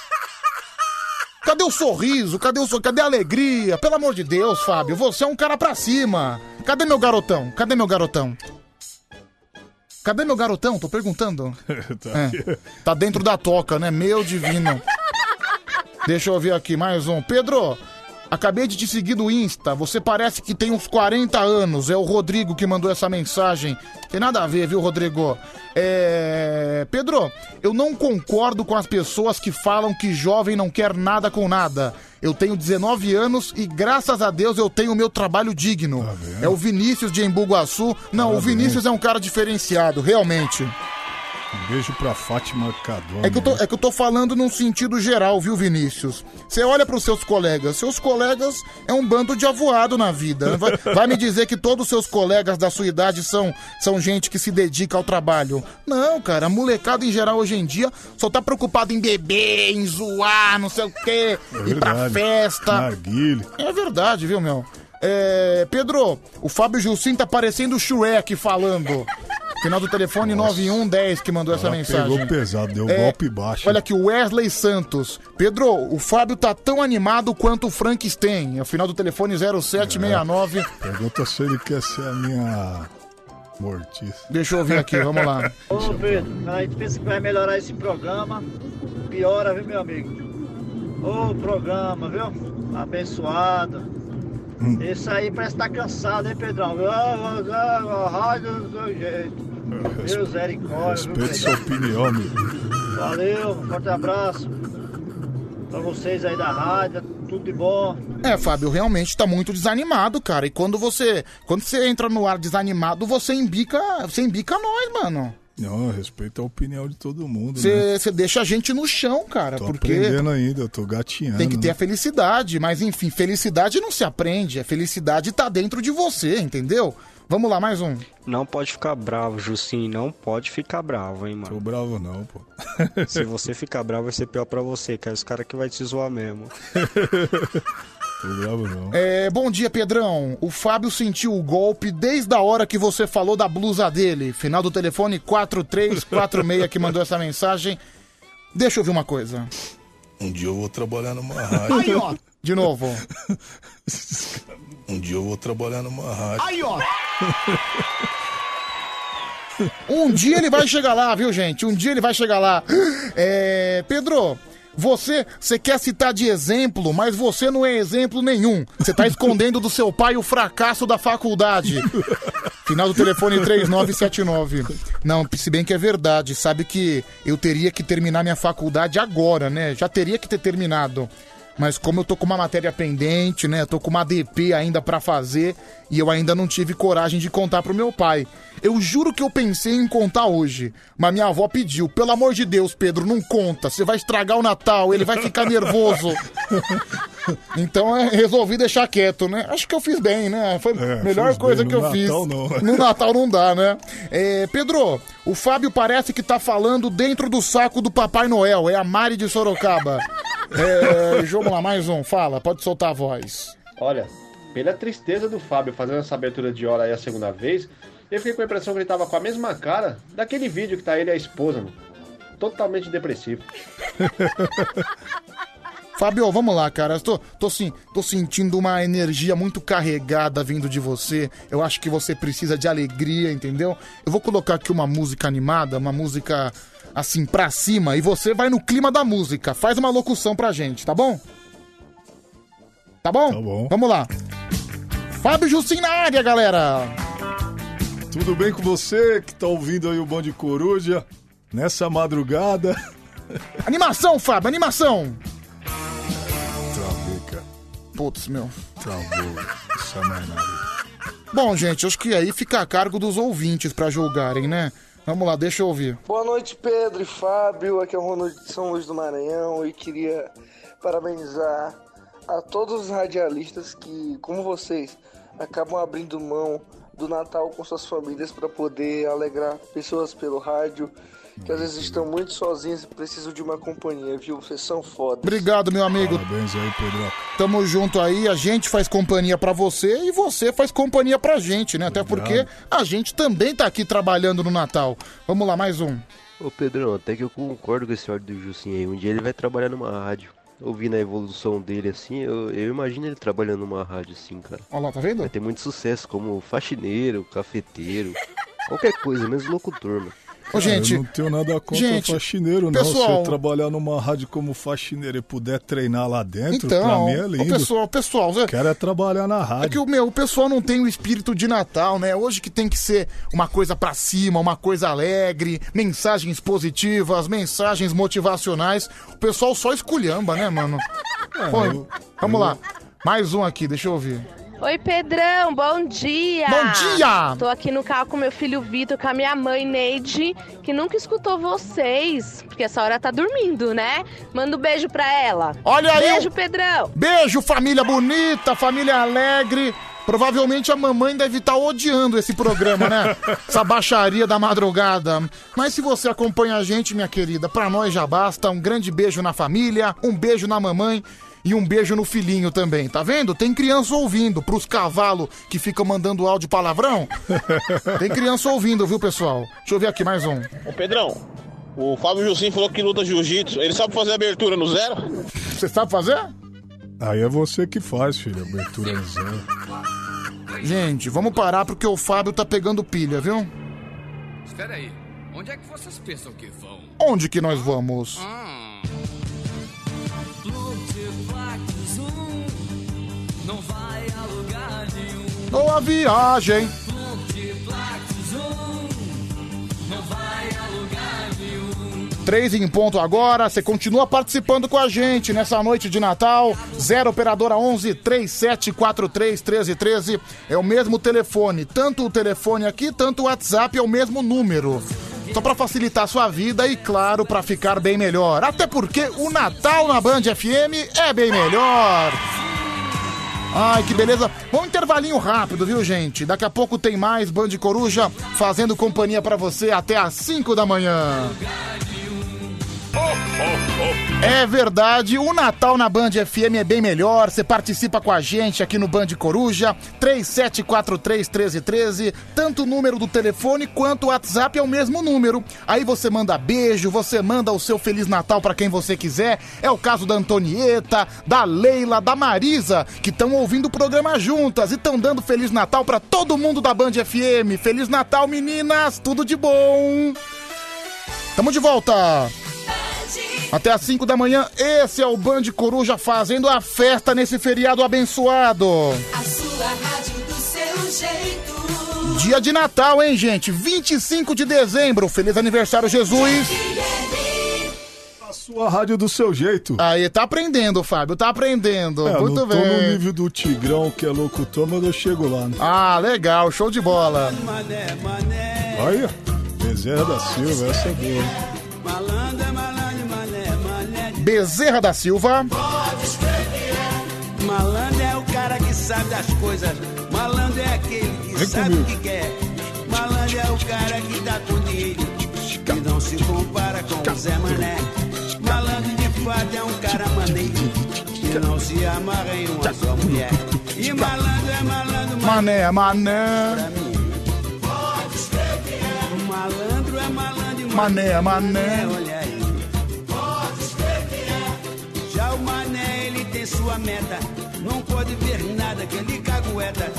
Cadê o sorriso? Cadê o sor... Cadê a alegria? Pelo amor de Deus, Fábio, você é um cara pra cima. Cadê meu garotão? Cadê meu garotão? Cadê meu garotão? Tô perguntando. tá É, tá dentro da toca, né? Meu divino. Deixa eu ver aqui mais um. Pedro, Acabei de te seguir no Insta. Você parece que tem uns 40 anos. É o Rodrigo que mandou essa mensagem. Tem nada a ver, viu, Rodrigo? É. Pedro, eu não concordo com as pessoas que falam que jovem não quer nada com nada. Eu tenho 19 anos e graças a Deus eu tenho o meu trabalho digno. é o Vinícius de Embu Guaçu. Não, o Parabéns. Vinícius é um cara diferenciado, realmente. Um beijo pra Fátima Cadona. É que, eu tô, é que eu tô falando num sentido geral, viu, Vinícius? Você olha pros seus colegas. Seus colegas é um bando de avoado na vida. Vai, vai me dizer que todos os seus colegas da sua idade são, são gente que se dedica ao trabalho. Não, cara, a molecada em geral hoje em dia só tá preocupada em beber, em zoar, não sei o quê, ir pra festa. É verdade, viu, meu? É, Pedro, o Fábio Gilcim tá parecendo o Shrek falando. Final do telefone 9110 que mandou essa Ela mensagem. pegou pesado, deu É, golpe baixo. Olha aqui, o Wesley Santos. Pedro, o Fábio tá tão animado quanto o Frankenstein. É o final do telefone 0769. Pergunta se ele quer ser a minha mortiça. Deixa eu ouvir aqui, vamos lá. Ô Pedro, a gente pensa que vai melhorar esse programa, piora, viu meu amigo? Ô programa, viu? Abençoado. Esse aí parece estar cansado, hein, Pedrão? A rádio do seu jeito. Misericórdia, viu, Respeite sua opinião, amigo. Valeu, um forte abraço. Pra vocês aí da rádio, tudo de bom. É, Fábio, realmente tá muito desanimado, cara. E quando você, quando você entra no ar desanimado, você embica, você embica nós, mano. Não, respeita a opinião de todo mundo, né? Você, você deixa a gente no chão, cara, Tô porque aprendendo ainda, eu tô gatinhando. tem que ter né? a felicidade, mas enfim, felicidade não se aprende, a felicidade tá dentro de você, entendeu? Vamos lá, mais um. Não pode ficar bravo, Jussim. Não pode ficar bravo, hein, mano. Tô bravo não, pô. Se você ficar bravo, vai ser pior pra você, é os caras que vai te zoar mesmo. É, bom dia, Pedrão. O Fábio sentiu o golpe desde a hora que você falou da blusa dele. Final do telefone 4346 que mandou essa mensagem. Deixa eu ouvir uma coisa. Um dia eu vou trabalhar numa rádio. Aí, ó. De novo. Um dia eu vou trabalhar numa rádio. Aí, ó. Um dia ele vai chegar lá, viu, gente? Um dia ele vai chegar lá. É, Pedro, você, você quer citar de exemplo, mas você não é exemplo nenhum. Você tá escondendo do seu pai o fracasso da faculdade. Final do telefone 3979. Não, se bem que é verdade. Sabe que eu teria que terminar minha faculdade agora, né? Já teria que ter terminado. Mas como eu tô com uma matéria pendente, né? Tô com uma DP ainda pra fazer e eu ainda não tive coragem de contar pro meu pai. Eu juro que eu pensei em contar hoje, mas minha avó pediu, pelo amor de Deus, Pedro, não conta, você vai estragar o Natal, ele vai ficar nervoso. então é, resolvi deixar quieto, né? Acho que eu fiz bem, né? Foi a É, melhor coisa bem, que no eu fiz. Natal não. No Natal não dá, né? É, Pedro, o Fábio parece que tá falando dentro do saco do Papai Noel. É a Mari de Sorocaba. É, vamos lá, mais um. Fala, pode soltar a voz. Olha, pela tristeza do Fábio fazendo essa abertura de hora aí a segunda vez, eu fiquei com a impressão que ele tava com a mesma cara daquele vídeo que tá ele e a esposa, mano. Totalmente depressivo. Fábio, vamos lá, cara. Tô, tô, sim, tô sentindo uma energia muito carregada vindo de você. Eu acho que você precisa de alegria, entendeu? Eu vou colocar aqui uma música animada, uma música assim pra cima, e você vai no clima da música. Faz uma locução pra gente, tá bom? Tá bom? Tá bom. Vamos lá. Fábio Jussim na área, galera. Tudo bem com você que tá ouvindo aí o Bom de Coruja nessa madrugada? Animação, Fábio, animação. Travei, cara. Putz, meu. Travou. Isso é mais nada. Bom, gente, acho que aí fica a cargo dos ouvintes pra julgarem, né? Vamos lá, deixa eu ouvir. Boa noite, Pedro e Fábio. Aqui é o Ronald de São Luís do Maranhão e queria parabenizar a todos os radialistas que, como vocês, acabam abrindo mão do Natal com suas famílias para poder alegrar pessoas pelo rádio que às vezes estão muito sozinhas e precisam de uma companhia, viu? Vocês são foda. Obrigado, meu amigo. Parabéns aí, Pedro. Tamo junto aí, a gente faz companhia pra você e você faz companhia pra gente, né? Até porque a gente também tá aqui trabalhando no Natal. Vamos lá, mais um. Ô Pedrão, até que eu concordo com esse ordem do Jussim aí. Um dia ele vai trabalhar numa rádio. Ouvindo a evolução dele assim, eu, eu imagino ele trabalhando numa rádio assim, cara. Olha lá, tá vendo? Vai ter muito sucesso como faxineiro, cafeteiro, qualquer coisa, menos locutor, mano. Ô, gente, eu não tenho nada contra gente, faxineiro, não. Se pessoal- eu trabalhar numa rádio como faxineiro e puder treinar lá dentro, Então, pra mim é lindo. pessoal, pessoal, Zé- Quero é trabalhar na rádio. É que o meu, o pessoal não tem o espírito de Natal, né? Hoje que tem que ser uma coisa pra cima, uma coisa alegre, mensagens positivas, mensagens motivacionais. O pessoal só esculhamba, né, mano? Pô, eu- vamos lá. Mais um aqui, deixa eu ouvir. Oi, Pedrão, bom dia! Bom dia! Tô aqui no carro com meu filho Vitor, com a minha mãe Neide, que nunca escutou vocês, porque essa hora tá dormindo, né? Manda um beijo pra ela. Olha aí! Beijo, Pedrão! Beijo, família bonita, família alegre. Provavelmente a mamãe deve estar odiando esse programa, né? Essa baixaria da madrugada. Mas se você acompanha a gente, minha querida, pra nós já basta. Um grande beijo na família, um beijo na mamãe e um beijo no filhinho também. Tá vendo? Tem criança ouvindo. Pros cavalos que ficam mandando áudio palavrão. Tem criança ouvindo, viu, pessoal? Deixa eu ver aqui mais um. Ô Pedrão, o Fábio Jussim falou que luta jiu-jitsu. Ele sabe fazer abertura no zero? Você sabe fazer? Aí é você que faz, filho, abertura no zero. Gente, vamos parar porque o Fábio tá pegando pilha, viu? Espera aí, onde é que vocês pensam que vão? Onde que nós vamos? Não vai a lugar nenhum. Ou a viagem. Três em ponto agora. Você continua participando com a gente nessa noite de Natal. 0 operadora 11 3743 1313 é o mesmo telefone. Tanto o telefone aqui, tanto o WhatsApp é o mesmo número. Só pra facilitar a sua vida e, claro, pra ficar bem melhor. Até porque o Natal na Band FM é bem melhor. Ai, que beleza. Um intervalinho rápido, viu, gente? Daqui a pouco tem mais Band Coruja fazendo companhia pra você até às 5 da manhã. É verdade, o Natal na Band FM é bem melhor. Você participa com a gente aqui no Band Coruja, 37431313. Tanto o número do telefone quanto o WhatsApp é o mesmo número. Aí você manda beijo, você manda o seu Feliz Natal pra quem você quiser. É o caso da Antonieta, da Leila, da Marisa, que estão ouvindo o programa juntas e estão dando Feliz Natal pra todo mundo da Band FM. Feliz Natal, meninas! Tudo de bom! Tamo de volta! Até às 5 da manhã, esse é o Band Coruja fazendo a festa nesse feriado abençoado. A sua rádio do seu jeito. Dia de Natal, hein, gente? 25 de dezembro. Feliz aniversário, Jesus. A sua rádio do seu jeito. Aí, tá aprendendo, Fábio, tá aprendendo. É, Muito não tô bem. no nível do Tigrão, que é locutor, mas eu chego lá. né? Ah, legal, show de bola. Olha, Bezerra da Silva, essa é boa. Bezerra da Silva. Malandro é o cara que sabe das coisas. Malandro é aquele que Vem sabe o que quer. Malandro é o cara que com dinheiro. Que não se compara com o Zé Mané. Malandro de fato é um cara maneiro. Que não se amarra em uma só mulher. E malandro é malandro, Mané, mané. Malandro é malandro e Mané, mané. Olha aí. O mané, ele tem sua meta. Não pode ver nada que ele cagueta.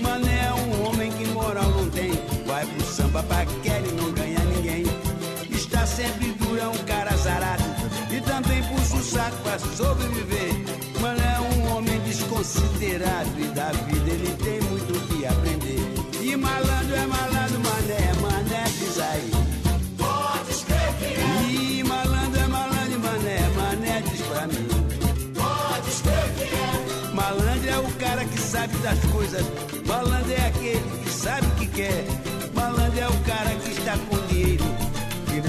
Mané é um homem que moral não tem. Vai pro samba paquera e não ganha ninguém. Está sempre duro, é um cara azarado. E também puxa o saco pra sobreviver. Mané é um homem desconsiderado. E da vida ele tem muito o que aprender. E malandro é malandro, das coisas. Malandro é aquele que sabe o que quer.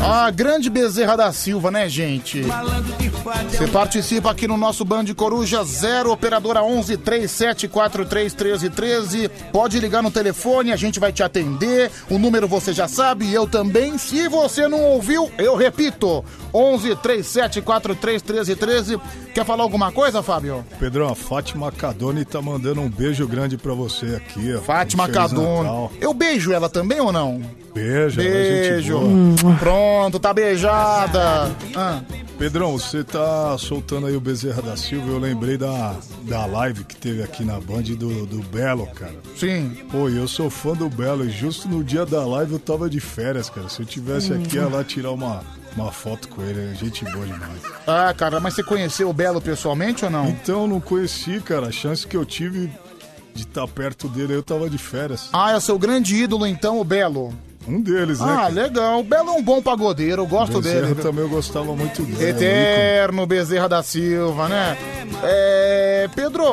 A grande Bezerra da Silva, né, gente? É Você participa aqui no nosso Band Coruja 0 operadora 11 3743 1313. Pode ligar no telefone, a gente vai te atender. O número você já sabe, eu também. Se você não ouviu, eu repito. 11 3743 1313. Quer falar alguma coisa, Fábio? Pedrão, a Fátima Cadoni tá mandando um beijo grande pra você aqui. ó. Fátima Cadone. Eu beijo ela também ou não? Beijo, é gente Beijo. boa. Pronto, tá beijada. Ah. Pedrão, você tá soltando aí o Bezerra da Silva. Eu lembrei da, da live que teve aqui na Band do, do Belo, cara. Sim. Pô, eu sou fã do Belo e justo no dia da live eu tava de férias, cara. Se eu tivesse aqui, ia lá tirar uma, uma foto com ele. é Gente boa demais. Ah, cara, mas você conheceu o Belo pessoalmente ou não? Então, não conheci, cara. A chance que eu tive de estar perto dele, eu tava de férias. Ah, é seu grande ídolo então, o Belo. Um deles, né? Ah, legal. O Belo é um bom pagodeiro, eu gosto Bezerra dele. viu? também eu gostava muito dele. Eterno Bezerra da Silva, né? É. Pedro,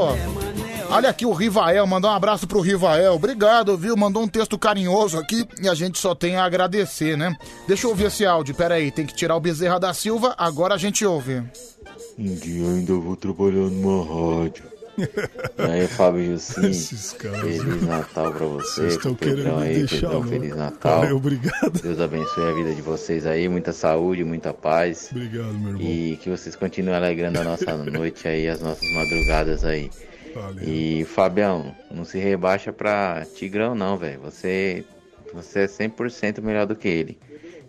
olha aqui o Rivael, mandar um abraço pro Rivael. Obrigado, viu? Mandou um texto carinhoso aqui e a gente só tem a agradecer, né? Deixa eu ouvir esse áudio, pera aí, tem que tirar o Bezerra da Silva, agora a gente ouve. Um dia eu ainda vou trabalhar numa rádio. E aí, Fábio Jussim, Feliz Natal pra você. Vocês estão querendo aí, deixar Pedrão. Feliz Natal. Valeu, obrigado. Deus abençoe a vida de vocês aí, muita saúde, muita paz. Obrigado, meu irmão. E que vocês continuem alegrando a nossa noite aí, as nossas madrugadas aí. E Fabião, não se rebaixa pra Tigrão não, velho. Você, você é 100% melhor do que ele.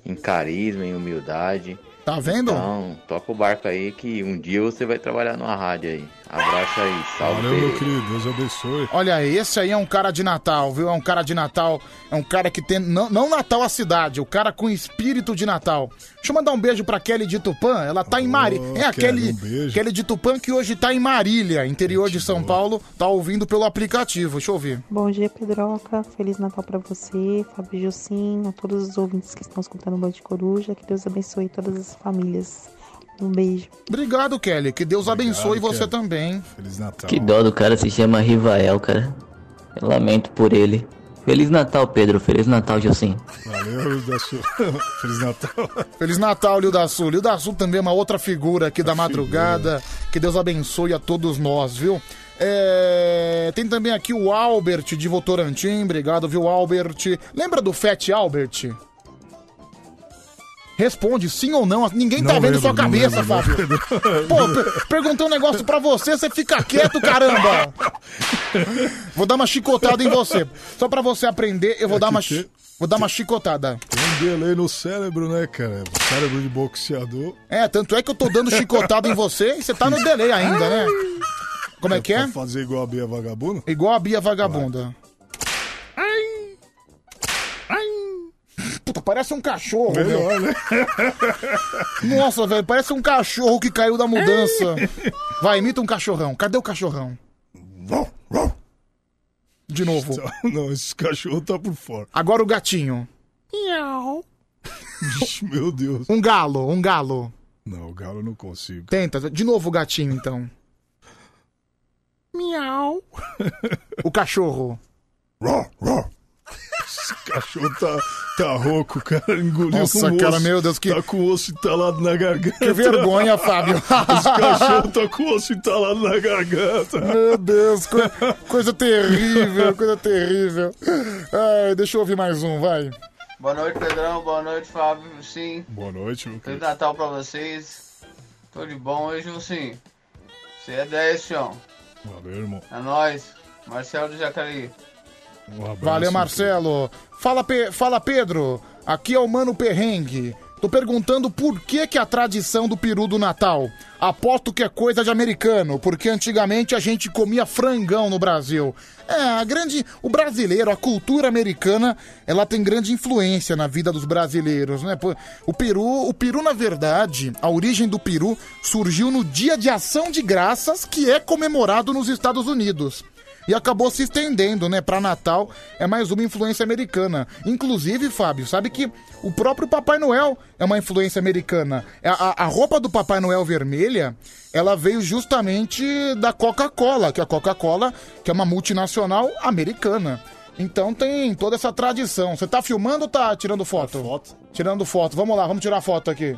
Em carisma, em humildade. Tá vendo? Então, toca o barco aí que um dia você vai trabalhar numa rádio aí. Abraço aí, salve. Valeu, meu querido. Deus abençoe. Olha, esse aí é um cara de Natal, viu? É um cara de Natal. É um cara que tem. Não, não Natal a cidade, o cara com espírito de Natal. Deixa eu mandar um beijo pra Kelly de Tupã. Ela tá em Marília. É a Kelly, Kelly, um beijo. Kelly de Tupã que hoje tá em Marília, interior de São Paulo. Tá ouvindo pelo aplicativo. Deixa eu ouvir. Bom dia, Pedroca. Feliz Natal pra você, Fábio Jussim, a todos os ouvintes que estão escutando o Band Coruja. Que Deus abençoe todas as famílias. Um beijo. Obrigado, Kelly. Que Deus abençoe você Kelly. também. Feliz Natal. Que dó do cara se chama Rivael, cara. Eu lamento por ele. Feliz Natal, Pedro. Feliz Natal, Josim. Valeu, da sua. Feliz Natal. Feliz Natal, Lil da Sul. Lil da Sul também é uma outra figura aqui da madrugada. Que Deus abençoe a todos nós, viu? É, Tem também aqui o Albert de Votorantim. Obrigado, viu, Albert? Lembra do Fat Albert? Responde sim ou não. Ninguém tá Não vendo lembro, sua não cabeça, Fábio. Pô, per- perguntei um negócio pra você, você fica quieto, caramba. Vou dar uma chicotada em você. Só pra você aprender, eu vou dar uma chi- vou dar uma chicotada. Tem um delay no cérebro, né, cara? Cérebro de boxeador. É, tanto é que eu tô dando chicotada em você e você tá no delay ainda, né? Como é que é? Fazer igual a Bia Vagabundo? Igual a Bia Vagabunda. Puta, parece um cachorro, Melhor, né? Nossa, velho, parece um cachorro que caiu da mudança. Vai, imita um cachorrão. Cadê o cachorrão? De novo. Não, esse cachorro tá por fora. Agora o gatinho. Miau. Meu Deus. Um galo, um galo. Não, o galo eu não consigo. Tenta, de novo o gatinho, então. Miau. O cachorro. Esse cachorro tá, tá rouco, cara. Engoliu Nossa, um cara, osso. meu Deus, que- Tá com o osso entalado na garganta. Que vergonha, Fábio. Esse cachorro tá com o osso entalado na garganta. Meu Deus, co- coisa terrível, coisa terrível. Ai, deixa eu ouvir mais um, vai. Boa noite, Pedrão. Boa noite, Fábio. Sim. Boa noite, meu Feliz. Natal pra vocês. Tô de bom hoje, sim. Você é 10, fião. Valeu, irmão. É nóis. Marcelo do Jacareí. Um abraço. Valeu, Marcelo. Fala, Pe- Fala, Pedro. Aqui é o Mano Perrengue. Tô perguntando por que, que a tradição do peru do Natal. Aposto que é coisa de americano, porque antigamente a gente comia frangão no Brasil. É, a grande. O brasileiro, a cultura americana, ela tem grande influência na vida dos brasileiros, né? O peru, o peru, na verdade, a origem do peru surgiu no Dia de Ação de Graças, que é comemorado nos Estados Unidos e acabou se estendendo, né, para Natal. É mais uma influência americana. Inclusive, Fábio, sabe que o próprio Papai Noel é uma influência americana. A, a- a roupa do Papai Noel vermelha, ela veio justamente da Coca-Cola, que a Coca-Cola, que é uma multinacional americana. Então tem toda essa tradição. Você tá filmando ou tá tirando foto? foto. Tirando foto. Vamos lá, vamos tirar foto aqui.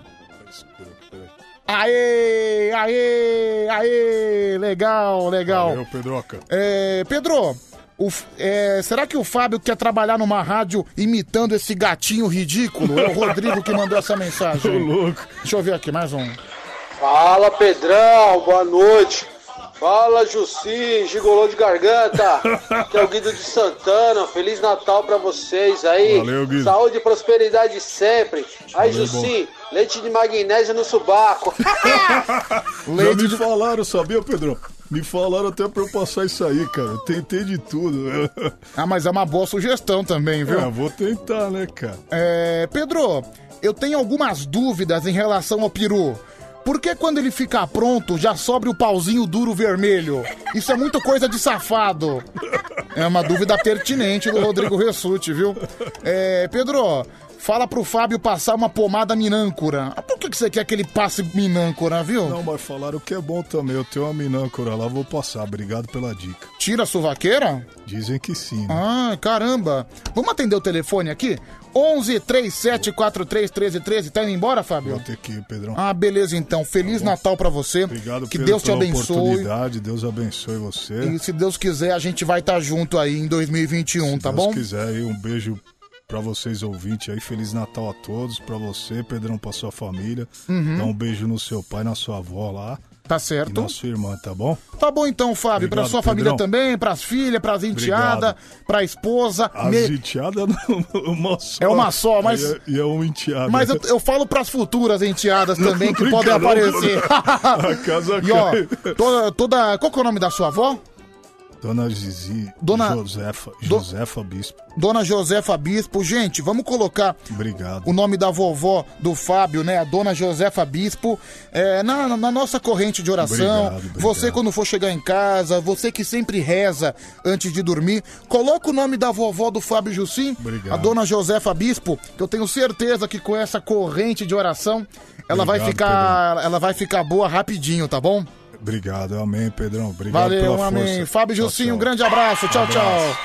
Aê, aê, aê, legal, legal. Valeu, Pedroca. É, Pedro, o é, será que o Fábio quer trabalhar numa rádio imitando esse gatinho ridículo? É o Rodrigo que mandou essa mensagem. Tô louco. Deixa eu ver aqui, mais um. Fala Pedrão, boa noite. Fala, Jussi, gigolô de garganta. Que é o Guido de Santana. Feliz Natal pra vocês aí. Valeu, Guido. Saúde e prosperidade sempre. Aí, Valeu, Jussi, leite de magnésia no subaco. Já me falaram, sabia, Pedro? Me falaram até pra eu passar isso aí, cara. Eu tentei de tudo. Ah, mas é uma boa sugestão também, viu? É, vou tentar, né, cara? É, Pedro, eu tenho algumas dúvidas em relação ao peru. Por que quando ele ficar pronto já sobra o pauzinho duro vermelho? Isso é muito coisa de safado. É uma dúvida pertinente do Rodrigo Ressuti, viu? É, Pedro, fala pro Fábio passar uma pomada minâncora. Ah, Por que, que você quer que ele passe minâncora, viu? Não, mas falaram que é bom também. Eu tenho uma minâncora lá, vou passar. Obrigado pela dica. Tira a suvaqueira? Dizem que sim. né? Ah, caramba. Vamos atender o telefone aqui? 11 37 43 13 13. Tá indo embora, Fábio? Vou ter que ir, Pedrão. Ah, beleza então. Feliz Natal pra você. Obrigado que Deus te pela abençoe. oportunidade. Deus abençoe você. E se Deus quiser, a gente vai estar junto aí em 2021, tá Deus bom? quiser aí, um beijo pra vocês ouvintes aí. Feliz Natal a todos, pra você, Pedrão, pra sua família. Uhum. Dá um beijo no seu pai, na sua avó lá. Tá E certo. na sua irmã, tá bom? Tá bom então, Fábio. pra Obrigado, sua família Pedrão. também, pras filhas, pras enteadas, Obrigado. pra esposa. As Me- enteadas não, uma só. É uma só, mas- E é, e é uma enteada. Mas eu, eu falo pras futuras enteadas também que Brinca podem não, aparecer. A casa e ó, toda, toda. Qual que é o nome da sua avó? Dona Zizi, Dona- Josefa, Do- Josefa Bispo. Dona Josefa Bispo. Gente, vamos colocar Obrigado. o nome da vovó do Fábio, né? A dona Josefa Bispo, é, na, na nossa corrente de oração. Obrigado, obrigado. Você, quando for chegar em casa, você que sempre reza antes de dormir, coloca o nome da vovó do Fábio Jussim, Obrigado. a dona Josefa Bispo, que eu tenho certeza que com essa corrente de oração, ela vai ficar. Ela vai ficar boa rapidinho, tá bom? Obrigado, amém, Pedrão. Obrigado Valeu, pela amém. força. Fábio Tchau, Jussim, um grande abraço. Tchau, Abraço. tchau.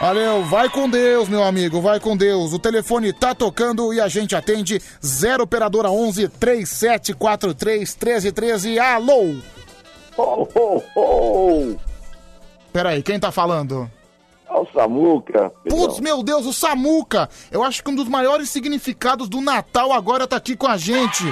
Valeu, vai com Deus, meu amigo, vai com Deus. O telefone tá tocando e a gente atende 0 operadora 11 3743 1313. Alô? Ho, ho, ho! Peraí, quem tá falando? Olha o Samuca. Putz, meu Deus, o Samuca. Eu acho que um dos maiores significados do Natal agora tá aqui com a gente.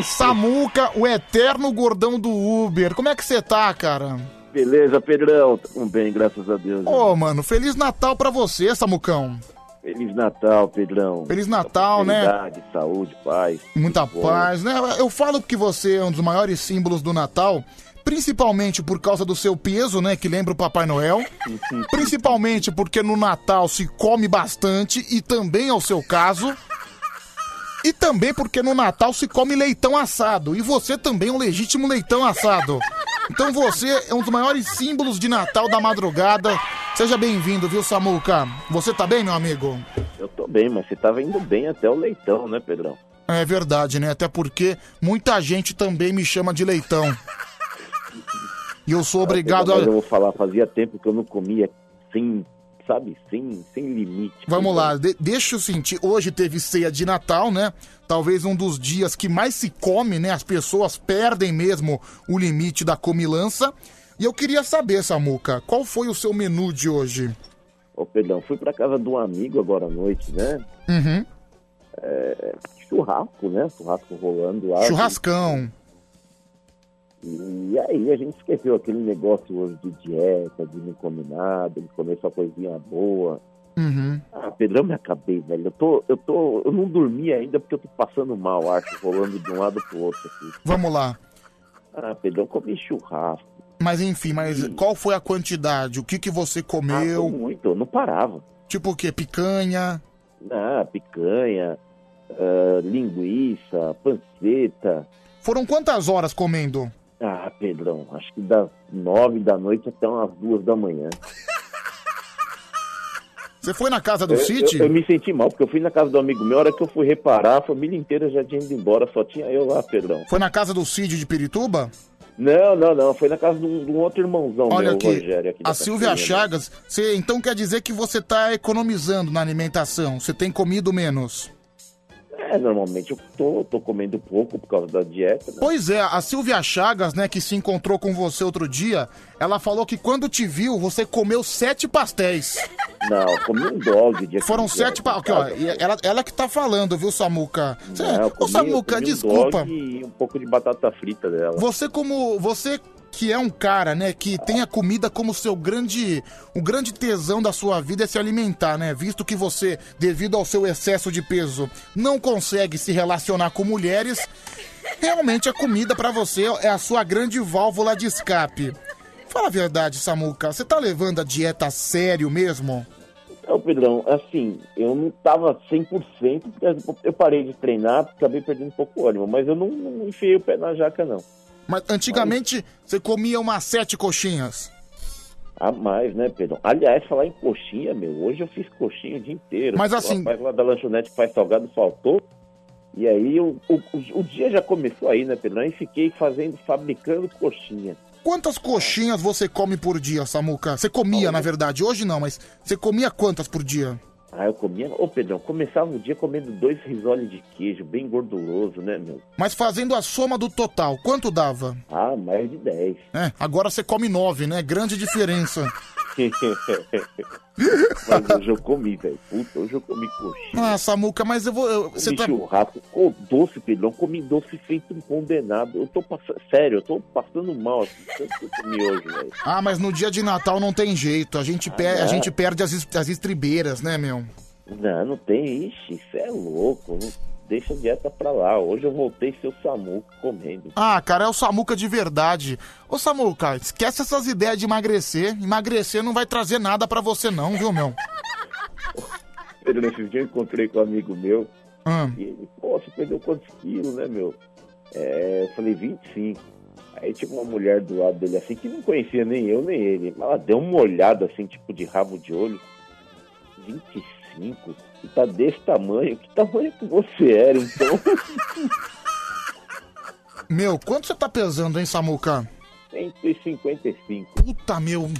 Samuca, o eterno gordão do Uber. Como é que você tá, cara? Beleza, Pedrão? Tamo bem, graças a Deus. Ô, mano, Feliz Natal pra você, Samucão. Feliz Natal, Pedrão. Feliz Natal, né? Felicidade, saúde, paz. Muita paz, né? Eu falo que você é um dos maiores símbolos do Natal, principalmente por causa do seu peso, né? Que lembra o Papai Noel. Principalmente porque no Natal se come bastante e também é o seu caso. E também porque no Natal se come leitão assado. E você também é um legítimo leitão assado. Então você é um dos maiores símbolos de Natal da madrugada. Seja bem-vindo, viu, Samuca? Você tá bem, meu amigo? Eu tô bem, mas você tava indo bem até o leitão, né, Pedrão? É verdade, né? Até porque muita gente também me chama de leitão. E eu sou obrigado Mas eu a. vou falar, fazia tempo que eu não comia sem, sabe, sem, sem limite. Vamos lá, de- deixa eu sentir. Hoje teve ceia de Natal, né? Talvez um dos dias que mais se come, né? As pessoas perdem mesmo o limite da comilança. E eu queria saber, Samuca, qual foi o seu menu de hoje? Ô, Pedrão, fui pra casa de um amigo agora à noite, né? Uhum. É, churrasco, né? Churrasco rolando lá. Churrascão. E aí a gente esqueceu aquele negócio hoje de dieta, de não comer nada, de comer só coisinha boa. Uhum. Ah, Pedrão, me acabei, velho. Eu tô, eu tô, eu não dormi ainda porque eu tô passando mal, acho, rolando de um lado pro outro aqui. Vamos lá. Ah, Pedrão, comi churrasco. Mas enfim, mas qual foi a quantidade? O que, que você Ah, comeu? foi muito, eu não parava. Tipo o quê? Picanha? Ah, picanha, ah, linguiça, panceta. Foram quantas horas comendo? Ah, Pedrão, acho que das nove da noite até umas duas da manhã. Você foi na casa do eu, City? eu, eu me senti mal, porque eu fui na casa do amigo meu, a hora que eu fui reparar, a família inteira já tinha ido embora, só tinha eu lá, Pedrão. Foi na casa do Cid de Pirituba? Não, não, não, foi na casa de um, de um outro irmãozão Olha meu, aqui, o Rogério. Aqui da a Silvia Cachoeira. Chagas, você então quer dizer que você tá economizando na alimentação? Você tem comido menos? É, normalmente eu tô, tô comendo pouco por causa da dieta, né? Pois é, a Silvia Chagas, né, que se encontrou com você outro dia, ela falou que quando te viu, você comeu sete pastéis. Não, comi um dog. Dia Foram sete pa... Aqui, ó, e ela, ela que tá falando, viu, Samuca? Cê- Não, eu Ô, comi, Samuca, eu comi um desculpa. dog e um pouco de batata frita dela. Você como. Você que é um cara, né, que tem a comida como seu grande, o grande tesão da sua vida é se alimentar, né? Visto que você, devido ao seu excesso de peso, não consegue se relacionar com mulheres, realmente a comida pra você é a sua grande válvula de escape. Fala a verdade, Samuca, você tá levando a dieta a sério mesmo? Então, Pedrão, assim, eu não tava 100%, porque eu parei de treinar, acabei perdendo um pouco o ânimo, mas eu não, não enfiei o pé na jaca, não. Mas antigamente você comia umas sete coxinhas. A mais, né, Pedrão? Aliás, falar em coxinha, meu, hoje eu fiz coxinha o dia inteiro. Mas O assim- rapaz lá da lanchonete faz salgado faltou. E aí o, o, o- o dia já começou aí, né, Pedrão? E fiquei fazendo, fabricando coxinha. Quantas coxinhas você come por dia, Samuca? Você comia, na verdade, hoje não, mas você comia quantas por dia? Ah, eu comia. Ô, Pedrão, começava o dia comendo dois risoles de queijo, bem gorduroso, né, meu? Mas fazendo a soma do total, quanto dava? Ah, mais de 10. É, agora você come nove, né? Grande diferença. Mas hoje eu comi, velho. Puta, hoje eu comi coxinha. Ah, Samuca, mas eu vou. eu- você Comi tá. churrasco, com doce, Pedrão. Comi doce feito um condenado. Eu tô passando. Sério, eu tô passando mal assim. Tanto que eu comi hoje, velho. Ah, mas no dia de Natal não tem jeito. A gente, pe- a não. gente perde as, as estribeiras, né, meu? Não, não tem. Ixi, isso é louco. Não deixa a dieta pra lá. Hoje eu voltei seu Samuco comendo. Ah, cara, é o Samuca de verdade. Ô, Samuca, esquece essas ideias de emagrecer. Emagrecer não vai trazer nada pra você, não, viu, meu? Pedro, nesse dia eu encontrei com um amigo meu. Ah. E ele, pô, você perdeu quantos quilos, né, meu? É, eu falei, 25. Aí tinha uma mulher do lado dele assim, que não conhecia nem eu nem ele. Ela deu uma olhada assim, tipo de rabo de olho. 25? E tá desse tamanho? Que tamanho que você era, então? Meu, quanto você tá pesando, hein, Samuca? 155. Puta, meu.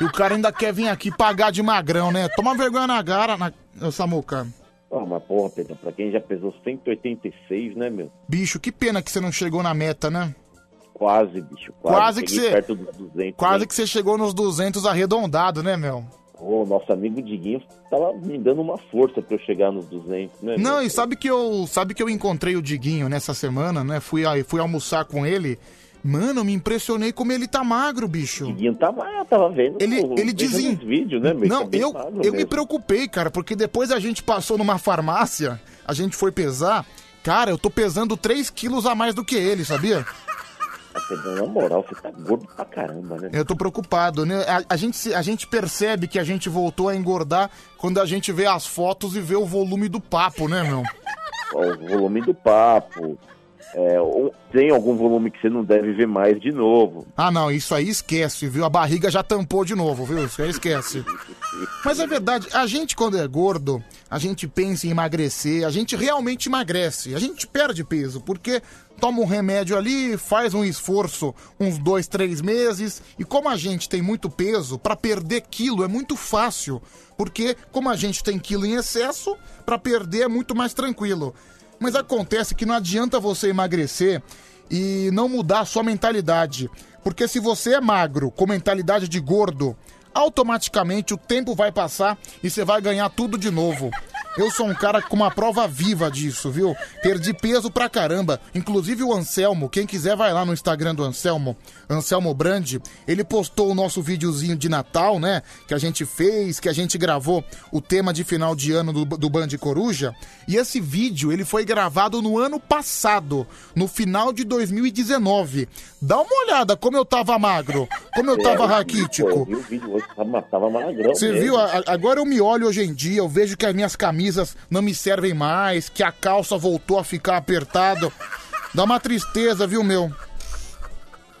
E o cara ainda quer vir aqui pagar de magrão, né? Toma vergonha na cara, na... Samuca. Ah, mas porra, Pedro, pra quem já pesou 186, né, meu? Bicho, que pena que você não chegou na meta, né? Quase, bicho. Quase, Quase que você- perto dos 200. Quase né? que você chegou nos 200 arredondado, né, meu? Ô, nosso amigo Diguinho tava me dando uma força pra eu chegar nos 200, né? Não, e sabe que eu, sabe que eu encontrei o Diguinho nessa semana, né? Fui, aí, fui almoçar com ele. Mano, eu me impressionei como ele tá magro, bicho. Diguinho tava, eu tava vendo. Ele, pô, ele nos vídeos, né? Não, Tá eu, magro eu me preocupei, cara, porque depois a gente passou numa farmácia, a gente foi pesar. Cara, eu tô pesando 3 quilos a mais do que ele, sabia? Pedro, na moral, você tá gordo pra caramba, né? Eu tô preocupado, né? A, a gente, a gente percebe que a gente voltou a engordar quando a gente vê as fotos e vê o volume do papo, né, meu? Ó, o volume do papo. É, ou tem algum volume que você não deve ver mais de novo. Ah, não, isso aí esquece, viu? A barriga já tampou de novo, viu? Isso aí esquece. Mas é verdade, a gente quando é gordo, a gente pensa em emagrecer, a gente realmente emagrece, a gente perde peso, porque toma um remédio ali, faz um esforço uns dois, três meses, e como a gente tem muito peso, pra perder quilo é muito fácil, porque como a gente tem quilo em excesso, pra perder é muito mais tranquilo. Mas acontece que não adianta você emagrecer e não mudar a sua mentalidade. Porque se você é magro, com mentalidade de gordo, automaticamente o tempo vai passar e você vai ganhar tudo de novo. Eu sou um cara com uma prova viva disso, viu? Perdi peso pra caramba. Inclusive o Anselmo, quem quiser vai lá no Instagram do Anselmo, Anselmo Brandi. Ele postou o nosso videozinho de Natal, né? Que a gente fez, que a gente gravou o tema de final de ano do, do Band Coruja. E esse vídeo, ele foi gravado no ano passado, no final de 2019. Dá uma olhada como eu tava magro, como eu É, tava raquítico. Você viu? Agora eu me olho hoje em dia, eu vejo que as minhas camisas não me servem mais, que a calça voltou a ficar apertada. Dá uma tristeza, viu, meu?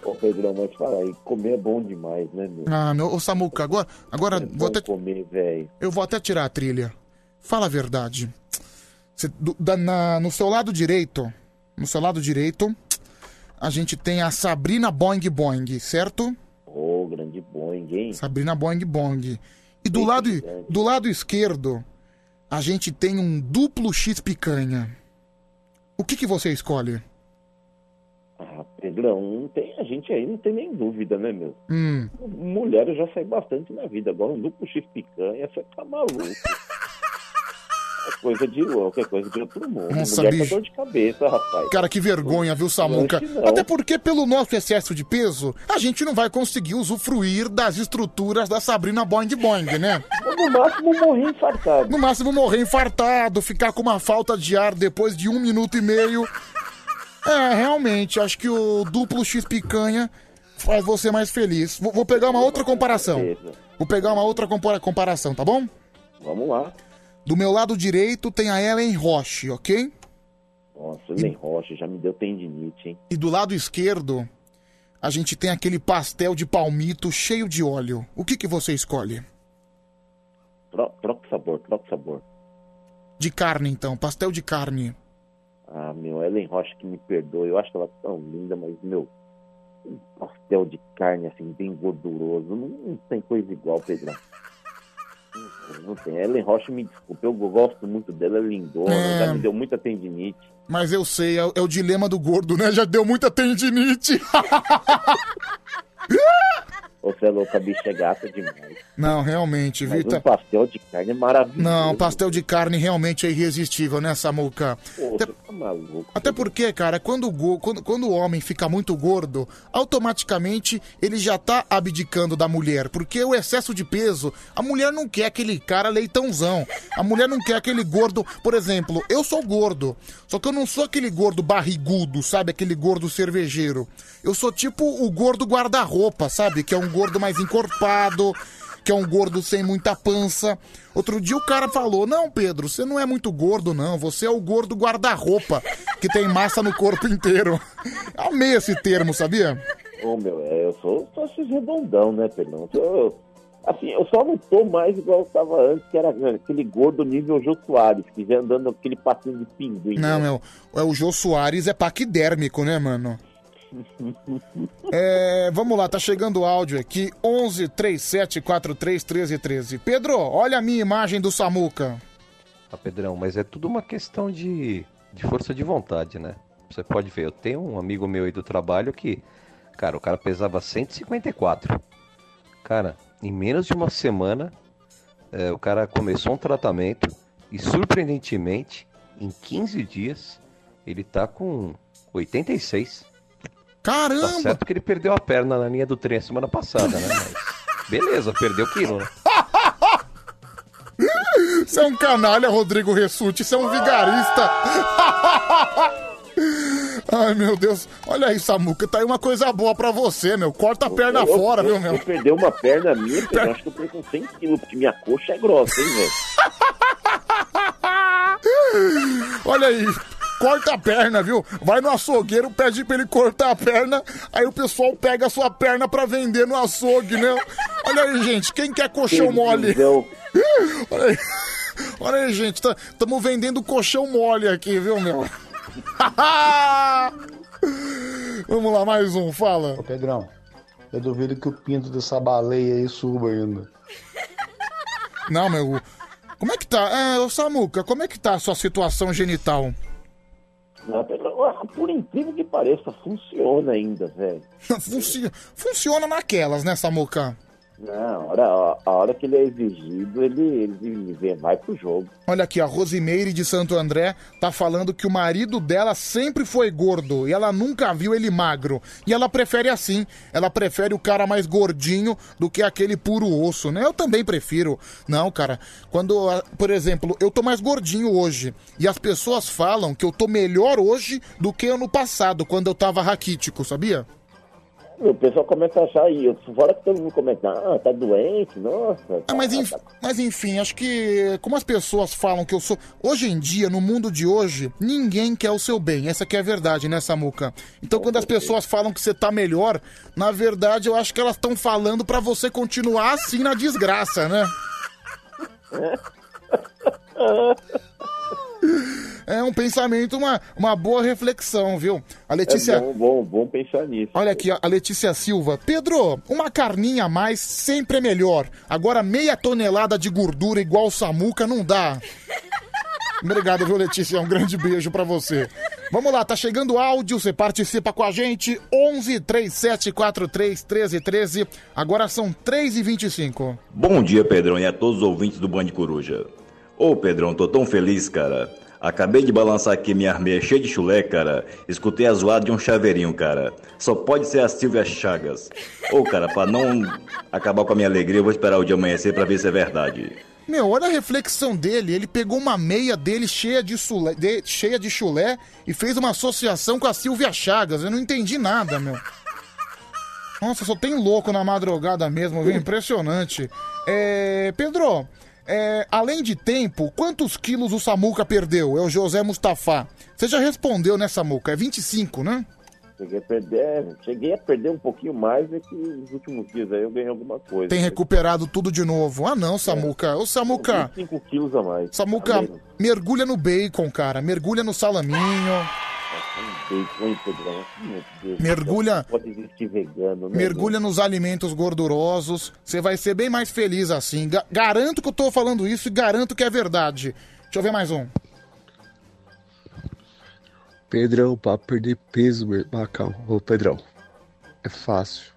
Ô, Pedrão, mas fala aí, comer é bom demais, né, meu? Ah, meu, ô Samuca, agora, agora É vou até, comer, velho. eu vou até tirar a trilha. Fala a verdade. Cê- do- da- na- no seu lado direito, no seu lado direito, a gente tem a Sabrina Boing Boing, certo? Ô, grande boing, hein? Sabrina Boing Boing. E do lado, do lado esquerdo, a gente tem um duplo X picanha. O que, que você escolhe? Ah, Pedrão, não tem, a gente aí não tem nem dúvida, né, meu? Hum, Mulher eu já saí bastante na vida, agora um duplo X picanha, você tá maluco. coisa de qualquer coisa de outro mundo. Nossa, Mulher bicho. tá dor de cabeça, rapaz. Cara, que vergonha, viu, Samuca? Não. Até porque, pelo nosso excesso de peso, a gente não vai conseguir usufruir das estruturas da Sabrina Boing Boing, né? No máximo morrer infartado. No máximo morrer infartado, ficar com uma falta de ar depois de um minuto e meio. É, realmente, acho que o duplo X picanha faz você mais feliz. Vou, vou pegar uma outra comparação. Vou pegar uma outra compara- comparação, tá bom? Vamos lá. Do meu lado direito tem a Ellen Roche, ok? Nossa, nem rocha, já me deu tendinite, hein? E do lado esquerdo, a gente tem aquele pastel de palmito cheio de óleo. O que, que você escolhe? Tro- Troca o sabor, troca o sabor. De carne, então, pastel de carne. Ah, meu, Ellen Rocha que me perdoe. Eu acho ela tão linda, mas, meu, um pastel de carne, assim, bem gorduroso. Não, não tem coisa igual, Pedrão. Não, tem. Ellen Rocha, me desculpe, eu gosto muito dela, é lindona, É. já me deu muita tendinite. Mas eu sei, é, o- é o dilema do gordo, né? Já deu muita tendinite. Você é louca, a bicha é gata demais. Não, realmente, Mas um pastel de carne é maravilhoso. Não, pastel de carne realmente é irresistível, né, Samuca? Pô, você tá maluco. Até porque, cara, quando o, quando, quando o homem fica muito gordo, automaticamente ele já tá abdicando da mulher. Porque o excesso de peso, a mulher não quer aquele cara leitãozão. A mulher não quer aquele gordo. Por exemplo, eu sou gordo. Só que eu não sou aquele gordo barrigudo, sabe? Aquele gordo cervejeiro. Eu sou tipo o gordo guarda-roupa, sabe? Que é um gordo mais encorpado que é um gordo sem muita pança. Outro dia o cara falou: Não, Pedro, você não é muito gordo, não. Você é o gordo guarda-roupa, que tem massa no corpo inteiro. Amei esse termo, sabia? Ô, meu, é, eu sou só esses redondão, né, Pedrão? Eu, assim, eu só não tô mais igual eu tava antes, que era aquele gordo nível Jô Soares, que já andando aquele passinho de pinguim. Não, né? meu, é o Jô Soares é paquidérmico, né, mano? É, vamos lá, tá chegando o áudio aqui, 11 37 43 13 13. Pedro, olha a minha imagem do Samuca. Ah, Pedrão, mas é tudo uma questão de, de força de vontade, né? Você pode ver, eu tenho um amigo meu aí do trabalho que, cara, o cara pesava 154. Cara, em menos de uma semana, é, o cara começou um tratamento e, surpreendentemente, em 15 dias, ele tá com 86. Caramba! Tá certo que ele perdeu a perna na linha do trem semana passada, né? Mas beleza, perdeu quilo, né? Você é um canalha, Rodrigo Ressuti, você é um vigarista. Ai, meu Deus. Olha aí, Samuca, tá aí uma coisa boa pra você, meu. Corta a perna Eu- fora, eu- viu, meu? Eu perdi uma perna minha, Pedrão, acho que eu perdi com 100 quilos, porque minha coxa é grossa, hein, velho? Olha aí. Corta a perna, viu? Vai no açougueiro, pede pra ele cortar a perna, aí o pessoal pega a sua perna pra vender no açougue, né? Olha aí, gente, quem quer colchão mole? Olha aí, Olha aí gente, estamos vendendo colchão mole aqui, viu, meu? Vamos lá, mais um, fala. Ô Pedrão, eu duvido que o pinto dessa baleia aí suba ainda. Não, meu. Como é que tá? É, ô Samuca, como é que tá a sua situação genital? Por incrível que pareça, funciona ainda, velho. Funci- Funciona naquelas, né, Samuca? Não, a hora, a, hora que ele é exigido, ele, ele vai pro jogo. Olha aqui, a Rosimeire de Santo André tá falando que o marido dela sempre foi gordo e ela nunca viu ele magro. E ela prefere assim. Ela prefere o cara mais gordinho do que aquele puro osso, né? Eu também prefiro. Não, cara, quando, por exemplo, eu tô mais gordinho hoje e as pessoas falam que eu tô melhor hoje do que ano passado, quando eu tava raquítico, sabia? O pessoal começa a achar, e eu- fora que todo mundo comenta, ah, tá doente, nossa. Ah, mas, enf- mas enfim, acho que como as pessoas falam que eu sou. Hoje em dia, no mundo de hoje, ninguém quer o seu bem. Essa que é a verdade, né, Samuca? Então quando as pessoas falam que você tá melhor, na verdade eu acho que elas estão falando pra você continuar assim na desgraça, né? É um pensamento, uma, uma boa reflexão, viu? A Letícia. É bom, bom, bom pensar nisso. Olha aqui, a Letícia Silva. Pedro, uma carninha a mais sempre é melhor. Agora, meia tonelada de gordura igual Samuca não dá. Obrigado, viu, Letícia? Um grande beijo pra você. Vamos lá, tá chegando áudio, você participa com a gente. 11 3743 1313. Agora são 3 e 25 Bom dia, Pedrão, e a todos os ouvintes do Band Coruja. Ô Pedrão, tô tão feliz, cara. Acabei de balançar aqui minha armeia cheia de chulé, cara. Escutei a zoada de um chaveirinho, cara. Só pode ser a Silvia Chagas. Ô, cara, pra não acabar com a minha alegria, eu vou esperar o dia amanhecer pra ver se é verdade. Meu, olha a reflexão dele. Ele pegou uma meia dele cheia de, chulé, de- cheia de chulé e fez uma associação com a Silvia Chagas. Eu não entendi nada, meu. Nossa, só tem louco na madrugada mesmo, viu? Impressionante. É, Pedro, é, além de tempo, quantos quilos o Samuca perdeu? É o José Mustafa. Você já respondeu, né, Samuca? É 25, né? Cheguei a perder, cheguei a perder um pouquinho mais é que nos últimos dias aí eu ganhei alguma coisa. Tem recuperado tudo de novo. Ah, não, Samuca. Ô, Samuca. 5 quilos a mais. Samuca, Tá mergulha no bacon, cara. Mergulha no salaminho. Mergulha- vegano, né? Mergulha nos alimentos gordurosos. Você vai ser bem mais feliz assim. Ga- garanto que eu tô falando isso e garanto que é verdade. Deixa eu ver mais um. Pedrão, pra perder peso, meu. Ah, calma. Ô, Pedrão. É fácil.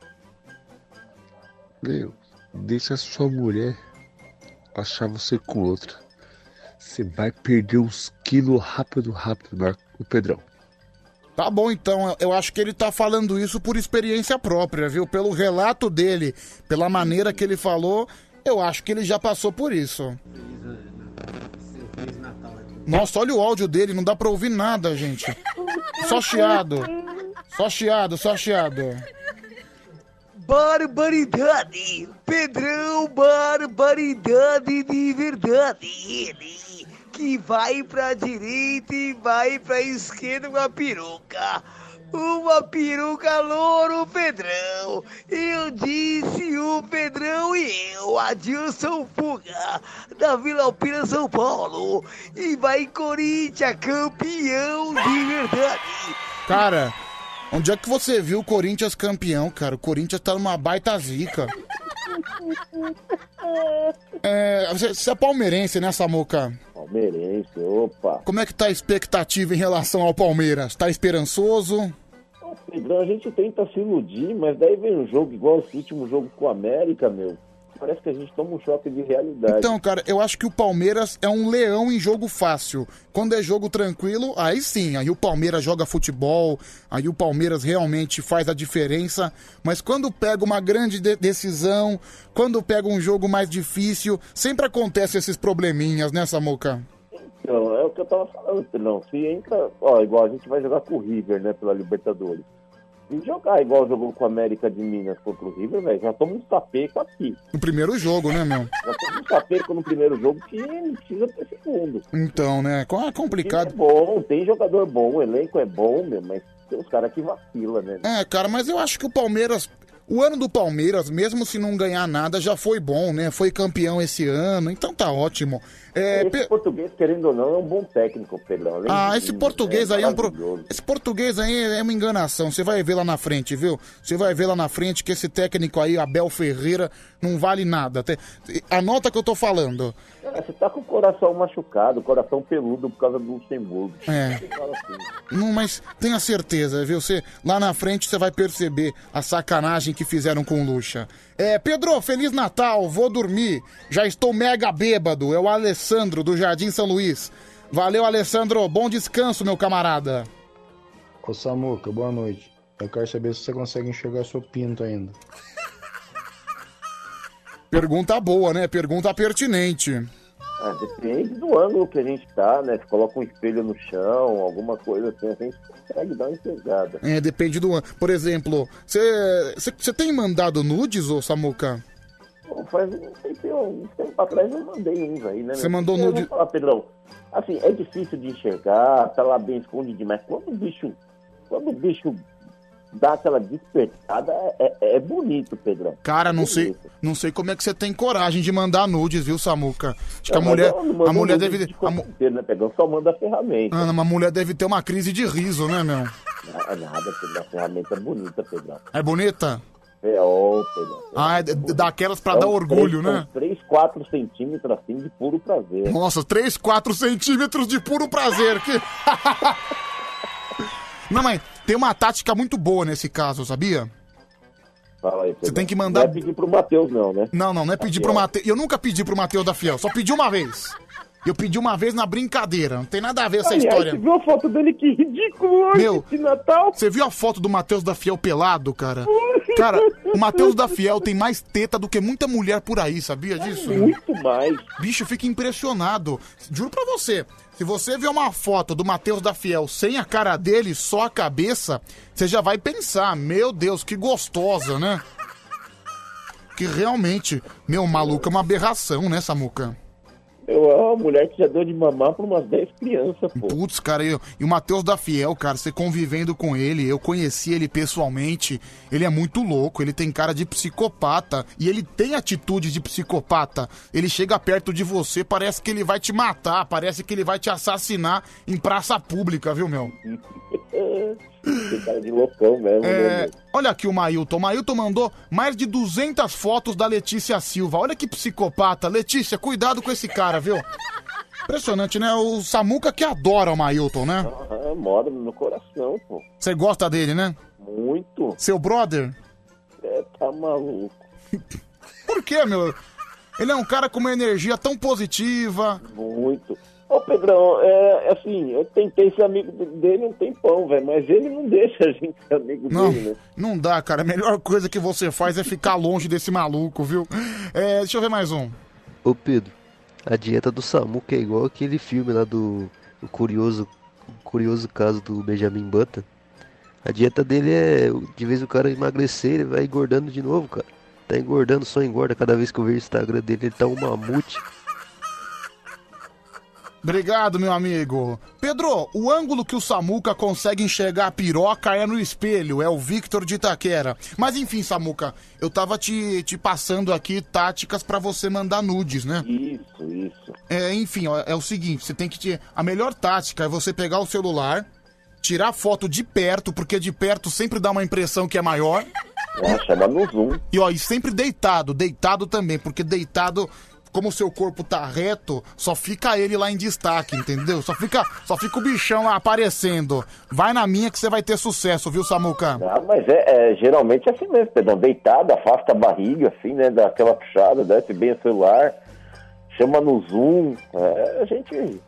Meu, deixa a sua mulher achar você com outra. Você vai perder uns quilos rápido, rápido, Marco. O Pedrão. Tá bom, então. Eu acho que ele tá falando isso por experiência própria, viu? Pelo relato dele, pela maneira que ele falou, eu acho que ele já passou por isso. Nossa, olha o áudio dele, não dá pra ouvir nada, gente. Só chiado. Só chiado, só chiado. Barbaridade! Pedrão, barbaridade de verdade! Que vai pra direita e vai pra esquerda com a peruca. Uma peruca louro, Pedrão. Eu disse o Pedrão e eu, Adilson Fuga, da Vila Alpina, São Paulo. E vai Corinthians, campeão de verdade. Cara, onde é que você viu o Corinthians campeão, cara? O Corinthians tá numa baita zica. É, você, você é palmeirense, né, Samuca? Palmeirense, opa. Como é que tá a expectativa em relação ao Palmeiras? Tá esperançoso? Pedrão, a gente tenta se iludir, mas daí vem um jogo igual esse último jogo com o América, meu. Parece que a gente toma um choque de realidade. Então, cara, eu acho que o Palmeiras é um leão em jogo fácil. Quando é jogo tranquilo, aí sim, aí o Palmeiras joga futebol, aí o Palmeiras realmente faz a diferença. Mas quando pega uma grande de- decisão, quando pega um jogo mais difícil, sempre acontece esses probleminhas, né, Samuca? Então, é o que eu tava falando, Pedrão. Se entra, ó, igual a gente vai jogar com o River, né, pela Libertadores. Se jogar igual jogou com o América de Minas contra o River, velho, já toma um sapeco aqui. No primeiro jogo, né, meu? Já toma um sapeco no primeiro jogo que não precisa ter segundo. Então, né? É É complicado. bom, tem jogador bom, o elenco é bom, meu, mas tem os caras que vacilam, né? É, cara, mas eu acho que o Palmeiras. O ano do Palmeiras, mesmo se não ganhar nada, já foi bom, né? Foi campeão esse ano, então tá ótimo. É, esse pe- português, querendo ou não, é um bom técnico, Pedrão. Além Ah, esse português aí é um pro... Esse português aí é uma enganação. Você vai ver lá na frente, viu? Você vai ver lá na frente que esse técnico aí, Abel Ferreira, não vale nada. Anota que eu tô falando. Você tá com o coração machucado, coração peludo por causa do Luxemburgo. É. Assim. Não, mas tenha certeza, viu? Você, lá na frente você vai perceber a sacanagem que fizeram com o Lucha. É, Pedro, Feliz Natal, vou dormir. Já estou mega bêbado. É o Alessandro, do Jardim São Luís. Valeu, Alessandro. Bom descanso, meu camarada. Ô Samuca, boa noite. Eu quero saber se você consegue enxergar seu pinto ainda. Pergunta boa, né? Pergunta pertinente. Ah, depende do ângulo que a gente tá, né? Se coloca um espelho no chão, alguma coisa assim, a gente consegue dar uma enxergada. É, depende do ano. Por exemplo, você tem mandado nudes, ô Samuca? Pô, faz um tempo, um tempo atrás eu mandei uns aí, né? Você mandou Eu nude- Vou falar, Pedrão, assim, é difícil de enxergar, tá lá bem escondido, mas quando o bicho, quando o bicho dá aquela despertada, é, é- é bonito, Pedrão. Cara, não É sei, bonito. não sei como é que você tem coragem de mandar nudes, viu, Samuca? Acho que a Não, mulher, não a mulher deve, de a, inteiro, né, Pedrão? Só manda a ferramenta. Ah, uma mulher deve ter uma crise de riso, né, meu? Nada, nada, Pedrão. A ferramenta é bonita, Pedrão. É bonita? É, ó, Pedrão. Ah, é d- daquelas pra São dar orgulho, três- né? São 3, 4 centímetros assim de puro prazer. Nossa, 3, 4 centímetros de puro prazer. Que... Não, mas tem uma tática muito boa nesse caso, sabia? Fala aí, Você tem que Não mandar. é pedir pro Matheus, não, né? Não, não, não é pedir pro. Matheus. Eu nunca pedi pro Matheus da Fiel, só pedi uma vez. Eu pedi uma vez na brincadeira, não tem nada a ver essa Aliás, história. Você viu a foto dele? Que ridículo hoje, Meu, esse Natal. Você viu a foto do Matheus da Fiel pelado, cara? Cara, o Matheus da Fiel tem mais teta do que muita mulher por aí, sabia disso? Muito mais. Bicho, eu fico impressionado. Juro pra você, se você ver uma foto do Matheus da Fiel sem a cara dele, só a cabeça, você já vai pensar, meu Deus, que gostosa, né? Que realmente, meu, maluco é uma aberração, né, Samuca? Eu, é uma mulher que já deu de mamar pra umas 10 crianças, pô. Putz, cara, eu, e o Matheus da Fiel, cara, você convivendo com ele, eu conheci ele pessoalmente, ele é muito louco, ele tem cara de psicopata, e ele tem atitude de psicopata. Ele chega perto de você, parece que ele vai te matar, parece que ele vai te assassinar em praça pública, viu, meu? Cara de loucão mesmo, né? É, meu? olha aqui o Mailton. O Mailton mandou mais de 200 fotos da Letícia Silva. Olha que psicopata. Letícia, cuidado com esse cara, viu? Impressionante, né? O Samuca que adora o Mailton, né? Ah, mora no meu coração, pô. Você gosta dele, né? Muito. Seu brother? É, tá maluco. Por quê, meu? Ele é um cara com uma energia tão positiva. Muito. Ô, Pedrão, é assim, eu tentei ser amigo dele um tempão, velho, mas ele não deixa a gente ser amigo Não, dele, né? não dá, cara. A melhor coisa que você faz é ficar longe desse maluco, viu? É, deixa eu ver mais um. Ô Pedro, a dieta do Samuca é igual aquele filme lá do o curioso, o curioso caso do Benjamin Button. A dieta dele é, de vez o cara emagrecer, ele vai engordando de novo, cara. Tá engordando, só engorda. Cada vez que eu vejo o Instagram dele, ele tá um mamute. Obrigado, meu amigo. Pedro, o ângulo que o Samuca consegue enxergar a piroca é no espelho, é o Victor de Itaquera. Mas enfim, Samuca, eu tava te, te passando aqui táticas pra você mandar nudes, né? Isso, isso. É, enfim, ó, é o seguinte, você tem que te... A melhor tática é você pegar o celular, tirar foto de perto, porque de perto sempre dá uma impressão que é maior. É, chama no zoom. E ó, e sempre deitado, deitado também, porque deitado, como o seu corpo tá reto, só fica ele lá em destaque, entendeu? Só fica, só fica o bichão lá aparecendo. Vai na minha que você vai ter sucesso, viu, Samuca? Ah, mas é, é, geralmente é assim mesmo, Pedrão. Deitado, afasta a barriga, assim, né? Dá aquela puxada, desce bem o celular, chama no zoom. É, a gente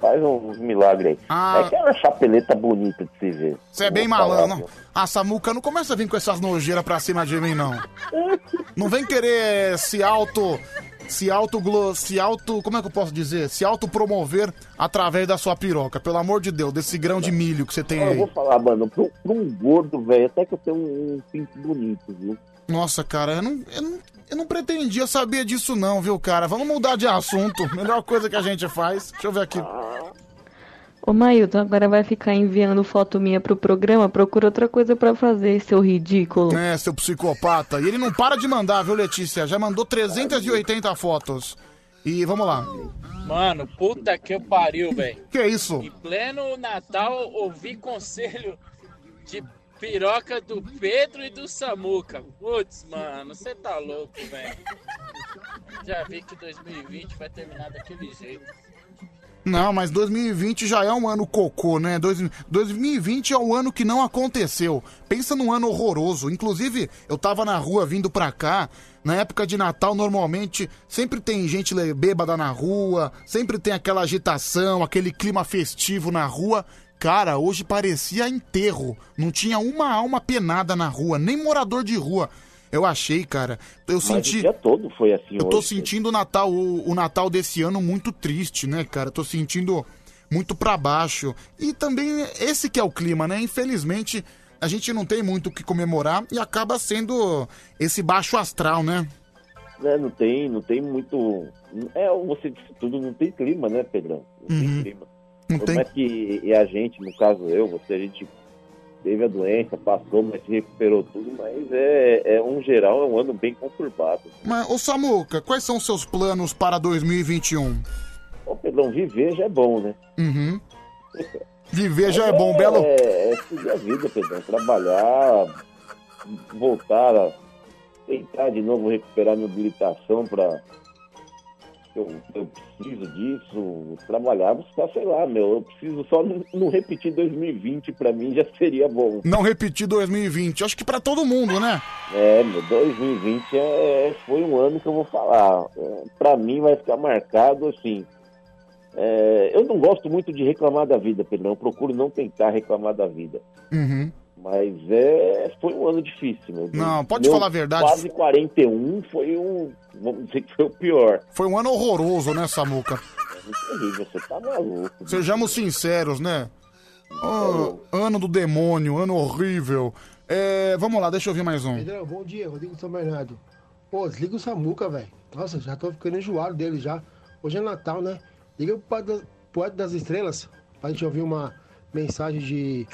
faz uns milagres aí. Ah. É que é uma chapeleta bonita de se ver. Você é bem malandro. viu? Ah, Samuca, não começa a vir com essas nojeiras pra cima de mim, não. Não vem querer se auto. Se auto, se auto. Como é que eu posso dizer? Se autopromover através da sua piroca. Pelo amor de Deus, desse grão de milho que você tem Eu aí. vou falar, mano, pra um, pra um gordo, velho, até que eu tenho um, um pinto bonito, viu? Nossa, cara, eu não, eu, não, eu não pretendia saber disso, não, viu, cara? Vamos mudar de assunto. Melhor coisa que a gente faz. Deixa eu ver aqui. Ô Mailton, agora vai ficar enviando foto minha pro programa? Procura outra coisa pra fazer, seu ridículo. É, seu psicopata. E ele não para de mandar, viu, Letícia? Já mandou 380 fotos. E vamos lá. Mano, puta que eu pariu, velho. Que isso? Em pleno Natal, ouvi conselho de piroca do Pedro e do Samuca. Putz, mano, você tá louco, velho. Já vi que 2020 vai terminar daquele jeito. Não, mas 2020 já é um ano cocô, né? Dois- 2020 é o ano que não aconteceu. Pensa num ano horroroso. Inclusive, eu tava na rua vindo pra cá. Na época de Natal, normalmente, sempre tem gente bêbada na rua, sempre tem aquela agitação, aquele clima festivo na rua. Cara, hoje parecia enterro. Não tinha uma alma penada na rua, nem morador de rua. Eu achei, cara. Eu Mas senti. o dia todo foi assim Eu tô hoje. sentindo o Natal, o, o Natal desse ano muito triste, né, cara? Tô sentindo muito pra baixo. E também esse que é o clima, né? Infelizmente, a gente não tem muito o que comemorar e acaba sendo esse baixo astral, né? né, não tem, não tem muito. É, você disse tudo, não tem clima, né, Pedrão? Não Uhum. tem clima. Não Como tem. é que e a gente, no caso eu, você, a gente teve a doença, passou, mas se recuperou tudo, mas é, é um geral, é um ano bem conturbado. Mas, ô Samuca, quais são os seus planos para 2021? Ô, Pedrão, viver já é bom, né? Uhum. Viver já é bom, Belo. É, é seguir a vida, Pedrão. Trabalhar, voltar a tentar de novo recuperar minha habilitação para eu, eu preciso disso, trabalhar, buscar, sei lá, meu, eu preciso só não, não repetir 2020 pra mim já seria bom. Não repetir 2020. Acho que pra todo mundo, né? É, meu, 2020 é, foi um ano que eu vou falar. É, pra mim vai ficar marcado assim. É, eu não gosto muito de reclamar da vida, Pedrão. Eu procuro não tentar reclamar da vida. Uhum. Mas é, foi um ano difícil. Meu. Não, pode Meu falar a verdade. Quase 41 foi um. Vamos dizer que foi o pior. Foi um ano horroroso, né, Samuca? É muito terrível, você tá maluco. Sejamos sinceros, né? Ô, ano do demônio, ano horrível. É, vamos lá, deixa eu ouvir mais um. Pedrão, bom dia, Rodrigo de São Bernardo. Pô, desliga o Samuca, velho. Nossa, já tô ficando enjoado dele já. Hoje é Natal, né? Liga pro Poeta das- Poeta das Estrelas pra gente ouvir uma mensagem de.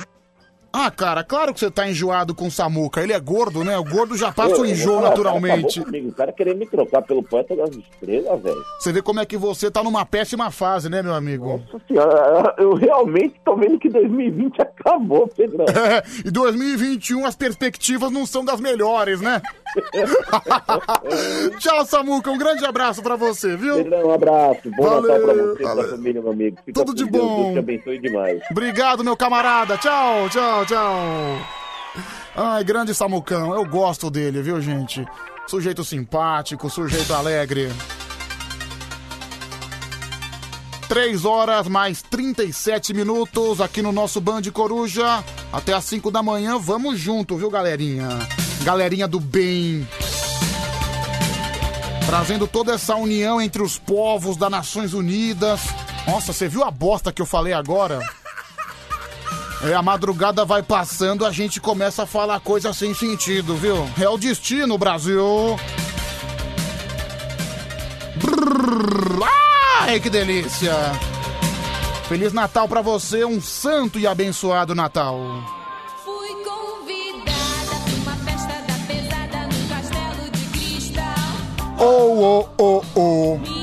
Ah, cara, claro que você tá enjoado com o Samuca. Ele é gordo, né? O gordo já passa o enjoo naturalmente. O cara, acabou comigo. o cara querer me trocar pelo poeta das estrelas, velho. Você vê como é que você tá numa péssima fase, né, meu amigo? Nossa senhora, eu realmente tô vendo que 2020 acabou, Pedrão. É, e 2021 as perspectivas não são das melhores, né? Tchau, Samuca. Um grande abraço pra você, viu? Pedrão, um abraço. Bom Valeu. Natal pra você e pra família, meu amigo. Fica Tudo de Deus, bom. Deus te abençoe demais. Obrigado, meu camarada. Tchau, tchau, tchau. Ai, grande Samucão. Eu gosto dele, viu, gente? Sujeito simpático, sujeito alegre. 3 horas mais 37 minutos aqui no nosso Band Coruja. Até às 5 da manhã, vamos junto, viu, galerinha? Galerinha do bem. Trazendo toda essa união entre os povos das Nações Unidas. Nossa, você viu a bosta que eu falei agora? É, a madrugada vai passando, a gente começa a falar coisa sem sentido, viu? É o destino, Brasil. Brrr, ai, que delícia. Feliz Natal pra você, um santo e abençoado Natal. Oh, oh, oh, oh.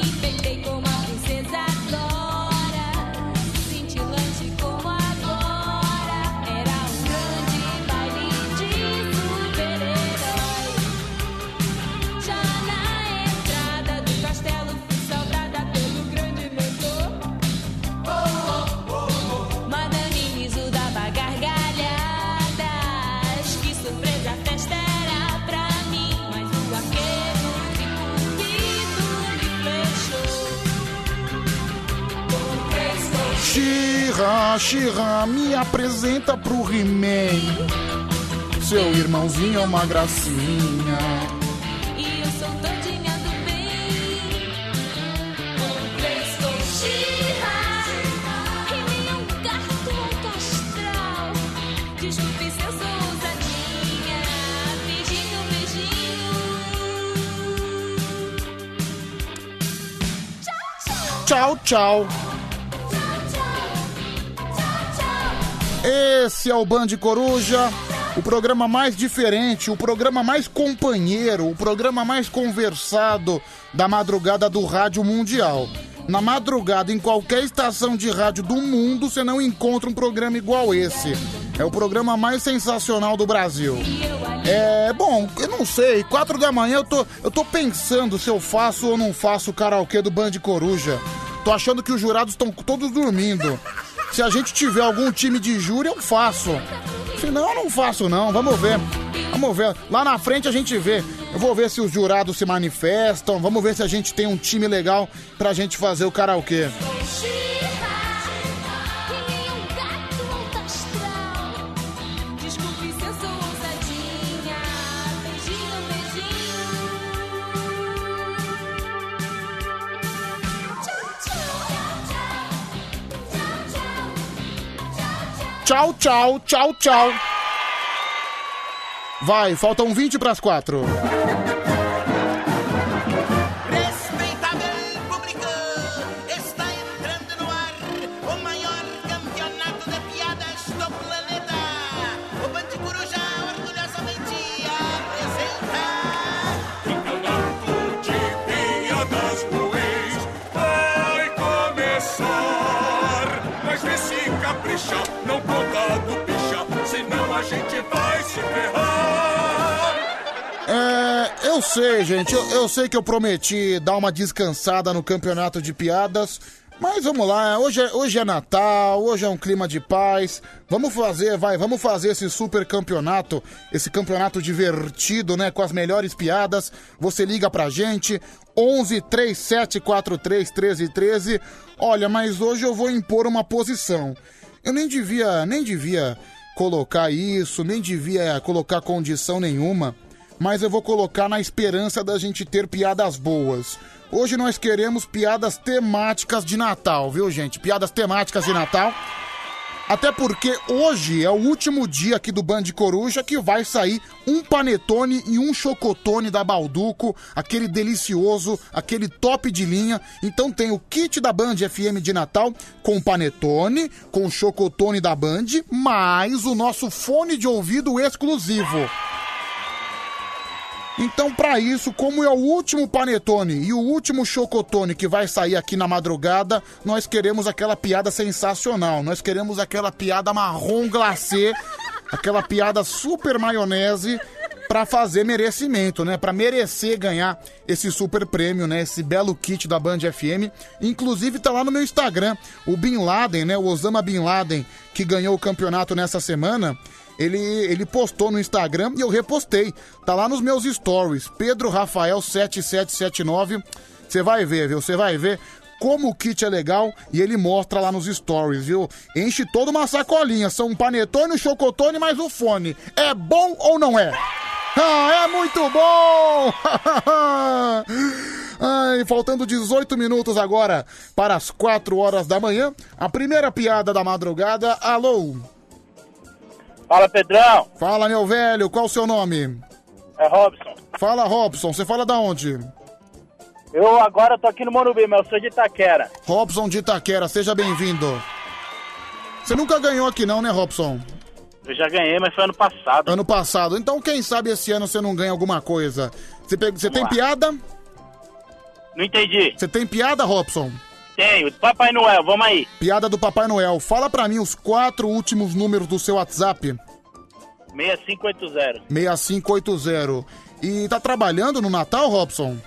Xirra, Xirra, me apresenta pro He-Man. Seu irmãozinho é uma gracinha. E eu sou todinha do bem. Presto Xirra. E nem um gato alto astral. Desculpe se eu sou ousadinha. Beijinho, beijinho. Tchau, tchau. Esse é o Band Coruja, o programa mais diferente, o programa mais companheiro, o programa mais conversado da madrugada do Rádio Mundial. Na madrugada, em qualquer estação de rádio do mundo, você não encontra um programa igual esse. É o programa mais sensacional do Brasil. É, bom, eu não sei, quatro da manhã eu tô, eu tô pensando se eu faço ou não faço o karaokê do Band Coruja. Tô achando que os jurados estão todos dormindo. Se a gente tiver algum time de júri, eu faço. Se não, eu não faço não. Vamos ver. Vamos ver. Lá na frente a gente vê. Eu vou ver se os jurados se manifestam. Vamos ver se a gente tem um time legal pra gente fazer o karaokê. Tchau, tchau, tchau, tchau. Vai, faltam 20 pras 4. Sei, gente. Eu, eu sei que eu prometi dar uma descansada no campeonato de piadas. Mas vamos lá, hoje é, hoje é Natal, hoje é um clima de paz. Vamos fazer, vai, vamos fazer esse super campeonato, esse campeonato divertido, né, com as melhores piadas. Você liga pra gente 11 37 43 13 13. Olha, mas hoje eu vou impor uma posição. Eu nem devia, nem devia colocar isso, nem devia colocar condição nenhuma, mas eu vou colocar na esperança da gente ter piadas boas. Hoje nós queremos piadas temáticas de Natal, viu, gente? Piadas temáticas de Natal. Até porque hoje é o último dia aqui do Band Coruja que vai sair um panetone e um chocotone da Balduco, aquele delicioso, aquele top de linha. Então tem o kit da Band FM de Natal com panetone, com chocotone da Band, mais o nosso fone de ouvido exclusivo. Então, pra isso, como é o último panetone e o último chocotone que vai sair aqui na madrugada, nós queremos aquela piada sensacional. Nós queremos aquela piada marrom glacê, aquela piada super maionese pra fazer merecimento, né? Pra merecer ganhar esse super prêmio, né? Esse belo kit da Band FM. Inclusive tá lá no meu Instagram, o Bin Laden, né? O Osama Bin Laden, que ganhou o campeonato nessa semana. Ele, ele postou no Instagram e eu repostei. Tá lá nos meus stories. Pedro Rafael 7779. Você vai ver, viu? Você vai ver como o kit é legal e ele mostra lá nos stories, viu? Enche toda uma sacolinha. São um panetone, um chocotone mais um fone. É bom ou não é? Ah, é muito bom! Ai, faltando 18 minutos agora para as 4 horas da manhã. A primeira piada da madrugada. Alô? Fala, Pedrão. Fala, meu velho. Qual o seu nome? É Robson. Fala, Robson. Você fala da onde? Eu agora tô aqui no Morumbi, mas eu sou de Itaquera. Robson de Itaquera. Seja bem-vindo. Você nunca ganhou aqui não, né, Robson? Eu já ganhei, mas foi ano passado. Ano passado. Então, quem sabe esse ano você não ganha alguma coisa. Você, pe- você tem lá. piada? Não entendi. Você tem piada, Robson? Tenho. Papai Noel, vamos aí. Piada do Papai Noel. Fala pra mim os quatro últimos números do seu WhatsApp. 6580. 6580. E tá trabalhando no Natal, Robson?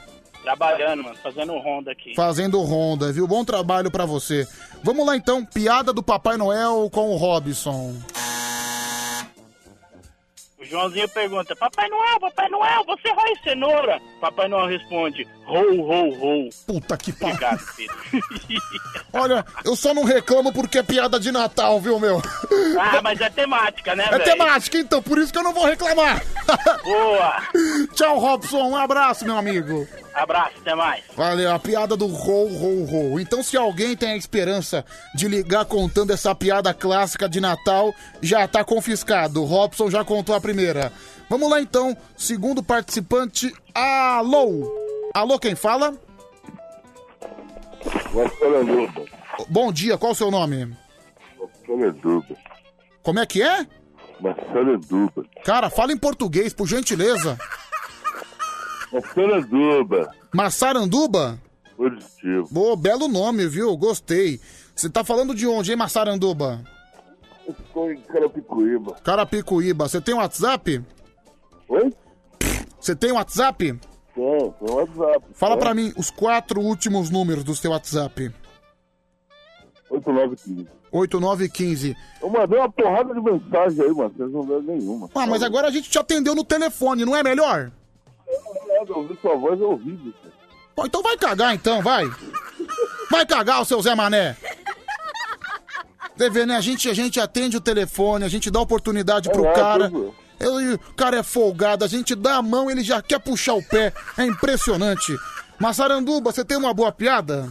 Trabalhando, mano. Fazendo ronda aqui. Fazendo ronda, viu? Bom trabalho pra você. Vamos lá então, piada do Papai Noel com o Robson. O Joãozinho pergunta: Papai Noel, Papai Noel, você rói cenoura? Papai Noel responde: Rou, rou, rou. Puta que pariu. Olha, eu só não reclamo porque é piada de Natal, viu, meu? ah, mas é temática, né, É velho? temática, então, por isso que eu não vou reclamar. Boa. Tchau, Robson. Um abraço, meu amigo. Abraço, até mais. Valeu, a piada do rou, rou, rou. Então, se alguém tem a esperança de ligar contando essa piada clássica de Natal, já tá confiscado. O Robson já contou a primeira. Vamos lá, então. Segundo participante, alô. Alô, quem fala? Marcelo Bom dia, qual o seu nome? Marcelo Duba. Como é que é? Marcelo Duba. Cara, fala em português, por gentileza. Marcelo Duba. Massaranduba? Positivo. Ô, belo nome, viu? Gostei. Você tá falando de onde, hein, Massaranduba? Estou em Carapicuíba. Carapicuíba. Você tem WhatsApp? Oi? Você tem WhatsApp? Tem, tem WhatsApp. Fala tem. pra mim os quatro últimos números do seu WhatsApp. 8915. 8915. Eu mandei uma porrada de mensagem aí, mano. Vocês não deram nenhuma. Ah, mas agora a gente te atendeu no telefone, não é melhor? Eu ouvi sua voz, eu ouvi, bicho. Bom, então vai cagar então, vai. Vai cagar, o seu Zé Mané. Você vê, né? A gente, a gente atende o telefone, a gente dá oportunidade pro É, cara. tudo. Ele- o cara é folgado, a gente dá a mão, ele já quer puxar o pé. É impressionante. Massaranduba, você tem uma boa piada?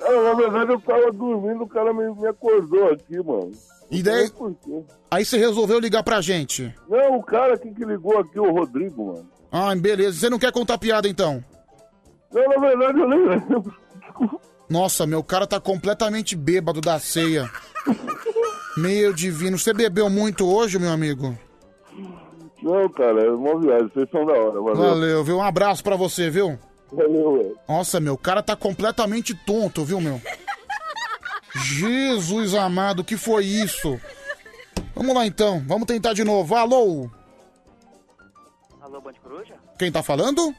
Na verdade eu tava dormindo, o cara me, me acordou aqui, mano. E daí? Aí você resolveu ligar pra gente. Não, o cara aqui que ligou aqui, o Rodrigo, mano. Ah, beleza. Você não quer contar piada então? Não, na verdade eu nem lembro. Nossa, meu cara tá completamente bêbado da ceia. Meu divino, você bebeu muito hoje, meu amigo? Não, cara, é uma viagem, vocês são da hora, valeu. Valeu, viu? Um abraço pra você, viu? Valeu, velho. Nossa, meu, cara tá completamente tonto, viu, meu? Jesus amado, que foi isso? Vamos lá então, vamos tentar de novo. Alô? Band Coruja? Quem tá falando?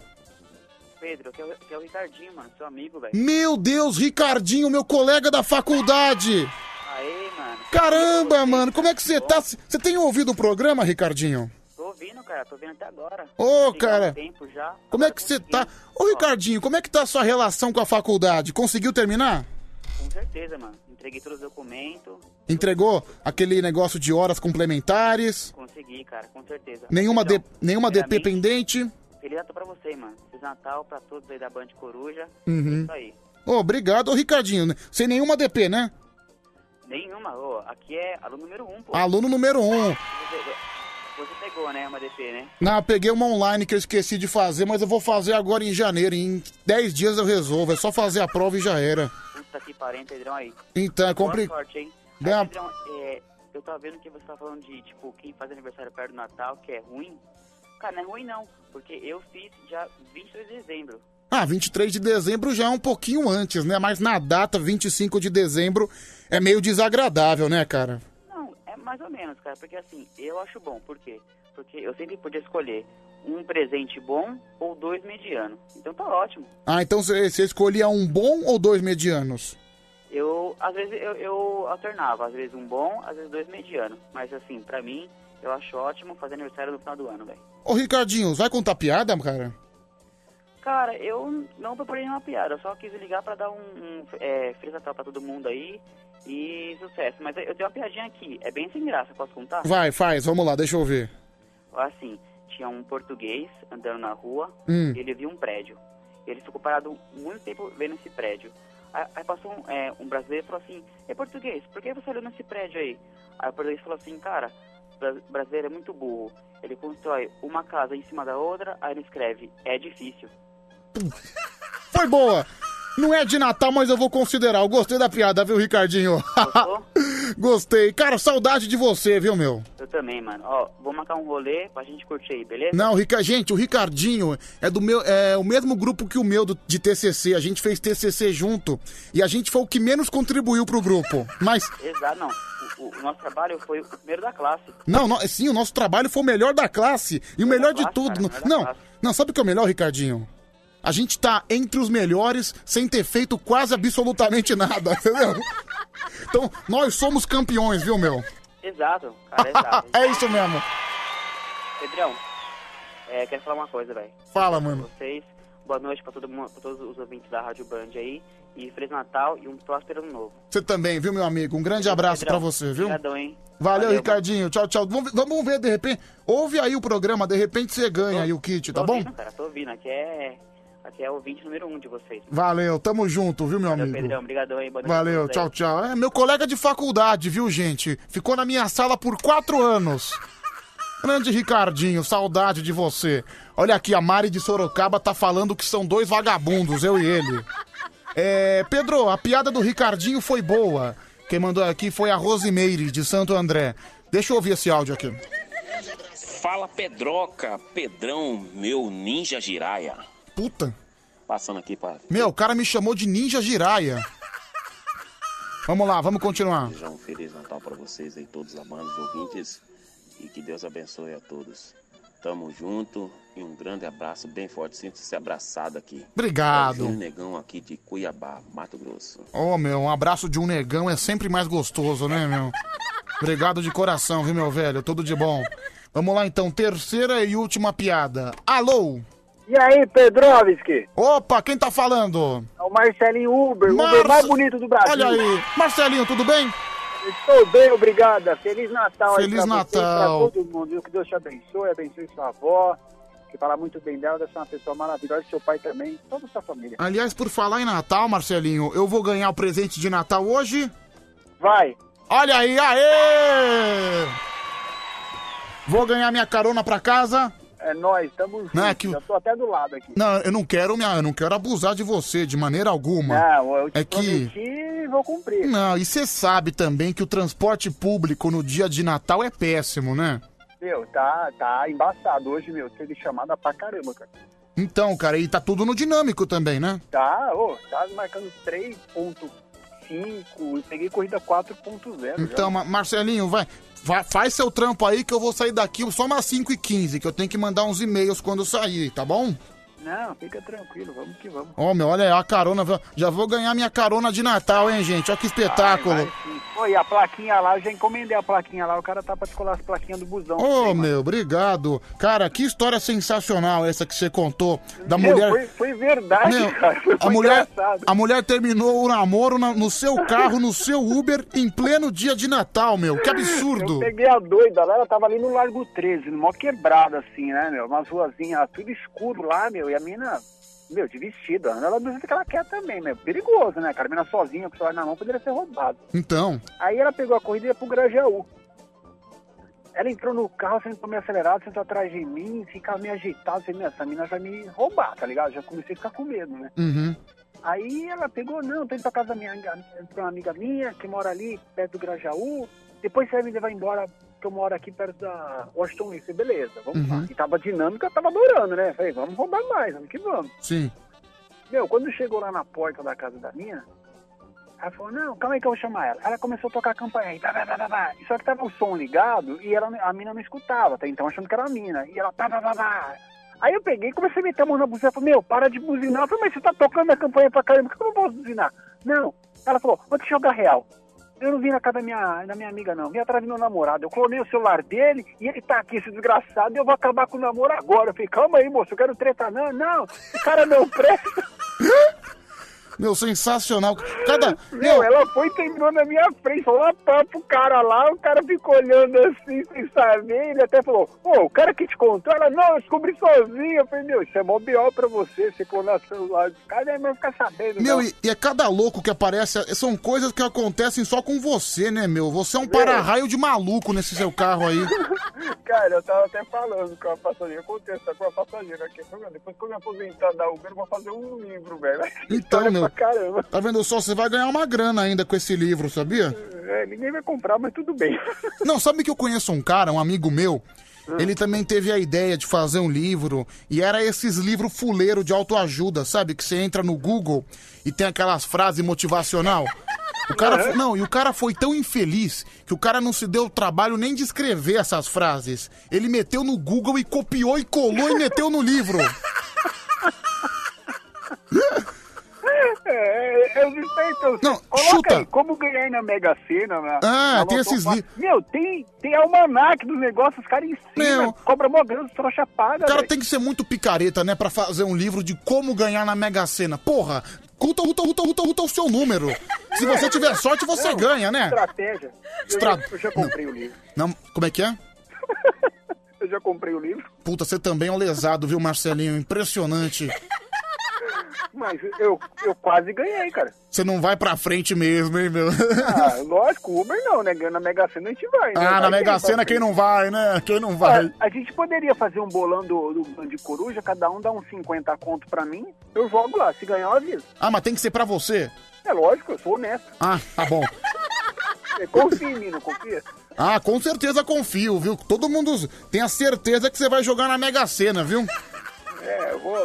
Pedro, que é, o- que é o Ricardinho, mano, seu amigo, velho. Meu Deus, Ricardinho, meu colega da faculdade. Aê, mano. Caramba, mano, como é que você tá? Você tem ouvido o programa, Ricardinho? Tô ouvindo, cara, tô ouvindo até agora. Ô, cara. um tempo já. Como é que você tá? Ô, Ricardinho, como é que tá a sua relação com a faculdade? Conseguiu terminar? Com certeza, mano. Entreguei todos os documentos. Entregou aquele negócio de horas complementares? Consegui, cara, com certeza. Nenhuma, Então, D- nenhuma DP pendente? Feliz Natal pra você, mano. Feliz Natal pra todos aí da Band Coruja. Uhum. Isso aí. Ô, obrigado, ô, Ricardinho. Sem nenhuma DP, né? Nenhuma, ô. Aqui é aluno número um, pô. Aluno número um. Você, pegou, né, uma DP, né? Não, eu peguei uma online que eu esqueci de fazer, mas eu vou fazer agora em janeiro. Em 10 dias eu resolvo. É só fazer a prova e já era. Puta que pariu, Pedrão aí. Então, é Boa complicado. sorte, hein? Ganha- Pedrão, é, eu tava vendo que você tá falando de, tipo, quem faz aniversário perto do Natal, que é ruim. Cara, não é ruim não, porque eu fiz já 22 de dezembro. Ah, 23 de dezembro já é um pouquinho antes, né? Mas na data 25 de dezembro é meio desagradável, né, cara? Não, é mais ou menos, cara, porque assim, eu acho bom, por quê? Porque eu sempre podia escolher um presente bom ou dois medianos. Então tá ótimo. Ah, então você escolhia um bom ou dois medianos? Eu, às vezes, eu, eu alternava, às vezes um bom, às vezes dois medianos. Mas assim, pra mim, eu acho ótimo fazer aniversário no final do ano, velho. Ô, Ricardinho, vai contar piada, cara? Cara, eu não preparei nenhuma piada, eu só quis ligar pra dar um, um é, Feliz Natal pra todo mundo aí e sucesso. Mas eu tenho uma piadinha aqui, é bem sem graça, posso contar? Vai, faz, vamos lá, deixa eu ver. Assim, tinha um português andando na rua Hum. ele viu um prédio. Ele ficou parado muito tempo vendo esse prédio. Aí, passou um, é, um brasileiro e falou assim, é português, por que você olhou nesse prédio aí? Aí o português falou assim, cara, bra- brasileiro é muito burro. Ele constrói uma casa em cima da outra, aí ele escreve, é difícil. Foi boa! Não é de Natal, mas eu vou considerar. Eu gostei da piada, viu, Ricardinho? Gostei. Cara, saudade de você, viu, meu? Eu também, mano. Ó, vou marcar um rolê pra gente curtir aí, beleza? Não, Rica... gente, o Ricardinho é do meu, é o mesmo grupo que o meu do- de TCC. A gente fez TCC junto e a gente foi o que menos contribuiu pro grupo. Mas Exato, não. O, o- o nosso trabalho foi o primeiro da classe. não, não, sim, o nosso trabalho foi o melhor da classe e o melhor de classe, tudo. cara, não, melhor da não, classe. não, sabe o que é o melhor, Ricardinho? A gente tá entre os melhores sem ter feito quase absolutamente nada, entendeu? Então, nós somos campeões, viu, meu? Exato, cara, exato. é isso mesmo. Pedrão, é, quero falar uma coisa, velho. Fala, mano. vocês, boa noite pra, todo mundo, pra todos os ouvintes da Rádio Band aí. E Feliz Natal e um próspero ano novo. Você também, viu, meu amigo? Um grande abraço pra Pedrão, você, viu? Obrigadão, hein? Valeu, Valeu, Ricardinho. Tchau, tchau. Vamos, ver- vamos ver, de repente. Ouve aí o programa, de repente você ganha aí o kit, tá tô bom? ouvindo, cara, tô ouvindo. Aqui é, aqui é o ouvinte número um de vocês. Valeu, tamo junto, viu, meu Valeu, amigo? Pedrão. Obrigadão aí. Boa noite Valeu, tchau, tchau. É meu colega de faculdade, viu, gente? Ficou na minha sala por quatro anos. Grande Ricardinho, saudade de você. Olha aqui, a Mari de Sorocaba tá falando que são dois vagabundos, eu e ele. É, Pedro, a piada do Ricardinho foi boa. Quem mandou aqui foi a Rosimeire, de Santo André. Deixa eu ouvir esse áudio aqui. Fala Pedroca, Pedrão, meu ninja giraia. Puta. Passando aqui pra Meu, o cara me chamou de Ninja Jiraya. Vamos lá, vamos continuar. desejar um Feliz Natal pra vocês aí, todos amados ouvintes. E que Deus abençoe a todos. Tamo junto e um grande abraço bem forte. Sinta-se abraçado aqui. Obrigado. É Júnior Negão aqui de Cuiabá, Mato Grosso. Ô, meu, um abraço de um negão é sempre mais gostoso, né, meu? Obrigado de coração, viu, meu velho? Tudo de bom. Vamos lá, então. Terceira e última piada. Alô? E aí, Pedrovski? Opa, quem tá falando? É o Marcelinho Uber, o Uber Marce- mais bonito do Brasil. Olha aí. Marcelinho, tudo bem? Estou bem, obrigada. Feliz Natal Feliz aí pra você, Natal. pra todo mundo. Que Deus te abençoe, abençoe sua avó, que fala muito bem dela, deve ser uma pessoa maravilhosa, seu pai também, toda a sua família. Aliás, por falar em Natal, Marcelinho, eu vou ganhar o presente de Natal hoje? Vai. Olha aí, aê! Vou ganhar minha carona pra casa. É nóis, tamo junto. Não, é que Já tô até do lado aqui. Não, eu não quero, minha, eu não quero abusar de você de maneira alguma. Não, eu te é que prometi e vou cumprir. Não, e você sabe também que o transporte público no dia de Natal é péssimo, né? Meu, tá, tá embaçado. Hoje, meu, teve chamada pra caramba, cara. Então, cara, e tá tudo no dinâmico também, né? Tá, ô, tá marcando 3.5 e peguei corrida 4.0. Então, Ma- Marcelinho, vai- faz seu trampo aí que eu vou sair daqui só umas 5 e 15 que eu tenho que mandar uns e-mails quando eu sair, tá bom? Não, fica tranquilo, vamos que vamos. Ó, meu, olha a carona. Já vou ganhar minha carona de Natal, hein, gente? Olha que espetáculo. Oi, e a plaquinha lá, eu já encomendei a plaquinha lá, o cara tá pra descolar as plaquinhas do busão. Ô, meu, obrigado. Cara, que história sensacional essa que você contou da Meu, mulher. Foi, foi verdade, Meu, cara. Foi, a mulher, engraçado. a mulher terminou o namoro na- no seu carro, no seu Uber, em pleno dia de Natal, meu. Que absurdo. Eu peguei a doida lá, ela tava ali no Largo 13, no mó quebrado assim, né, meu? Umas ruazinhas tudo escuro lá, meu, e a mina, meu, de vestido, ela do jeito que ela quer também, meu. Perigoso, né, cara? A mina sozinha, com o celular na mão, poderia ser roubado. Então, Aí ela pegou a corrida e ia pro Grajaú. Ela entrou no carro, sentou meio acelerado, sentou atrás de mim, ficava meio agitado, assim, meu, essa mina vai me roubar, tá ligado? Já comecei a ficar com medo, né? uhum. Aí ela pegou, não, tô indo pra casa da minha amiga, pra uma amiga minha que mora ali perto do Grajaú. Depois você vai me levar embora, que eu moro aqui perto da Washington falei, Beleza, vamos lá. Uhum. E tava dinâmica, tava adorando, né? Falei, vamos roubar mais, vamos que vamos. sim. Meu, quando chegou lá na porta da casa da minha, ela falou, não, calma aí que eu vou chamar ela. Ela começou a tocar a campanha aí, tá, tá, tá. Só que tava o som ligado e ela, a mina não escutava, tá? Então achando que era a mina. E ela, tá, tá, tá, tá. Aí eu peguei e comecei a meter a mão na buzina. Falei, meu, para de buzinar. Eu falei, mas você tá tocando a campanha pra caramba, por que eu não posso buzinar? Não. Ela falou, vou te jogar real. Eu não vim na casa da minha, da minha amiga, não. Vim atrás do meu namorado. Eu clonei o celular dele e ele tá aqui, esse desgraçado, e eu vou acabar com o namoro agora. Eu falei, calma aí, moço, eu quero treta. Não, não, esse cara não presta. Meu, sensacional. Cada. Meu, ela foi e terminou na minha frente, falou uma pá pro cara lá, o cara ficou olhando assim, sem saber, ele até falou, ô, o cara que te contou, ela, não, eu descobri sozinha. Eu falei, meu, isso é mó B.O. pra você, você clonar o celular dos caras, aí vai ficar sabendo. Meu, e, e é cada louco que aparece. São coisas que acontecem só com você, né, meu? Você é um para-raio de maluco nesse seu carro aí. Cara, eu tava até falando com a passageira, essa com a passageira aqui. Meu, depois que eu me aposentar da Uber, eu vou fazer um livro, velho. Então, meu. Pra caramba. Tá vendo só? Você vai ganhar uma grana ainda com esse livro, sabia? É, ninguém vai comprar, mas tudo bem. Não, sabe que eu conheço um cara, um amigo meu. Ele também teve a ideia de fazer um livro, e era esses livros fuleiro de autoajuda, sabe? Que você entra no Google e tem aquelas frases motivacional. O cara, fo- não, e o cara foi tão infeliz que o cara não se deu o trabalho nem de escrever essas frases. Ele meteu no Google e copiou e colou e meteu no livro. É, eu não então. Não, Coloca chuta. aí, como ganhar na Mega Sena, na, Ah, na tem esses Fácil. li- Meu, tem, tem almanac dos negócios, os caras ensinam, cobra mó grana, trouxa paga, O cara velho. tem que ser muito picareta, né, pra fazer um livro de como ganhar na Mega Sena. Porra, ruta, ruta, ruta, ruta, ruta o seu número. Se você tiver sorte, você Não, ganha, né? Estratégia. Eu, Estra- já, eu já comprei o livro. Não, como é que é? Eu já comprei o livro. Puta, você também é um lesado, viu, Marcelinho? Impressionante. Mas eu, eu quase ganhei, cara. Você não vai pra frente mesmo, hein, meu? Ah, lógico, Uber não, né? Na Mega Sena a gente vai, né? Ah, na Vai Mega pra Sena quem não vai, né? Quem não vai. Ah, a gente poderia fazer um bolão do, do Band Coruja, cada um dá uns 50 conto pra mim, eu jogo lá, se ganhar eu aviso. Ah, mas tem que ser pra você. É lógico, eu sou honesto. Ah, tá bom. Confia em mim, não confia? Ah, com certeza confio, viu? Todo mundo tem a certeza que você vai jogar na Mega Sena, viu? É, eu vou.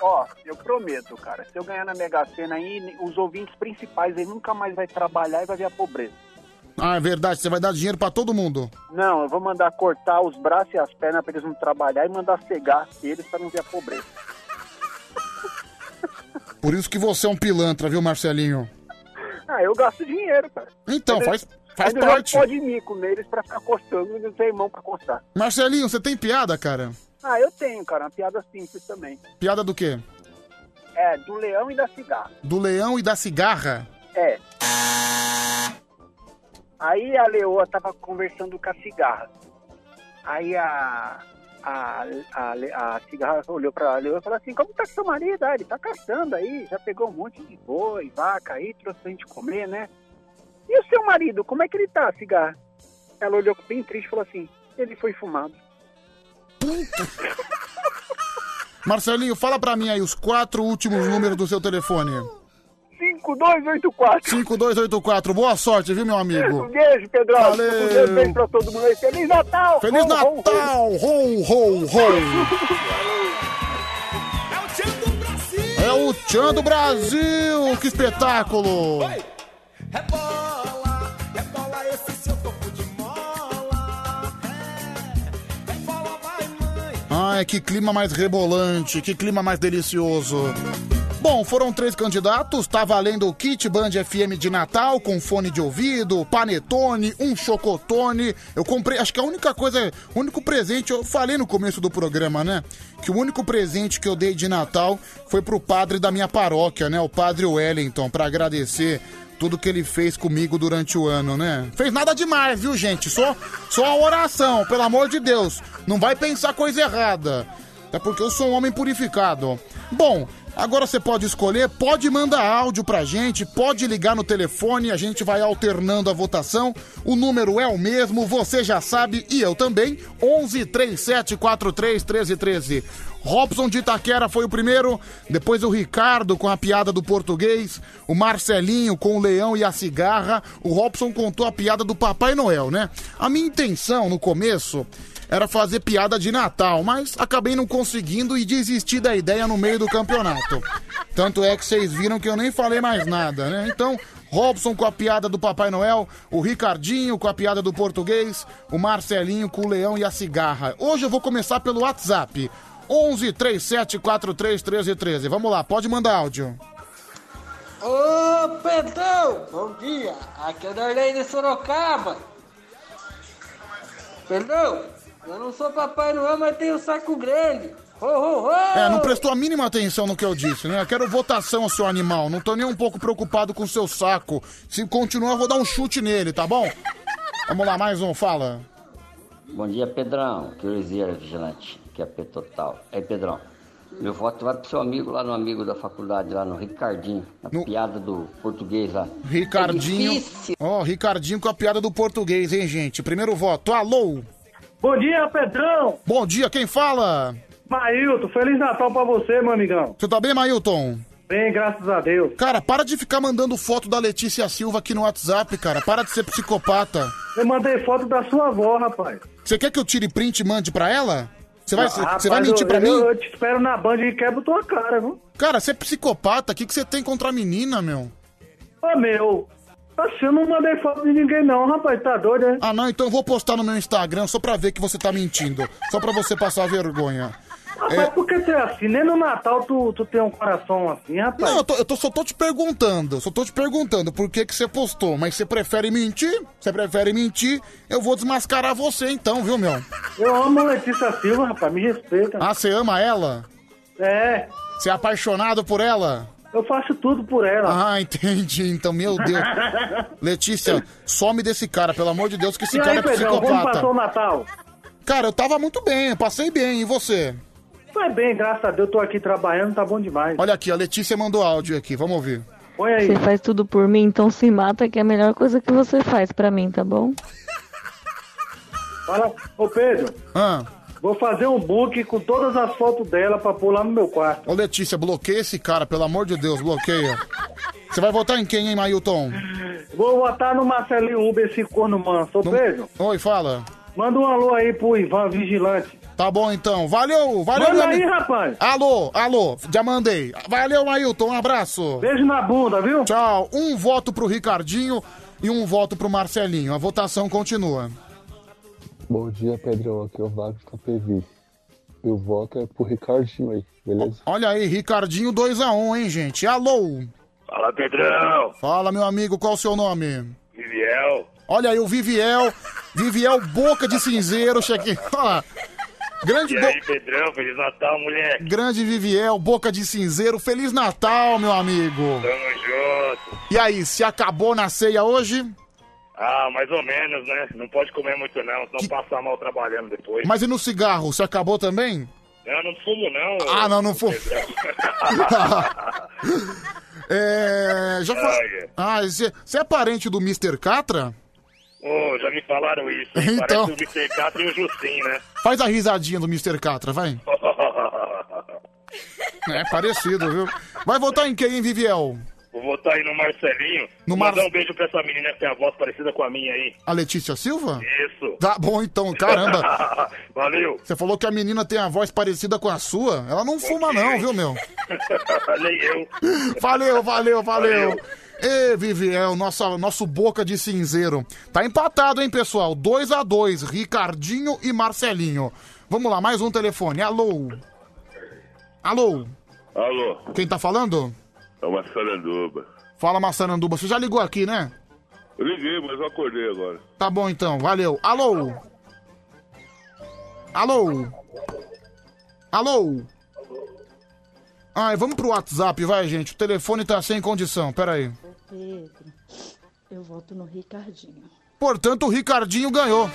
Ó, eu prometo, cara, se eu ganhar na Mega Sena aí, os ouvintes principais aí nunca mais vai trabalhar e vai ver a pobreza. Ah, é verdade, você vai dar dinheiro pra todo mundo. Não, eu vou mandar cortar os braços e as pernas pra eles não trabalhar e mandar cegar eles pra não ver a pobreza. Por isso que você é um pilantra, viu, Marcelinho? Ah, eu gasto dinheiro, cara. Então, faz, faz ainda jogo parte. pó de mico neles pra ficar costando e não ter irmão pra costar. Marcelinho, você tem piada, cara? Ah, eu tenho, cara, uma piada simples também. Piada do quê? É, do leão e da cigarra. Do leão e da cigarra? É. Aí a leoa tava conversando com a cigarra. Aí a. A, a, a cigarra olhou pra leoa e falou assim: Como tá seu marido? Ah, ele tá caçando aí, já pegou um monte de boi, vaca aí, trouxe pra gente comer, né? E o seu marido, como é que ele tá, cigarra? Ela olhou bem triste e falou assim: Ele foi fumado. Marcelinho, fala pra mim aí os quatro últimos números do seu telefone. 5284. 5284. Boa sorte, viu, meu amigo? Um beijo, Pedrão. Valeu. Um beijo bem pra todo mundo aí. Feliz Natal! Feliz Ho, ho, ho. Natal! Ho, ho, ho! É o Tchan do Brasil! Que espetáculo! Rebola, rebola Ai, que clima mais rebolante, que clima mais delicioso. Bom, foram três candidatos, tá valendo o kit Band FM de Natal com fone de ouvido, panetone, um chocotone. Eu comprei, acho que a única coisa, o único presente, eu falei no começo do programa, né? Que o único presente que eu dei de Natal foi pro padre da minha paróquia, né? O padre Wellington, pra agradecer tudo que ele fez comigo durante o ano, né? Fez nada demais, viu, gente? Só, só oração, pelo amor de Deus. Não vai pensar coisa errada. É porque eu sou um homem purificado. Bom, agora você pode escolher, pode mandar áudio pra gente, pode ligar no telefone, a gente vai alternando a votação. O número é o mesmo, você já sabe, e eu também. 11 37 43 13 13. Robson de Itaquera foi o primeiro, depois o Ricardo com a piada do português, o Marcelinho com o leão e a cigarra, o Robson contou a piada do Papai Noel, né? A minha intenção no começo era fazer piada de Natal, mas acabei não conseguindo e desisti da ideia no meio do campeonato. Tanto é que vocês viram que eu nem falei mais nada, né? Então, Robson com a piada do Papai Noel, o Ricardinho com a piada do português, o Marcelinho com o leão e a cigarra. Hoje eu vou começar pelo WhatsApp. 11 37 43 13 13. Vamos lá, pode mandar áudio. Ô Pedrão, bom dia. Aqui é o Darley de Sorocaba. Pedrão, eu não sou Papai Noel, mas tenho saco grande. Ho, ho, ho! É, não prestou a mínima atenção no que eu disse, né? Eu quero votação, seu animal. Não tô nem um pouco preocupado com o seu saco. Se continuar, eu vou dar um chute nele, tá bom? Vamos lá, mais um, fala. Bom dia, Pedrão. Curizeira Vigilante, que é P Total. Aí, Pedrão, meu voto vai pro seu amigo lá no amigo da faculdade, lá no Ricardinho, na piada do português lá. Ricardinho. É. Ó, Ricardinho com a piada do português, hein, gente? Primeiro voto. Alô? Bom dia, Pedrão! Bom dia, quem fala? Mailton, Feliz Natal pra você, meu amigão. Você tá bem, Mailton? Bem, graças a Deus. Cara, para de ficar mandando foto da Letícia Silva aqui no WhatsApp, cara. Para de ser psicopata. Eu mandei foto da sua avó, rapaz. Você quer que eu tire print e mande pra ela? Você vai, Ah, você vai mentir pra eu, mim? Eu te espero na banda e quebro tua cara, viu? Cara, você é psicopata. O que, que você tem contra a menina, meu? Ô, meu. Assim, eu não mandei foto de ninguém, não, rapaz. Tá doido, hein? Ah, não, então eu vou postar no meu Instagram só pra ver que você tá mentindo. Só pra você passar vergonha. Rapaz, por que você é assim? Nem no Natal tu, tu tem um coração assim, rapaz. Não, eu, tô, eu tô- só tô te perguntando, só tô te perguntando por que, que você postou, mas você prefere mentir? Você prefere mentir? Eu vou desmascarar você então, viu, meu? Eu amo a Letícia Silva, rapaz. Me respeita. Ah, você ama ela? É. Você é apaixonado por ela? Eu faço tudo por ela. Ah, entendi. Então, meu Deus. Letícia, some desse cara, pelo amor de Deus, que esse e cara aí, é Pedrão, como psicopata. passou o Natal? Cara, eu tava muito bem, passei bem, e você? Foi bem, graças a Deus. Tô aqui trabalhando, tá bom demais. Olha aqui, a Letícia mandou áudio aqui, vamos ouvir. Põe aí. Você faz tudo por mim, então se mata que é a melhor coisa que você faz pra mim, tá bom? Fala, ô Pedro. Ah. Vou fazer um book com todas as fotos dela pra pôr lá no meu quarto. Ô, Letícia, bloqueia esse cara, pelo amor de Deus, bloqueia. Você vai votar em quem, hein, Mailton? Vou botar no Marcelinho Uber esse corno manso. Ô Pedro, Oi, fala. Manda um alô aí pro Ivan Vigilante. Tá bom, então. Valeu, valeu, Manda aí, rapaz. Alô, alô, já mandei. Valeu, Mailton, um abraço. Beijo na bunda, viu? Tchau. Um voto pro Ricardinho e um voto pro Marcelinho. A votação continua. Bom dia, Pedrão. Aqui é o Wagner KPV. Meu voto é pro Ricardinho aí, beleza? Olha aí, Ricardinho 2x1, hein, gente? Alô. Fala, Pedrão. Fala, meu amigo, qual o seu nome? Viviel. Olha aí, o Viviel. Viviel Boca de Cinzeiro, lá. Grande, E aí, Pedrão? Feliz Natal, mulher. Grande Viviel, Boca de Cinzeiro. Feliz Natal, meu amigo. Tamo junto. E aí, se acabou na ceia hoje? Ah, mais ou menos, né? Não pode comer muito não, senão passa mal trabalhando depois. Mas e no cigarro, se acabou também? Eu não fumo não. Ah, não, não fumo. É. Já foi. Olha. Ah, você você é parente do Mr. Catra? Ô, já me falaram isso. hein? Então. Parece o Mr. Catra e o Justin, né? Faz a risadinha do Mr. Catra, vai. É parecido, viu? Vai votar em quem, hein, Viviel? Vou votar aí no Marcelinho. No Vou mandar Mar- um beijo pra essa menina que tem a voz parecida com a minha aí. A Letícia Silva? Isso. Tá bom então, caramba. Valeu. Você falou que a menina tem a voz parecida com a sua? Ela não fuma não, viu, meu? Nem eu. Valeu, valeu, valeu. Ê, Viviel, nossa, nosso boca de cinzeiro. Tá empatado, hein, pessoal? 2 a 2 Ricardinho e Marcelinho. Vamos lá, mais um telefone. Alô? Alô? Alô, Quem tá falando? é uma saranduba. Fala, Massaranduba. Você já ligou aqui, né? Eu liguei, mas eu acordei agora. Tá bom então, valeu. Alô? Alô? Alô? Ai, vamos pro WhatsApp, vai, gente. O telefone tá sem condição. Pera aí. Pedro, eu voto no Ricardinho. Portanto, o Ricardinho ganhou.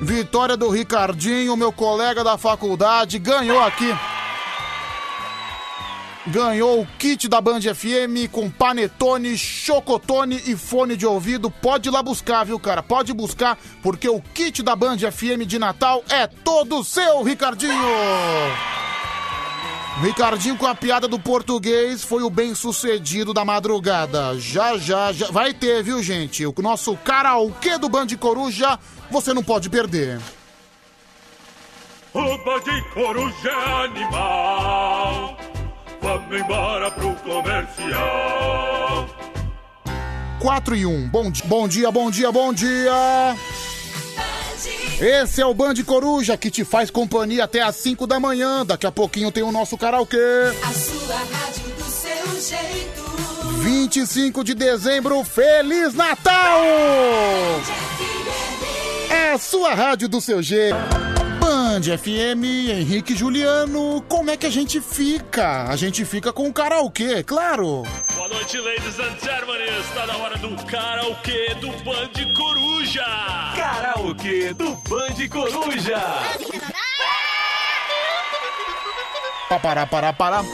Vitória do Ricardinho, meu colega da faculdade, ganhou aqui. Ganhou o kit da Band FM com panetone, chocotone e fone de ouvido. Pode ir lá buscar, viu, cara? Pode buscar, porque o kit da Band FM de Natal é todo seu, Ricardinho! Ricardinho com a piada do português foi o bem sucedido da madrugada. Já, já, já. Vai ter, viu, gente? O nosso karaokê do Band Coruja, você não pode perder. O Bande Coruja é animal. Vamos embora pro comercial. 4 e 1. Bom, bom dia, bom dia, bom dia! Esse é o Band Coruja que te faz companhia até às 5 da manhã. Daqui a pouquinho tem o nosso karaokê. A sua rádio do seu jeito. 25 de dezembro, Feliz Natal! É a sua rádio do seu jeito. Band FM, Henrique e Juliano, como é que a gente fica? A gente fica com o karaokê, claro. Boa noite, ladies and gentlemen. Está na hora do karaokê do Band Coruja. Karaokê do Band Coruja. Pa, Pará, pará, pará.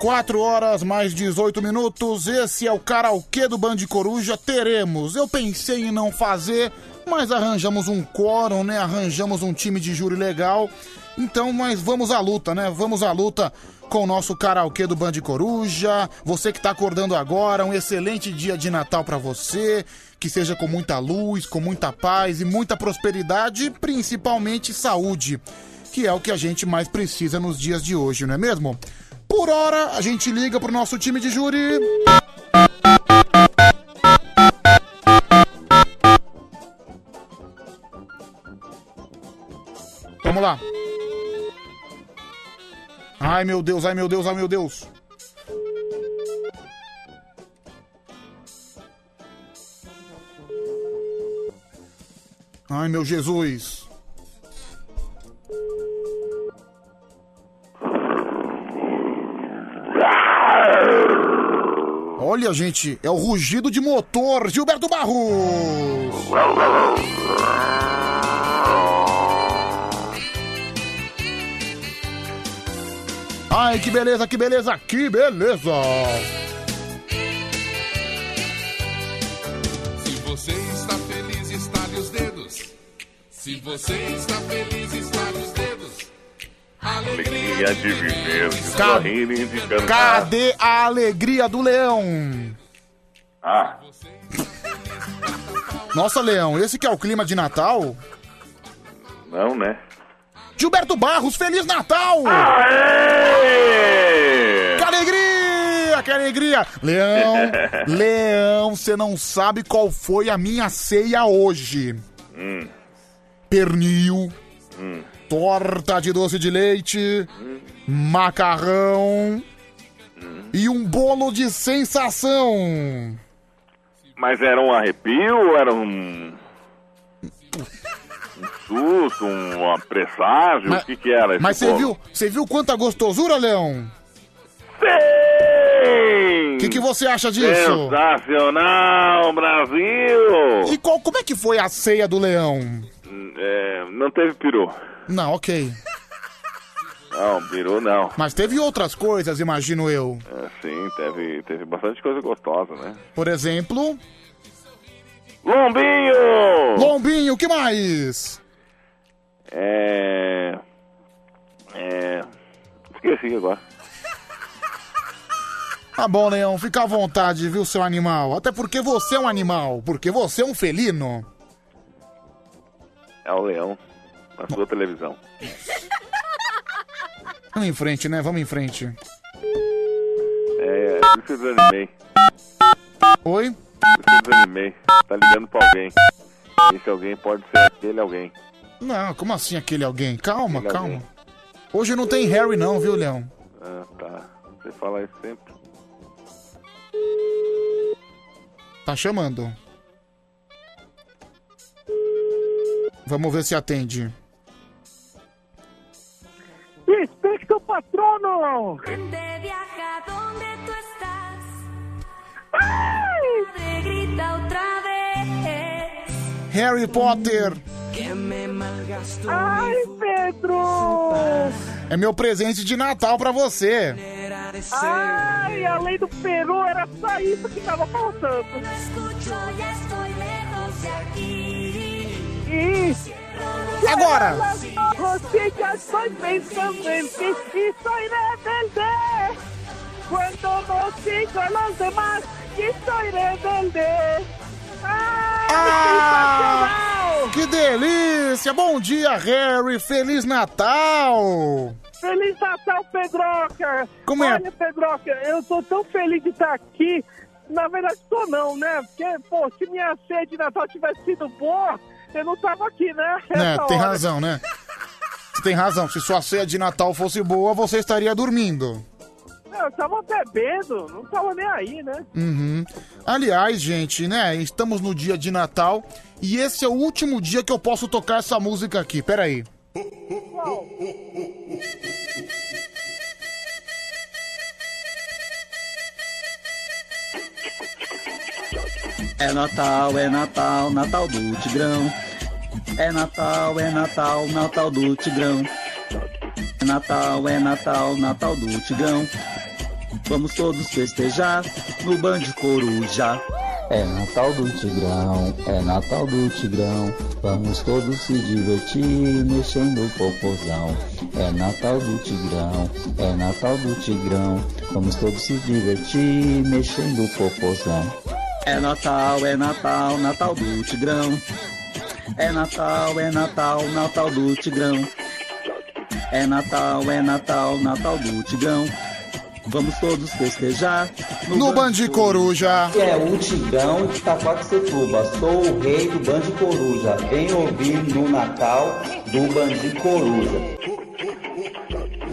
4 horas mais 18 minutos. Esse é o karaokê do Band Coruja. Teremos. Eu pensei em não fazer, mas arranjamos um quórum, né? Arranjamos um time de júri legal. Então, mas vamos à luta, né? Vamos à luta com o nosso karaokê do Band Coruja. Você que tá acordando agora, um excelente dia de Natal pra você. Que seja com muita luz, com muita paz e muita prosperidade, e principalmente saúde que é o que a gente mais precisa nos dias de hoje, não é mesmo? Por hora, a gente liga pro nosso time de júri. Vamos lá. Ai meu Deus, ai meu Deus, ai meu Deus. Ai meu Jesus. Olha, gente, é o rugido de motor, Gilberto Barros. Ai, que beleza, que beleza, que beleza. Se você está feliz, estale os dedos. Se você está feliz, estale os dedos. Alegria de viver, de Ca- sorrir e de cantar. Cadê a alegria do leão? Ah, Nossa, Leão, esse que é o clima de Natal? não, né? Gilberto Barros, Feliz Natal! Que alegria! Que alegria! Leão, Leão, você não sabe qual foi a minha ceia hoje. Hum, Pernil, hum. torta de doce de leite, macarrão e um bolo de sensação. Mas era um arrepio ou era um. Um susto, um presságio? Mas- o que que era Mas você viu, você viu quanta gostosura, Leão? Sim! O que, que você acha disso? Sensacional, Brasil! E qual, como é que foi a ceia do Leão? É, não teve peru. Não, ok. Não, peru não. Mas teve outras coisas, imagino eu. É, sim, teve, teve bastante coisa gostosa, né? Por exemplo, Lombinho! lombinho, o que mais? É. É. Esqueci agora. Tá bom, Leão, fica à vontade, viu, seu animal? Até porque você é um animal, porque você é um felino. É o leão na sua televisão. Vamos em frente, né? Vamos em frente. É, eu desanimei. Oi? Eu desanimei. Tá ligando pra alguém. Esse alguém pode ser aquele alguém. Não, como assim aquele alguém? Calma, Aquele calma. alguém. Hoje não tem Harry não, viu, Leão? Ah, tá. Você fala isso sempre. Tá chamando. Vamos ver se atende. Inspecto patrono! Harry Potter Ai, Pedro! é meu presente de Natal pra você. Ai, além do peru, era só isso que tava faltando. Isso. Agora. Você já estoy pensando en ti y soy rebelde. Cuando no sigo a los demás y soy rebelde. Ah, Que delícia! Bom dia, Harry! Feliz Natal! Feliz Natal, Pedroca! Como é? Olha, Pedroca, eu tô tão feliz de estar aqui. Na verdade, tô não, né? Porque, pô, se minha ceia de Natal tivesse sido boa, eu não tava aqui, né? É, tem hora. razão, né? Você tem razão. Se sua ceia de Natal fosse boa, você estaria dormindo. Não, eu tava bebendo, não tava nem aí, né? Uhum. Aliás, gente, né? Estamos no dia de Natal e esse é o último dia que eu posso tocar essa música aqui. Pera aí. É Natal, é Natal, Natal do Tigrão. É Natal, é Natal, Natal do Tigrão. É Natal, é Natal, Natal do Tigrão. Vamos todos festejar no Band Coruja. É Natal do Tigrão, é Natal do Tigrão. Vamos todos se divertir mexendo o popozão. É Natal do Tigrão, é Natal do Tigrão. Vamos todos se divertir mexendo o popozão. É Natal, é Natal, Natal do Tigrão. É Natal, é Natal, Natal do Tigrão. É Natal, é Natal, Natal do Tigrão. Vamos todos festejar No Band Coruja. É o Tigrão de Itaquaquecetuba. Sou o rei do Band Coruja. Vem ouvir no Natal do Band Coruja.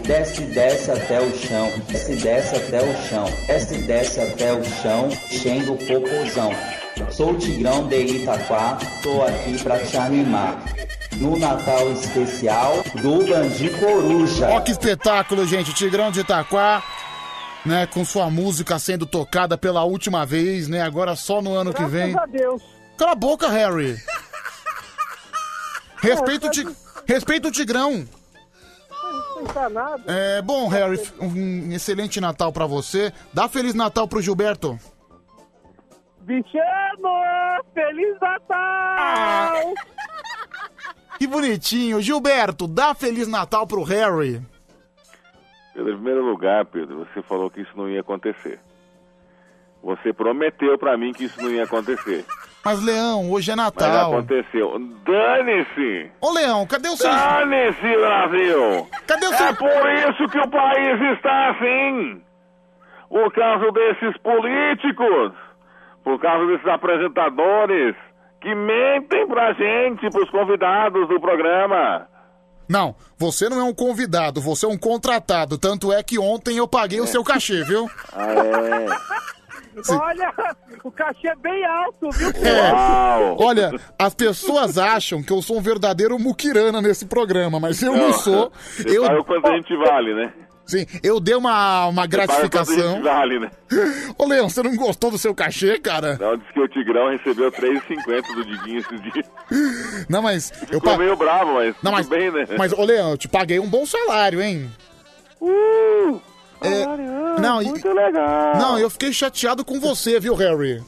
Desce, desce até o chão. Desce, desce até o chão. Desce, desce até o chão. Enchendo o popozão. Sou o Tigrão de Itaquá. Tô aqui pra te animar. No Natal especial do Band Coruja. Ó que espetáculo, gente. Tigrão de Itaquá, né? Com sua música sendo tocada pela última vez, né? Agora só no ano que vem. Graças a Deus. Cala a boca, Harry. Respeita o, ti... Respeita o Tigrão. É, bom, Harry, um excelente Natal pra você. Dá Feliz Natal pro Gilberto. Bichano, Feliz Natal! Que bonitinho. Gilberto, dá Feliz Natal pro Harry. Em primeiro lugar, Pedro, você falou que isso não ia acontecer. Você prometeu pra mim que isso não ia acontecer. Mas, Leão, hoje é Mas Natal. aconteceu. Dane-se! Ô, Leão, cadê o seu... Dane-se, Brasil! Cadê o É seu... por isso que o país está assim! Por causa desses políticos, por causa desses apresentadores que mentem pra gente, pros convidados do programa. Não, você não é um convidado, você é um contratado. Tanto é que ontem eu paguei o seu cachê, viu? Ah, é? Olha, o cachê é bem alto, viu? É. Olha, as pessoas acham que eu sou um verdadeiro muquirana nesse programa, mas eu não sou. Você Eu, paga o quanto a gente vale, né? Sim, eu dei uma, uma gratificação. vale, né? Ô, Leão, você não gostou do seu cachê, cara? Não, disse que o Tigrão recebeu 3,50 do Diguinho esses dias. Não, mas eu Ficou pa- meio bravo, mas Não, mas, bem, né? mas, ô, Leão, eu te paguei um bom salário, hein? Uh, É, não, e- muito legal. Não, eu fiquei chateado com você, viu, Harry?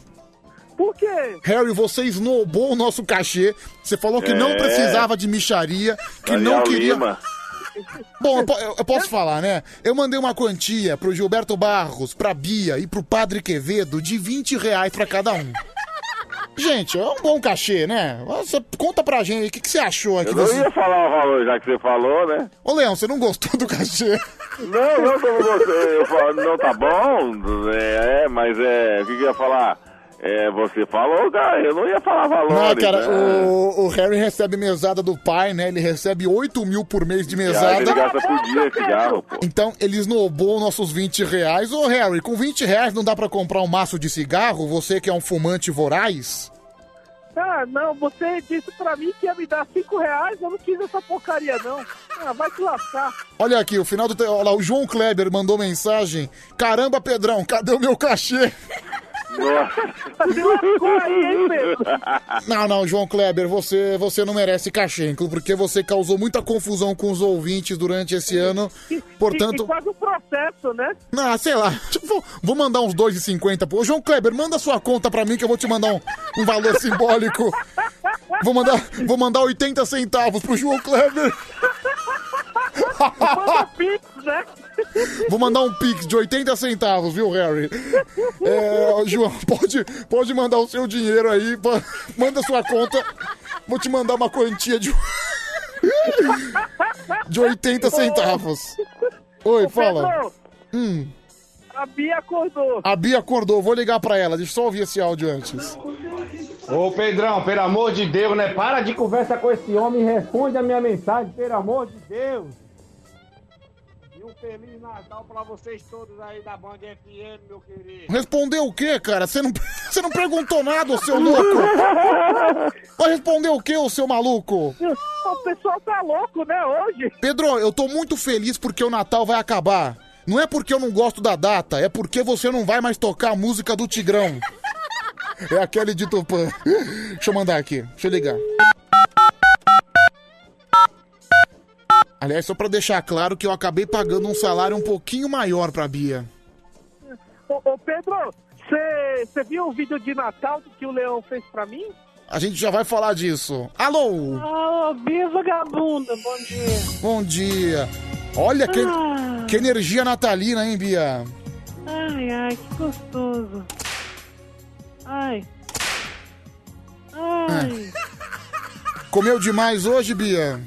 Por quê? Harry, você esnobou o nosso cachê. Você falou que não É. precisava de micharia, que Daniel não queria. Lima. Bom, eu, eu- eu posso falar, né? Eu mandei uma quantia pro Gilberto Barros, pra Bia e pro Padre Quevedo de 20 reais pra cada um. Gente, é um bom cachê, né? Você, conta pra gente, o que, que você achou aqui? Eu não Você... ia falar o valor, já que você falou, né? Ô, Leão, você não gostou do cachê? Não, não, como você, eu falo, não tá bom, é, é, mas é, o que que eu ia falar? É, você falou, cara, eu não ia falar valores. Não, cara, né? o, o Harry recebe mesada do pai, né? Ele recebe 8 mil por mês de Ah, mesada. Ele gasta por dia cigarro, pô. Então, ele esnobou nossos 20 reais. Ô, Harry, com 20 reais não dá pra comprar um maço de cigarro? Você que é um fumante voraz? Ah, não, você disse pra mim que ia me dar cinco reais, eu não quis essa porcaria, não. Ah, vai te lascar. Olha aqui, o final do... te- Olha lá, o João Kleber mandou mensagem. Caramba, Pedrão, cadê o meu cachê? Não, não, João Kleber, você, você não merece cachê, inclu- porque você causou muita confusão com os ouvintes durante esse ano. E, Portanto, e faz o processo, né? Ah, sei lá. Vou, vou mandar uns 2,50. pô. Ô, João Kleber, manda sua conta pra mim que eu vou te mandar um, um valor simbólico. Vou mandar, vou mandar 80 centavos pro João Kleber. Manda pix, né? Vou mandar um pix de 80 centavos, viu, Harry? É, João, pode, pode mandar o seu dinheiro aí. pô. Manda sua conta. Vou te mandar uma quantia de, de 80 centavos. Oi, fala. Pedro, Hum, a Bia acordou. a Bia acordou, vou ligar pra ela. Deixa eu só ouvir esse áudio antes. Ô Pedrão, pelo amor de Deus, né? Para de conversa com esse homem e responde a minha mensagem, pelo amor de Deus. E um Feliz Natal pra vocês todos aí da Band FM, meu querido. Respondeu o quê, cara? Você não, você não perguntou nada, ô seu louco! Vai responder o quê, ô seu maluco? O pessoal tá louco, né, hoje? Pedro, eu tô muito feliz porque o Natal vai acabar. Não é porque eu não gosto da data, é porque você não vai mais tocar a música do Tigrão. É aquele de Tupã. Deixa eu mandar aqui, deixa eu ligar. Aliás, só pra deixar claro que eu acabei pagando um salário um pouquinho maior pra Bia. Ô, ô, Pedro, você viu o vídeo de Natal que o Leão fez pra mim? A gente já vai falar disso. Alô? Ah, Bia vagabunda, bom dia. Bom dia. Olha que, Ah. que energia natalina, hein, Bia? Ai, ai, que gostoso. Ai. Ai. Comeu demais hoje, Bia?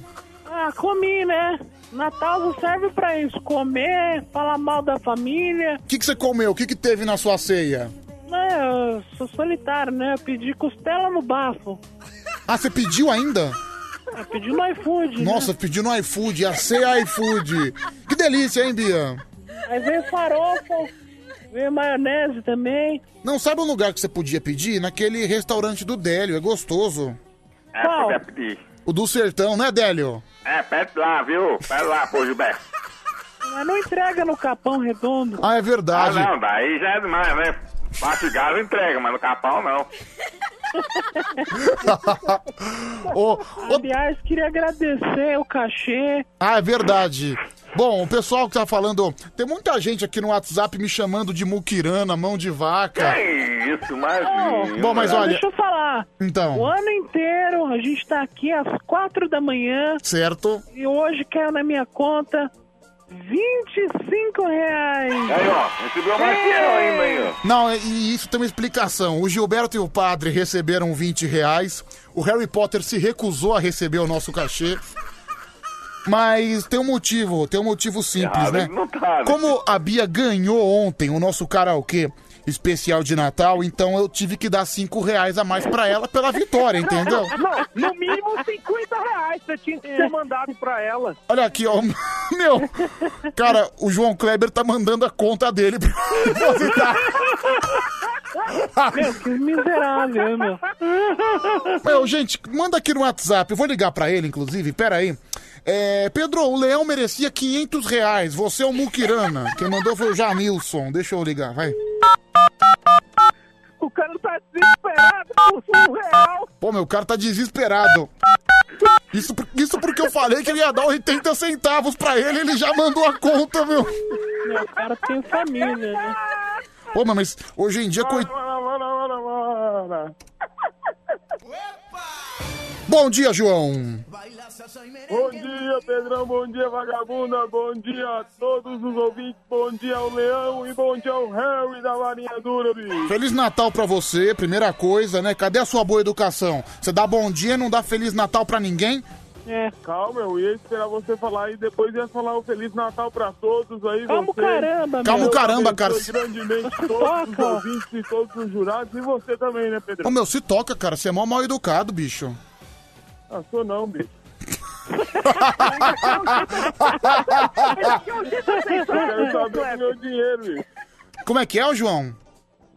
Ah, comi, né? Natal não serve pra isso. Comer, falar mal da família. O que, que você comeu? O que, que teve na sua ceia? É, eu sou solitário, né? Eu pedi costela no bafo. Ah, você pediu ainda? Eu pedi no iFood. né? Nossa, pediu no iFood, a ceia iFood. Que delícia, hein, Bia? Aí veio farofa, veio maionese também. Não sabe um lugar que você podia pedir? Naquele restaurante do Délio, é gostoso. É, você quer pedir. O do Sertão, né, Délio? É, pede lá, viu? Pede lá, pô, Gilberto. Mas não entrega no Capão Redondo. Ah, é verdade. Ah, não, daí já é demais, né? Mastigado entrega, mas no capão não. Ô, Aliás, queria agradecer o cachê. Ah, é verdade. Bom, o pessoal que tá falando, tem muita gente aqui no WhatsApp me chamando de muquirana, mão de vaca. Que isso, imagina. Bom, mas olha- Deixa eu falar. Então. O ano inteiro a gente tá aqui às quatro da manhã. Certo. E hoje caiu na minha conta 25 reais. Aí, ó, recebeu mais que eu ainda, aí, ó. Não, e isso tem uma explicação. O Gilberto e o padre receberam 20 reais. O Harry Potter se recusou a receber o nosso cachê. Mas tem um motivo, tem um motivo simples, Ah, né? não tá, né? Como a Bia ganhou ontem o nosso karaokê especial de Natal, então eu tive que dar 5 reais a mais pra ela pela vitória, entendeu? Não, no mínimo 50 reais você tinha que ter mandado pra ela. Olha aqui, ó. Meu, cara, o João Kleber tá mandando a conta dele pra depositar. Meu, que miserável, meu. Meu, gente, manda aqui no WhatsApp. Eu vou ligar pra ele, inclusive. Pera aí. É, Pedro, o leão merecia 500 reais. Você é o Mukirana. Quem mandou foi o Janilson. Deixa eu ligar, vai. O cara tá desesperado por um real. Pô, meu cara tá desesperado. Isso, isso porque eu falei que ele ia dar 80 centavos pra ele, ele já mandou a conta, meu. Meu, o cara tem família, né? Pô, mas hoje em dia, coit... Bom dia, João. Bom dia, Pedrão. Bom dia, vagabunda. Bom dia a todos os ouvintes. Bom dia ao Leão e bom dia ao Harry da Marinha Dura, bicho. Feliz Natal pra você, primeira coisa, né? Cadê a sua boa educação? Você dá bom dia e não dá Feliz Natal pra ninguém? É. Calma, eu ia esperar você falar e depois ia falar um Feliz Natal pra todos aí. Calma o você. caramba, meu. Calma o caramba, cara. grandemente todos os ouvintes e todos os jurados e você também, né, Pedro? Ô, meu, se toca, cara. Você é mó mal educado, bicho. Ah, sou não, bicho. Eu quero saber do meu dinheiro, bicho. Como é que é, ô, João?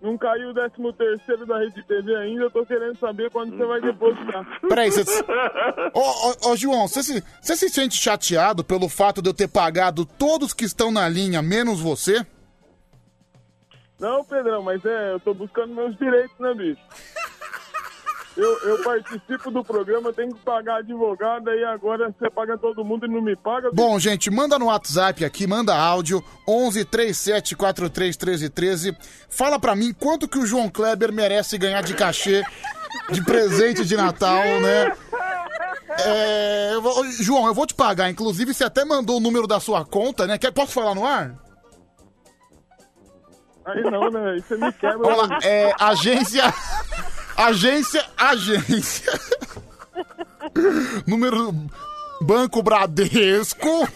Não caiu o 13 terceiro da Rede TV ainda, eu tô querendo saber quando você vai depositar. Peraí, você... Ô, ô, ô, João, você se, você se sente chateado pelo fato de eu ter pagado todos que estão na linha, menos você? Não, Pedrão, mas é, eu tô buscando meus direitos, né, bicho? Eu, eu participo do programa, tenho que pagar advogado, aí agora você paga todo mundo e não me paga. Bom, gente, manda no WhatsApp aqui, manda áudio, 11 37 43 13 13. Fala pra mim quanto que o João Kleber merece ganhar de cachê de presente de Natal, né? É, eu vou- João, eu vou te pagar. Inclusive, você até mandou o número da sua conta, né? Quer, posso falar no ar? Aí não, né? Aí você me quebra. Vamos lá. É, agência. Agência. Agência. Número. Banco Bradesco.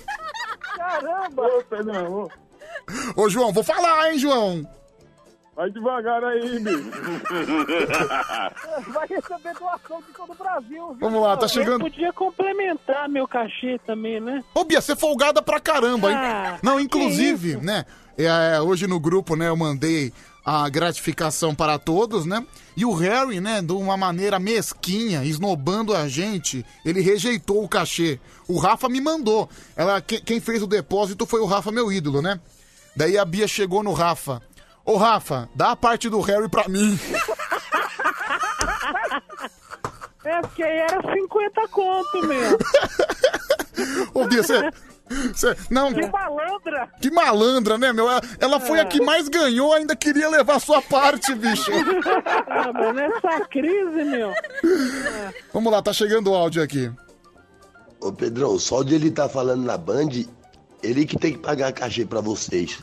Caramba! Ô, Pedrão, ô. João, vou falar, hein, João? vai devagar aí, bicho. Vai receber doação de todo o Brasil. viu? Vamos lá, tá chegando- Eu podia complementar meu cachê também, né? Ô, Bia, você é folgada pra caramba, hein? Ah, Não, inclusive, né? é, hoje no grupo, né, eu mandei a gratificação para todos, né? E o Harry, né, de uma maneira mesquinha, esnobando a gente, ele rejeitou o cachê. O Rafa me mandou. Ela, que- quem fez o depósito foi o Rafa, meu ídolo, né? Daí a Bia chegou no Rafa. Ô, Rafa, dá a parte do Harry pra mim. É, porque aí era 50 conto, meu. Ô, Bia, você... Não, Que malandra! Que malandra, né, meu? Ela- Ela foi a que mais ganhou, ainda queria levar a sua parte, bicho. Ah, mas nessa crise, meu. Vamos lá, tá chegando o áudio aqui. Ô Pedrão, só de ele estar falando na Band, ele que tem que pagar cachê pra vocês.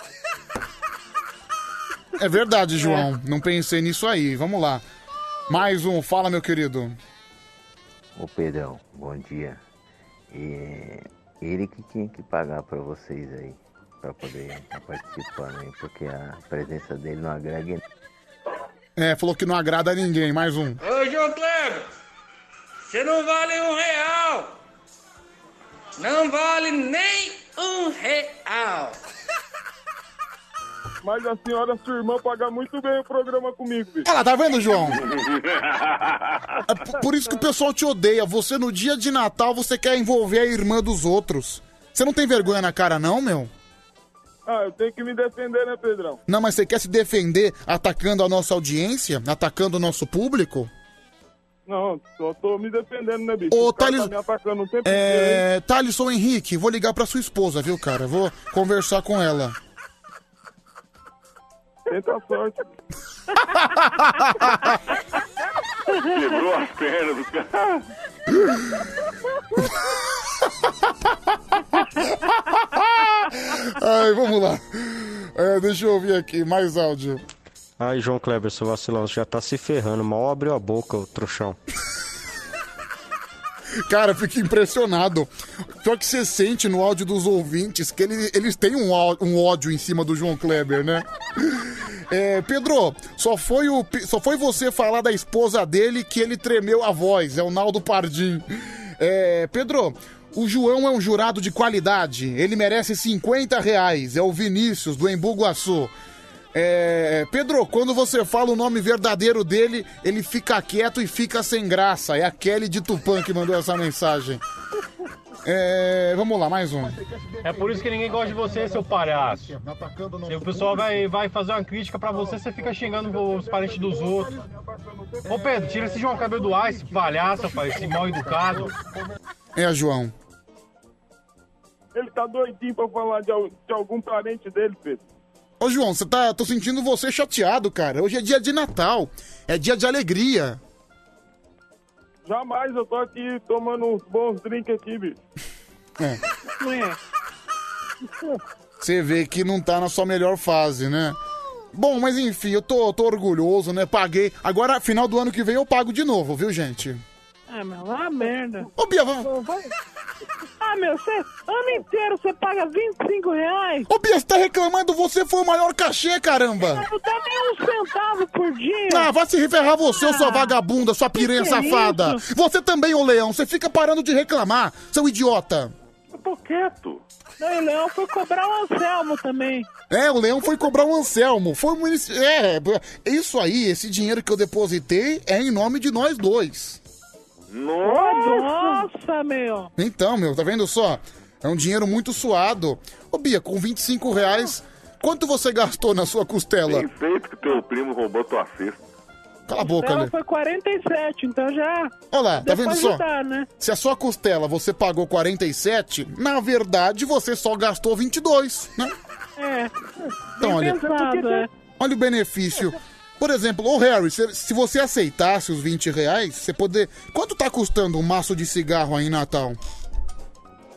É verdade, João. Não pensei nisso aí. Vamos lá. Mais um. Fala, meu querido. Ô Pedrão, bom dia. E ele que tinha que pagar pra vocês aí, pra poder estar participando aí, porque a presença dele não agrega É, falou que não agrada a ninguém. Mais um. Ô, João Kleber, você não vale um real. Não vale nem um real. Mas a senhora, sua irmã, paga muito bem o programa comigo, bicho. Lá, tá vendo, João? É p- por isso que o pessoal te odeia. Você, no dia de Natal, você quer envolver a irmã dos outros. Você não tem vergonha na cara, não, meu? Ah, eu tenho que me defender, né, Pedrão? Não, mas você quer se defender atacando a nossa audiência? Atacando o nosso público? Não, só tô me defendendo, né, bicho? Ô, O cara Thales- tá me atacando o tempo inteiro, hein? É. Thalisson Henrique, vou ligar pra sua esposa, viu, cara? Vou conversar com ela. Tenta a sorte. Quebrou as pernas do cara. Ai, vamos lá. É, deixa eu ouvir aqui, mais áudio. Ai, João Kleber, seu vacilão, você já tá se ferrando. Mal abriu a boca, ô trouxão. Cara, eu fico impressionado. Só que você sente no áudio dos ouvintes que ele- eles têm um, um ódio em cima do João Kleber, né? É, Pedro, só foi, o, só foi você falar da esposa dele que ele tremeu a voz. É o Naldo Pardim. É, Pedro, o João é um jurado de qualidade. Ele merece 50 reais. É o Vinícius, do Embu Guaçu. É, Pedro, quando você fala o nome verdadeiro dele, ele fica quieto e fica sem graça. É a Kelly de Tupã que mandou essa mensagem. É, vamos lá, mais um. É por isso que ninguém gosta de você, seu palhaço. Se o pessoal vai, vai fazer uma crítica pra você, você fica xingando os parentes dos outros. Ô Pedro, tira esse João Cabelo do ar, esse palhaço, rapaz, esse mal educado. É, João. Ele tá doidinho pra falar de, de algum parente dele, Pedro. Ô, João, você tá. Tô sentindo você chateado, cara. Hoje é dia de Natal. É dia de alegria. Jamais eu tô aqui tomando uns bons drinks aqui, bicho. É. Você vê que não tá na sua melhor fase, né? Bom, mas enfim, eu tô, tô orgulhoso, né? Paguei. Agora, final do ano que vem, eu pago de novo, viu, gente? Ah, meu, uma merda. Ô, Bia, vamos... Ah, meu, você, ano inteiro você paga 25 reais? Ô, Bia, você tá reclamando? Você foi o maior cachê, caramba! Não dá nem um centavo por dia. Ah, vai se ferrar você, sua vagabunda, sua piranha que é safada! isso? Você também, ô leão, você fica parando de reclamar, seu idiota! Eu tô quieto. Não, o Leão foi cobrar o Anselmo também. É, o leão foi cobrar um Anselmo. Foi um munici- É, isso aí, esse dinheiro que eu depositei é em nome de nós dois. Nossa, meu. Então, meu, tá vendo só? É um dinheiro muito suado. Ô, Bia, com 25 reais, quanto você gastou na sua costela? Bem feito que teu primo roubou tua cesta. Cala a boca, Ela né? foi 47, então já... Olha lá, tá vendo só? ajudar, né? Se a sua costela você pagou 47, na verdade você só gastou 22, né? É. Então, olha, Pesado, é. olha o benefício. Por exemplo, ô Harry, se, se você aceitasse os 20 reais, você poder. Quanto tá custando um maço de cigarro aí em Natal?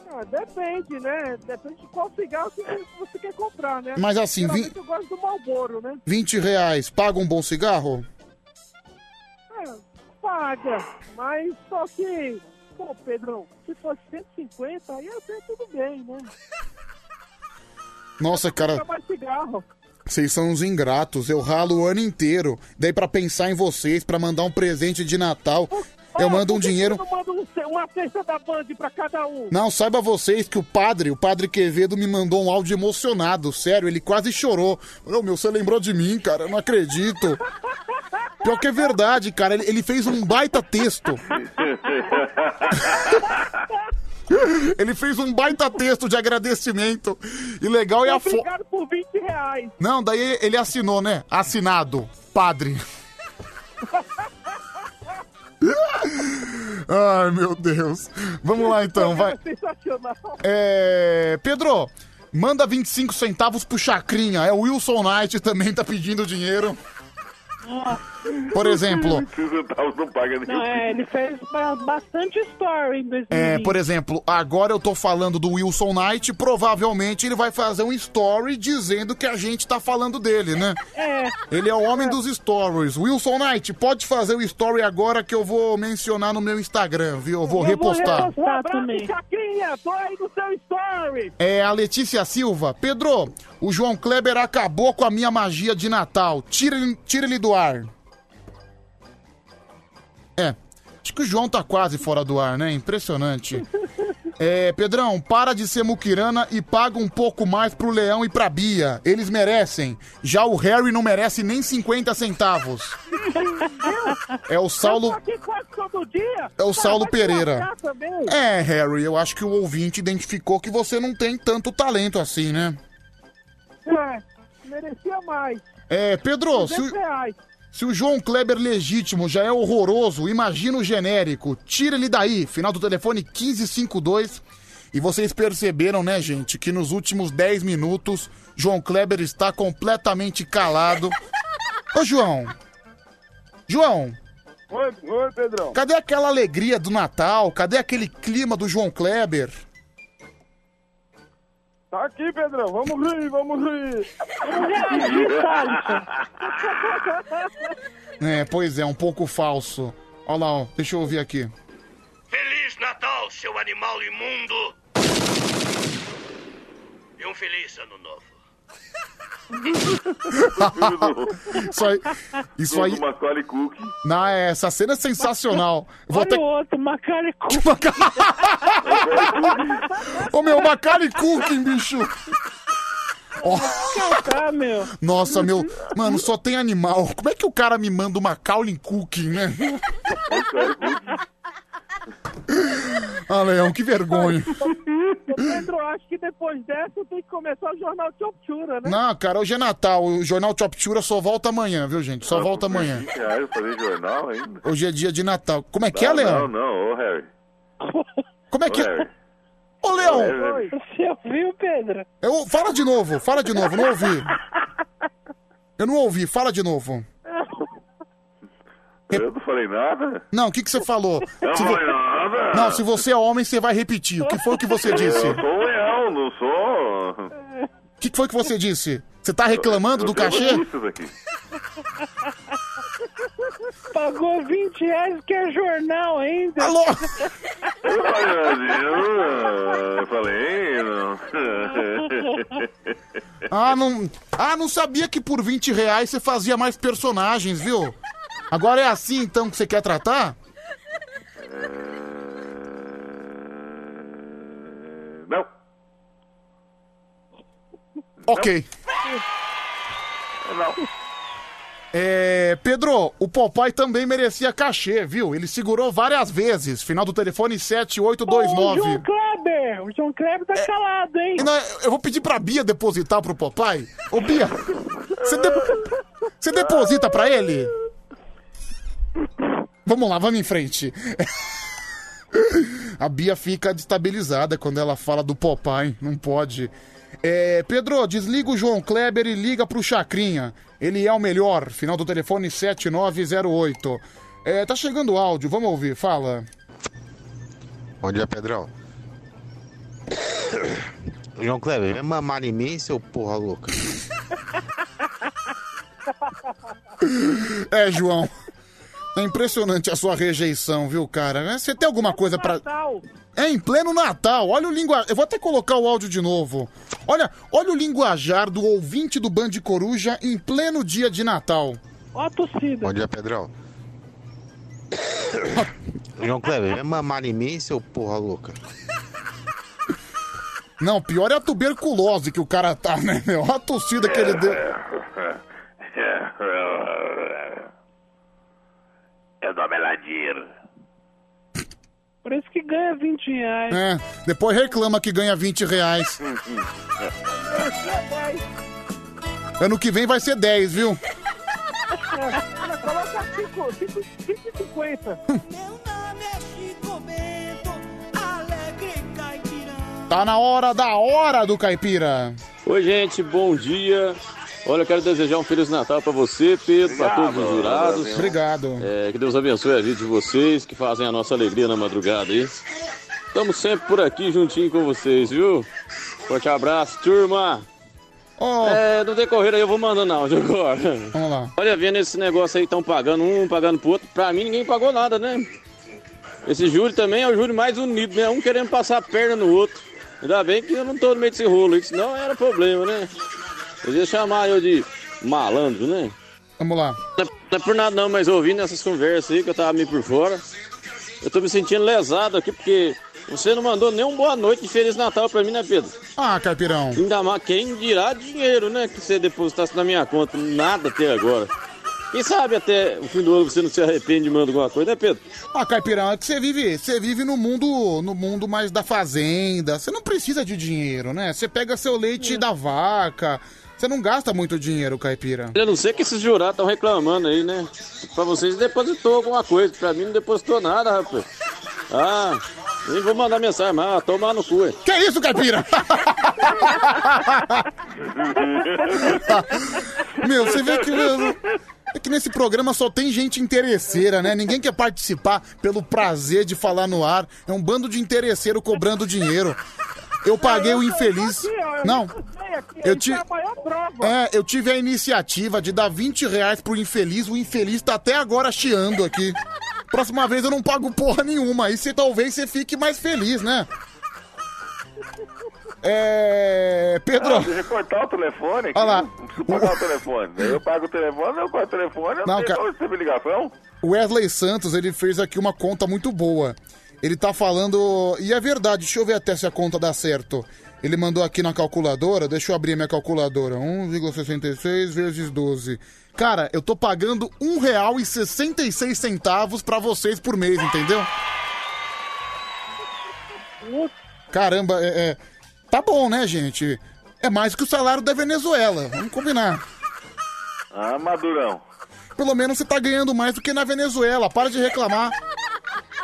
Ah, depende, né? Depende de qual cigarro que você quer comprar, né? Mas assim, Geralmente vi- eu gosto do Marlboro, né? 20 reais, paga um bom cigarro? É, paga. Mas só que, pô, Pedrão, se fosse 150, aí até tudo bem, né? Nossa, cara, mais cigarro. Vocês são uns ingratos. Eu ralo o ano inteiro. Daí pra pensar em vocês, pra mandar um presente de Natal, eu mando um dinheiro. não um ce- uma cesta da Band pra cada um? Não, saiba vocês que o padre, o padre Quevedo, me mandou um áudio emocionado, sério, ele quase chorou. Ô meu, você lembrou de mim, cara, eu não acredito. Pior que é verdade, cara, ele, ele fez um baita texto. Ele fez um baita texto de agradecimento. E legal é a foto. Obrigado por 20 reais. Não, daí ele assinou, né? Assinado, padre. Ai, meu Deus. Vamos lá então, vai. É. É. Pedro, manda 25 centavos pro Chacrinha. É o Wilson Knight também tá pedindo dinheiro. Por exemplo, 25 centavos não Não, é, ele fez ba- bastante story em 2020. é, por exemplo, agora eu tô falando do Wilson Knight, provavelmente ele vai fazer um story dizendo que a gente tá falando dele, né? É. Ele é o homem dos stories. Wilson Knight, pode fazer o story agora que eu vou mencionar no meu Instagram, viu? Eu vou repostar. Um abraço, Chacrinha, tô aí no seu story. É a Letícia Silva. Pedro, o João Kleber acabou com a minha magia de Natal. Tira ele, tira ele do ar. É, acho que o João tá quase fora do ar, né? Impressionante. É, Pedrão, para de ser muquirana e paga um pouco mais pro Leão e pra Bia. Eles merecem. Já o Harry não merece nem 50 centavos. É o Saulo. É o Saulo Pereira. É, Harry, eu acho que o ouvinte identificou que você não tem tanto talento assim, né? É, merecia mais. É, Pedro, se 200 o, reais. Se o João Kleber legítimo já é horroroso, imagina o genérico. Tira ele daí, final do telefone 1552. E vocês perceberam, né, gente, que nos últimos 10 minutos, João Kleber está completamente calado. Ô, João. João, Oi, oi, Pedrão. cadê aquela alegria do Natal? Cadê aquele clima do João Kleber? Tá aqui, Pedrão. Vamos rir, vamos rir. É, pois é, um pouco falso. Olha lá, ó, deixa eu ouvir aqui. Feliz Natal, seu animal imundo! E um feliz ano novo. isso aí. Isso aí. Macaulay Culkin. Não, é, essa cena é sensacional. Vou Olha até... o outro, Macaulay Ô meu, Macaulay Culkin, bicho. Meu. Nossa, meu. Mano, só tem animal. Como é que o cara me manda o Macaulay Culkin, né? Ah, Leão, que vergonha. Pedro, acho que depois dessa tem que começar o jornal Choptura, né? Não, cara, hoje é Natal. O Jornal Choptura só volta amanhã, viu, gente? Só volta amanhã. 20 reais fazer jornal ainda? Hoje é dia de Natal. Como é que é, não, Leão? Não, não, ô Harry. Como é Ô, que é? Ô, Leão! Você ouviu, Pedro? Eu, fala de novo, fala de novo, não ouvi. Eu não ouvi, fala de novo. Eu não falei nada. Não, o que, que você falou? Eu não Se vo- falei nada. Não, se você é homem, você vai repetir. O que foi que você disse? Eu sou um leão, não sou. O que que foi que você disse? Você tá reclamando do Eu tenho cachê? notícias aqui. pagou 20 reais que é jornal ainda. Alô? Eu falei, não. Ah, não. Ah, não sabia que por 20 reais você fazia mais personagens, viu? Agora é assim então que você quer tratar? Não. Ok. Não. É, Pedro, o Popeye também merecia cachê, viu? Ele segurou várias vezes. Final do telefone Ô, o 7829. João Kleber, o João Kleber tá calado, hein? Não, eu vou pedir pra Bia depositar pro Popeye. Ô, Bia, você, de- você deposita pra ele? Vamos lá, vamos em frente. A Bia fica destabilizada quando ela fala do Popeye. Não pode. É, Pedro, desliga o João Kleber e liga pro Chacrinha. Ele é o melhor. Final do telefone 7908. É, tá chegando o áudio, vamos ouvir, fala. Bom dia, Pedrão. João Kleber, vem mamar em mim, seu porra louca. É, João. É impressionante a sua rejeição, viu, cara? Você tem alguma coisa pra. Natal. É em pleno Natal. Olha o linguajar. Eu vou até colocar o áudio de novo. Olha, olha o linguajar do ouvinte do Band Coruja em pleno dia de Natal. Ó a tossida. Bom dia, Pedrão. João Kleber, vem mamar em mim, seu porra louca. Não, pior é a tuberculose que o cara tá, né, meu? Olha a tossida que ele deu. Eu dou Meladir. Por isso que ganha 20 reais. É, depois reclama que ganha 20 reais. Ano que vem vai ser 10, viu? Coloca 5,50. Tá na hora da hora do caipira. Oi, gente, bom dia. Olha, eu quero desejar um Feliz Natal pra você, Pedro, pra todos os jurados. Obrigado. É, que Deus abençoe a vida de vocês, que fazem a nossa alegria na madrugada aí. Estamos sempre por aqui juntinho com vocês, viu? Forte abraço, turma. É, no decorrer aí eu vou mandando áudio agora. Vamos lá. Olha, vendo esse negócio aí, estão pagando um, pagando pro outro. Pra mim ninguém pagou nada, né? Esse júri também é o júri mais unido, né? Um querendo passar a perna no outro. Ainda bem que eu não tô no meio desse rolo senão era problema, né? Iam chamar eu de malandro, né? Vamos lá. Não é, não é por nada não, mas ouvindo essas conversas aí que eu tava meio por fora, eu tô me sentindo lesado aqui porque você não mandou nem um boa noite de Feliz Natal pra mim, né, Pedro? Ah, caipirão. Ainda mais quem dirá dinheiro, né, que você depositasse na minha conta, nada até agora. Quem sabe até o fim do ano você não se arrepende de mandar alguma coisa, né, Pedro? Ah, caipirão, é que você vive, você vive no mundo, no mundo mais da fazenda. Você não precisa de dinheiro, né? Você pega seu leite da vaca. Você não gasta muito dinheiro, caipira. Eu não sei que esses jurados estão reclamando aí, né? Pra vocês depositou alguma coisa, pra mim não depositou nada, rapaz. Ah, nem vou mandar mensagem, mas ah, tomar no cu. é. Que isso, caipira? Meu, você vê que, é que nesse programa só tem gente interesseira, né? Ninguém quer participar pelo prazer de falar no ar. É um bando de interesseiro cobrando dinheiro. Eu paguei o infeliz. Não. Eu tive. É, eu tive a iniciativa de dar 20 reais pro infeliz. O infeliz tá até agora chiando aqui. Próxima vez eu não pago porra nenhuma. Aí você talvez você fique mais feliz, né? É. Pedro. Ah, deixa eu cortar o telefone aqui. Olha lá. Não preciso pagar o telefone. Eu pago o telefone, eu corto o telefone, eu Não, não tenho cara. ligação. O Wesley Santos, ele fez aqui uma conta muito boa. Ele tá falando. E é verdade, deixa eu ver até se a conta dá certo. Ele mandou aqui na calculadora, deixa eu abrir minha calculadora. 1,66 vezes 12. Cara, eu tô pagando R$ 1,66 pra vocês por mês, entendeu? Caramba, é, é- Tá bom, né, gente? É mais que o salário da Venezuela. Vamos combinar. Ah, Madurão. Pelo menos você tá ganhando mais do que na Venezuela. Para de reclamar.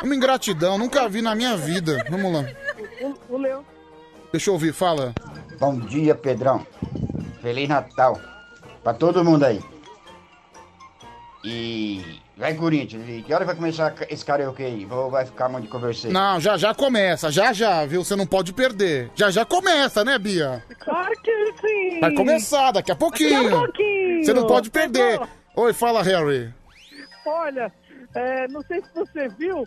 Uma ingratidão, nunca vi na minha vida. Vamos lá. O, o Leão. Deixa eu ouvir, fala. Bom dia, Pedrão. Feliz Natal pra todo mundo aí. E vai Corinthians. E que hora vai começar esse karaokê aí? Vou, vai ficar muito de conversei. Não, já já começa, já já, viu? Você não pode perder. Já já começa, né, Bia? Claro que sim. Vai começar daqui a pouquinho. Daqui a pouquinho. Você não pode perder. Oi, fala, Harry. Olha, É, não sei se você viu,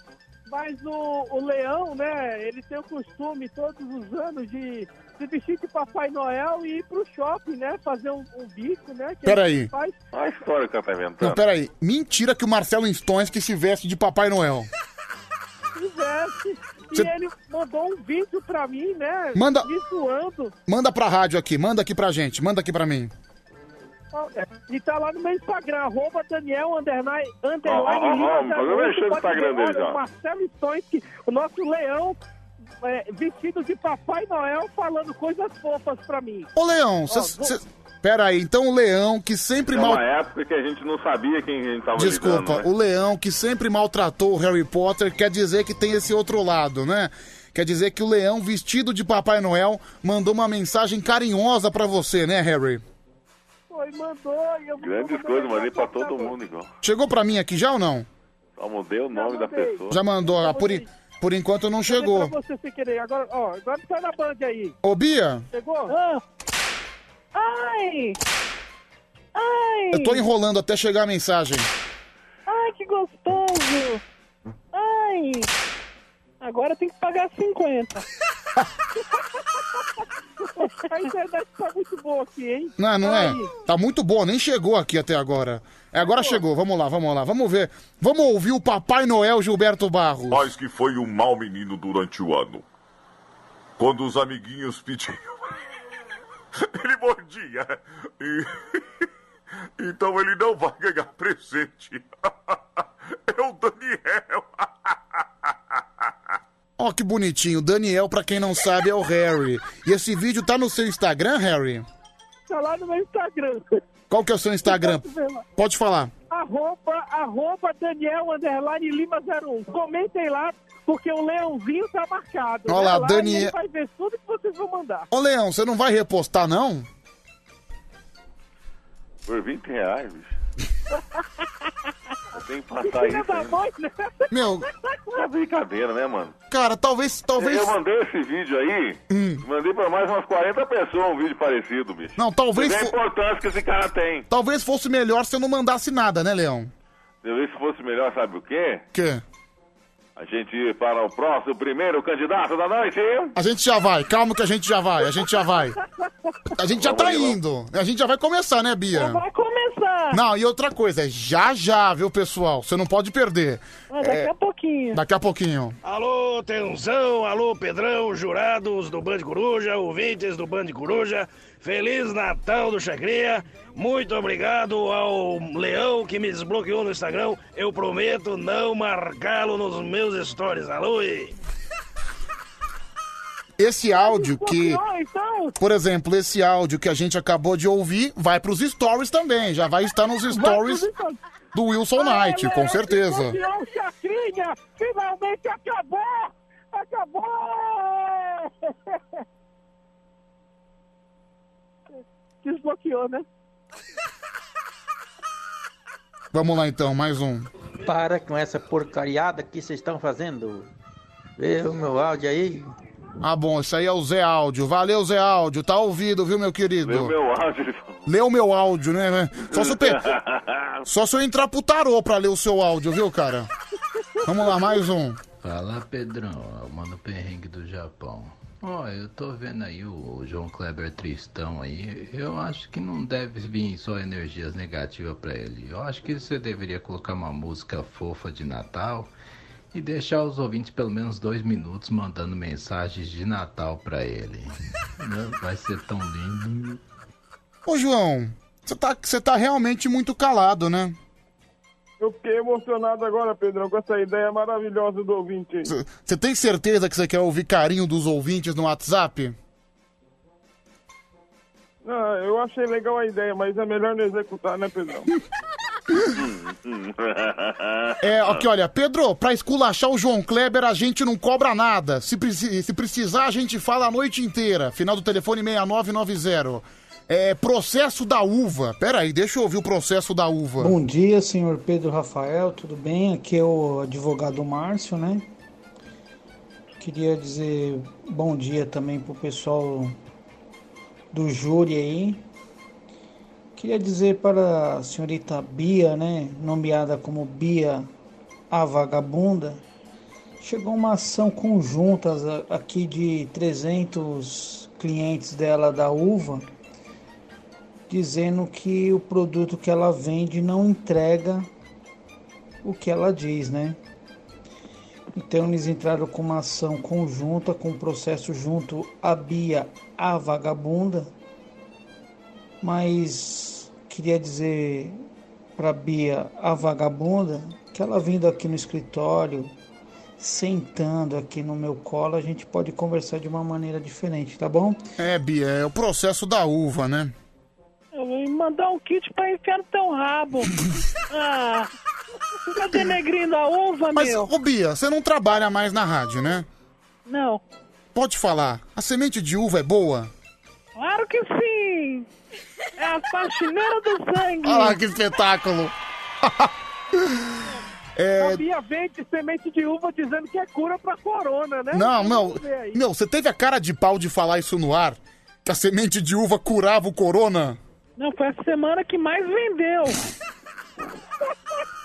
mas o, o leão, né? Ele tem o costume todos os anos de se vestir de Papai Noel e ir pro shopping, né? Fazer um, um bico, né? que Peraí. ele Faz. Olha a história que tá inventando. Não, peraí. Mentira que o Marcelo Stones que se veste de Papai Noel. se veste. Cê- E ele mandou um vídeo pra mim, né? Manda- Me zoando. Manda pra rádio aqui, manda aqui pra gente, manda aqui pra mim. E tá lá no meu Instagram, arroba Daniel Underline, underline ó, Lima ó, vamos fazer o 08, mexer no Instagram dele olha, já. O Marcelo Stonski, o nosso leão, é, vestido de Papai Noel, falando coisas fofas pra mim. Ô, Leão, cês- Pera aí, então o Leão que sempre É mal... uma época que a gente não sabia quem a gente tava Desculpa, ligando, né? o Leão que sempre maltratou o Harry Potter quer dizer que tem esse outro lado, né? Quer dizer que o Leão vestido de Papai Noel mandou uma mensagem carinhosa pra você, né, Harry? Foi, mandou. E eu Grandes coisas, mandei pra todo mundo igual. Chegou pra mim aqui já ou não? Só mudei o nome da pessoa. Já mandou, ah, por, por enquanto não chegou. Pra você sem querer. Agora, ó, agora tá na band aí. Ô, Bia, Chegou? Ai! Ai! eu tô enrolando até chegar a mensagem. Ai, que gostoso! Ai! Agora tem que pagar 50. A internet tá muito boa aqui, hein? Não, não é? Aí. Tá muito bom, nem chegou aqui até agora. É, agora chegou, vamos lá, vamos lá, vamos ver. Vamos ouvir o Papai Noel Gilberto Barros. Mas que foi um mau menino durante o ano. Quando os amiguinhos pediam. ele mordia. E... então ele não vai ganhar presente. é o Daniel. Ó, que bonitinho. Daniel, pra quem não sabe, é o Harry. E esse vídeo tá no seu Instagram, Harry? Tá lá no meu Instagram. Qual que é o seu Instagram? Lá? Pode falar. Arroba, arroba Daniel Underline Lima 01. Comentem lá, porque o leãozinho tá marcado. Olha lá, né? Daniel- ele vai ver tudo que vocês vão mandar. Ô, Leão, você não vai repostar, não? Por 20 reais, bicho. Tenho que isso. da mãe, né? Meu, É brincadeira, né, mano? cara, talvez, talvez... Eu mandei esse vídeo aí, mandei pra mais umas 40 pessoas um vídeo parecido, bicho. Não, talvez Você vê a importância que esse cara tem. Talvez fosse melhor se eu não mandasse nada, né, Leão? Talvez se fosse melhor, sabe o quê? Que? A gente ir para o próximo primeiro candidato da noite. A gente já vai, calma que a gente já vai, a gente já vai. A gente já tá indo. A gente já vai começar, né, Bia? Vai começar. Não, e outra coisa, já já, viu, pessoal? Você não pode perder. Mas daqui É, a pouquinho. Daqui a pouquinho. Alô, Tenzão, alô, Pedrão, jurados do Band Coruja, ouvintes do Band Coruja, Feliz Natal do Chacria, muito obrigado ao Leão que me desbloqueou no Instagram, eu prometo não marcá-lo nos meus stories, alô! e- Esse áudio que. então. Por exemplo, esse áudio que a gente acabou de ouvir vai pros stories também. Já vai estar nos stories do Wilson Knight, com certeza. Campeão Chacrinha, finalmente acabou! Acabou! Desbloqueou, né? Vamos lá então, mais um. Para com essa porcariada que vocês estão fazendo. Vê o meu áudio aí. Ah, bom, isso aí é o Zé Áudio. Valeu, Zé Áudio. Tá ouvido, viu, meu querido? Lê o meu áudio. Lê o meu áudio, né? Só se, eu pe- Só se eu entrar pro tarô pra ler o seu áudio, viu, cara? Vamos lá, mais um. Fala Pedrão, é o Mano Perrengue do Japão. Ó, eu tô vendo aí o João Kleber Tristão aí. Eu acho que não deve vir só energias negativas pra ele. Eu acho que você deveria colocar uma música fofa de Natal e deixar os ouvintes pelo menos dois minutos mandando mensagens de Natal pra ele. Não Vai ser tão lindo. Ô, João, você tá, você tá realmente muito calado, né? Eu fiquei emocionado agora, Pedrão, com essa ideia maravilhosa do ouvinte aí. Você tem certeza que você quer ouvir carinho dos ouvintes no WhatsApp? Não, eu achei legal a ideia, mas é melhor não executar, né, Pedrão? É, aqui, olha, Pedro, pra esculachar o João Kleber, a gente não cobra nada. Se, se precisar, a gente fala a noite inteira. Final do telefone 6990. É, processo da uva. Pera aí, deixa eu ouvir o processo da uva. Bom dia, senhor Pedro Rafael, tudo bem? Aqui é o advogado Márcio, né? Queria dizer bom dia também pro pessoal do júri aí. Queria dizer para a senhorita Bia, né? Nomeada como Bia a vagabunda, chegou uma ação conjunta aqui de 300 clientes dela da uva, dizendo que o produto que ela vende não entrega o que ela diz, né? Então eles entraram com uma ação conjunta, com um processo junto à Bia, a vagabunda, mas queria dizer para Bia, a vagabunda, que ela vindo aqui no escritório, sentando aqui no meu colo, a gente pode conversar de uma maneira diferente, tá bom? É, Bia, é o processo da uva, né? Eu vou mandar um kit pra enfiar no teu rabo. ah, fica denegrindo a uva, Mas, meu. ô Bia, você não trabalha mais na rádio, né? Não, Pode falar, a semente de uva é boa? claro que sim. É a faxineira do sangue. Olha lá que espetáculo! É, A Bia vende semente de uva dizendo que é cura pra corona, né? Não, aí. meu, você teve a cara de pau de falar isso no ar? Que a semente de uva curava o corona? Não, foi a semana que mais vendeu.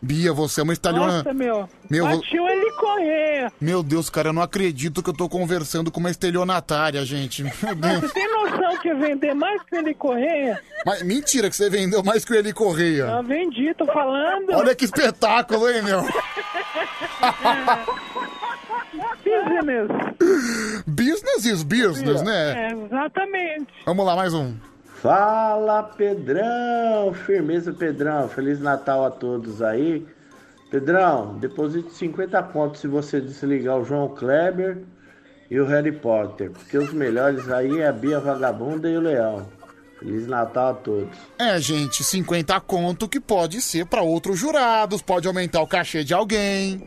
Bia, você é uma estalhona. Nossa, meu. Meu, Batiu ele correr. Meu Deus, cara, eu não acredito que eu tô conversando com uma estelionatária, gente. Meu Deus. Você tem noção que é vender mais que ele correr? Mas mentira que você vendeu mais que o Eli Correia. Eu vendi, tô falando. Olha que espetáculo, hein, meu? Business. Business is business, né? É, exatamente. Vamos lá, mais um. Fala Pedrão, firmeza Pedrão, Feliz Natal a todos aí. Pedrão, deposite 50 contos se você desligar o João Kleber e o Harry Potter, porque os melhores aí é a Bia Vagabunda e o Leão. Feliz Natal a todos. É, gente, 50 conto que pode ser pra outros jurados, pode aumentar o cachê de alguém.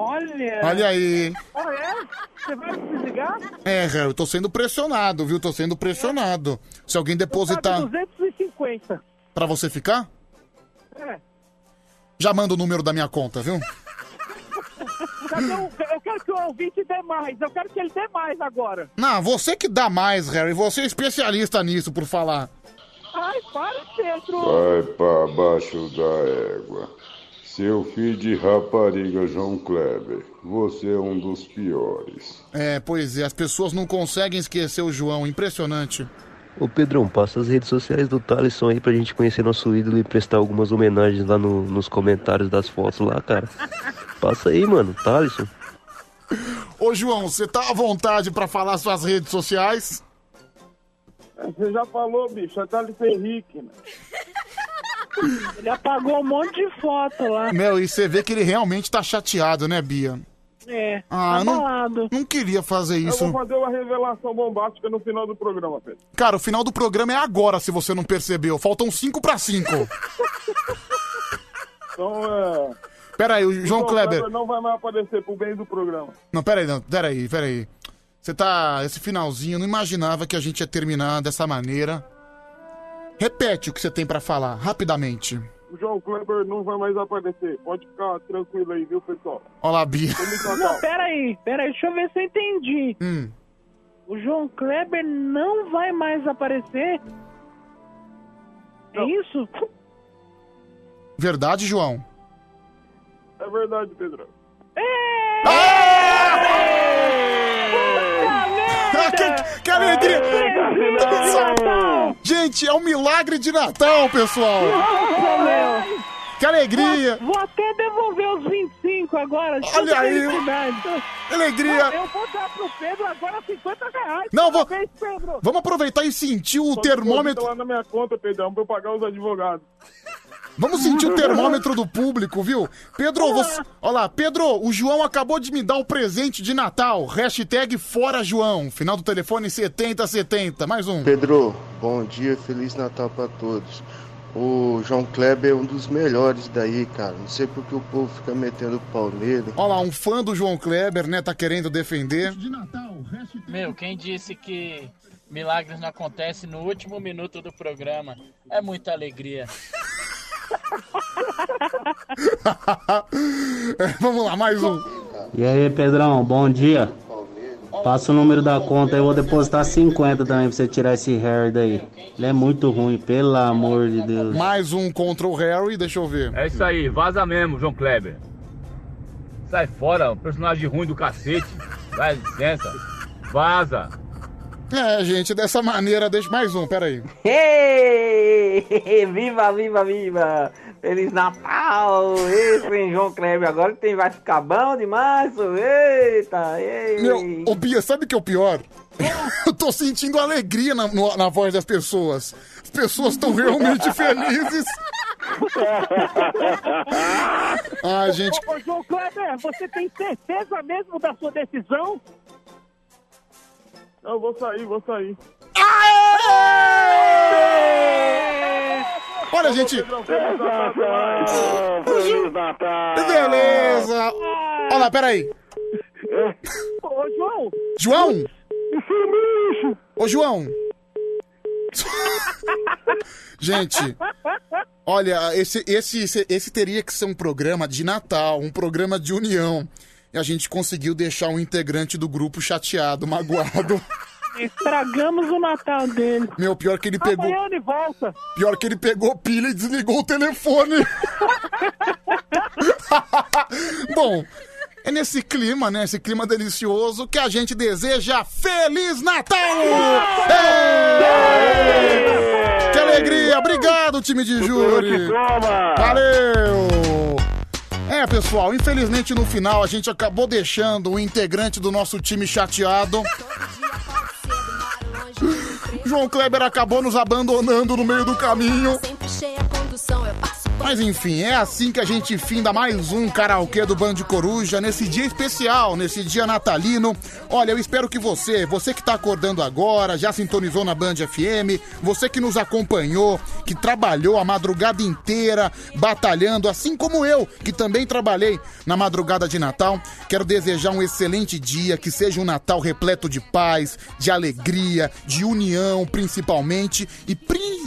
Olha. Olha aí. Ah, é? Você vai desligar? É, eu tô sendo pressionado, viu? Tô sendo pressionado. Se alguém depositar 250. pra você ficar, É. já manda o número da minha conta, viu? Cadê o... Eu quero que o ouvinte dê mais. Eu quero que ele dê mais agora. Não, você que dá mais, Harry. Você é especialista nisso, por falar. Ai, para, Pedro. Vai pra baixo da égua. Seu filho de rapariga João Kleber, você é um dos piores. É, pois é, as pessoas não conseguem esquecer o João. Impressionante. Ô Pedrão, passa as redes sociais do Thaleson aí pra gente conhecer nosso ídolo e prestar algumas homenagens lá no- nos comentários das fotos lá, cara. Passa aí, mano, Thaleson. Ô, João, você tá à vontade pra falar suas redes sociais? Você já falou, bicho, é Thales Henrique, né? Ele apagou um monte de foto lá. Meu, e você vê que ele realmente tá chateado, né, Bia? É, Ah, eu não, não queria fazer Eu isso. vou fazer uma revelação bombástica no final do programa, Pedro. Cara, o final do programa é agora, se você não percebeu. Faltam 5 pra 5. Então, é... Pera aí, o João Kleber. não vai mais aparecer pro bem do programa. Não, pera aí, não. Pera aí, pera aí. Você tá. Esse finalzinho, eu não imaginava que a gente ia terminar dessa maneira. Repete o que você tem pra falar, rapidamente. O João Kleber não vai mais aparecer. Pode ficar tranquilo aí, viu, pessoal? Olha lá, Bia. Não, peraí, peraí, deixa eu ver se eu entendi. Hum. O João Kleber não vai mais aparecer? É isso? Verdade, João? É verdade, Pedro. Ah, que, que alegria! Gente, é um milagre de Natal, pessoal! Nossa, meu! Que alegria! Vou, vou até devolver os 25 agora. Olha aí, alegria. Não, eu vou dar pro Pedro agora 50 reais. Não, vou- Pedro. Vamos aproveitar e sentir o Só termômetro. deposita lá na minha conta, Pedrão, pra eu pagar os advogados. Vamos sentir o termômetro do público, viu? Pedro, você... Olha lá, Pedro, o João acabou de me dar o presente de Natal. Hashtag Fora João. Final do telefone 7070. Mais um. Pedro, bom dia, Feliz Natal pra todos. O João Kleber é um dos melhores daí, cara. Não sei porque o povo fica metendo pau nele. Olha lá, um fã do João Kleber, né? Tá querendo defender. Meu, quem disse que milagres não acontecem no último minuto do programa? É muita alegria. Vamos lá, mais um. E aí, Pedrão, bom dia. Passa o número da conta aí, eu vou depositar 50 também pra você tirar esse Harry daí. Ele é muito ruim, pelo amor de Deus. Mais um contra o Harry, deixa eu ver. É isso aí, vaza mesmo, João Kleber. Sai fora, personagem ruim do cacete. Dá licença. Vaza. É, gente, dessa maneira, deixa mais um, peraí. Ei! Viva, viva, viva! Feliz Natal! Esse hein, João Kleber, agora tem, vai ficar bom demais! Eita! Ei. Meu, ô Bia, sabe o que é o pior? Eu tô sentindo alegria na, no- na voz das pessoas. As pessoas estão realmente felizes. Ai, gente. Ô, ô, João Kleber, você tem certeza mesmo da sua decisão? Não, vou sair, vou sair. Olha, gente. Feliz Natal! Beleza. Olha lá, peraí. Ô, João! João? Ô, João. Gente, olha, esse, esse, esse teria que ser um programa de Natal, um programa de união. E a gente conseguiu deixar um integrante do grupo chateado, magoado. Estragamos o Natal dele. Meu, pior que ele pegou. Amanhã ele volta. Pior que ele pegou pilha e desligou o telefone. Bom, é nesse clima, né? Esse clima delicioso que a gente deseja Feliz Natal! Ei! Que alegria! Obrigado, time de júri! Valeu! É, pessoal, infelizmente no final a gente acabou deixando o integrante do nosso time chateado. João Kleber acabou nos abandonando no meio do caminho. Mas enfim, é assim que a gente finda mais um karaokê do Band Coruja nesse dia especial, nesse dia natalino. Olha, eu espero que você, você que tá acordando agora, já sintonizou na Band FM, você que nos acompanhou, que trabalhou a madrugada inteira batalhando, assim como eu, que também trabalhei na madrugada de Natal, quero desejar um excelente dia, que seja um Natal repleto de paz, de alegria, de união, principalmente, e,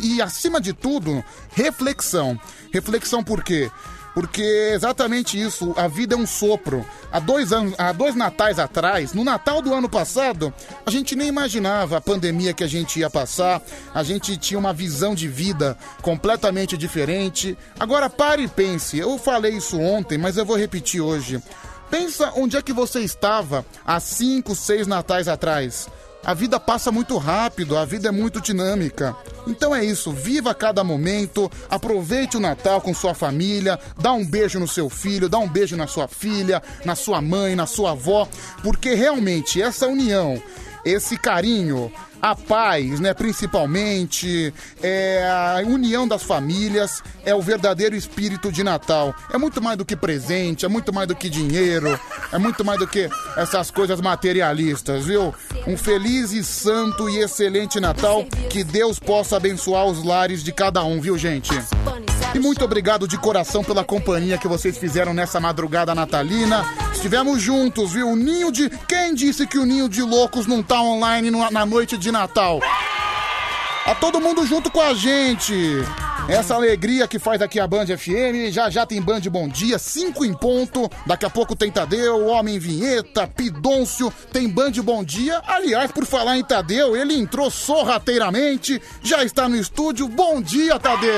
e acima de tudo, reflexão. Reflexão por quê? Porque exatamente isso, a vida é um sopro. Há dois anos, há dois natais atrás, no Natal do ano passado, a gente nem imaginava a pandemia que a gente ia passar. A gente tinha uma visão de vida completamente diferente. Agora pare e pense. Eu falei isso ontem, mas eu vou repetir hoje. Pensa onde é que você estava há cinco, seis natais atrás. A vida passa muito rápido, a vida é muito dinâmica. Então é isso, viva cada momento, aproveite o Natal com sua família, dá um beijo no seu filho, dá um beijo na sua filha, na sua mãe, na sua avó, porque realmente essa união, esse carinho, a paz, né, principalmente, é a união das famílias, é o verdadeiro espírito de Natal. É muito mais do que presente, é muito mais do que dinheiro, é muito mais do que essas coisas materialistas, viu? Um feliz e santo e excelente Natal, que Deus possa abençoar os lares de cada um, viu, gente? E muito obrigado de coração pela companhia que vocês fizeram nessa madrugada natalina. Estivemos juntos, viu? O ninho de. Quem disse que o ninho de loucos não tá online na noite de Natal? Tá todo mundo junto com a gente. Essa alegria que faz aqui a Band FM. Já já tem Band Bom Dia, 5 em ponto. Daqui a pouco tem Tadeu, Homem Vinheta, Pidôncio. Tem Band Bom Dia. Aliás, por falar em Tadeu, ele entrou sorrateiramente. Já está no estúdio. Bom dia, Tadeu.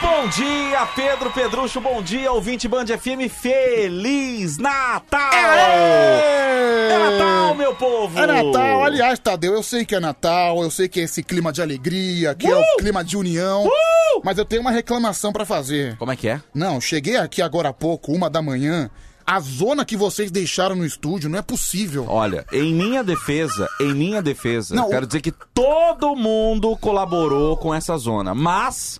Bom dia, Pedro Pedrucho. Bom dia, ouvinte Band FM. Feliz Natal! É Natal, meu povo! É Natal, aliás, Tadeu, eu sei que é Natal, eu sei que é esse clima de alegria, que é o clima de união, mas eu tenho uma reclamação pra fazer. Como é que é? Não, cheguei aqui agora há pouco, uma da manhã, a zona que vocês deixaram no estúdio não é possível. Olha, em minha defesa, em minha defesa, Não, quero o- dizer que todo mundo colaborou com essa zona, mas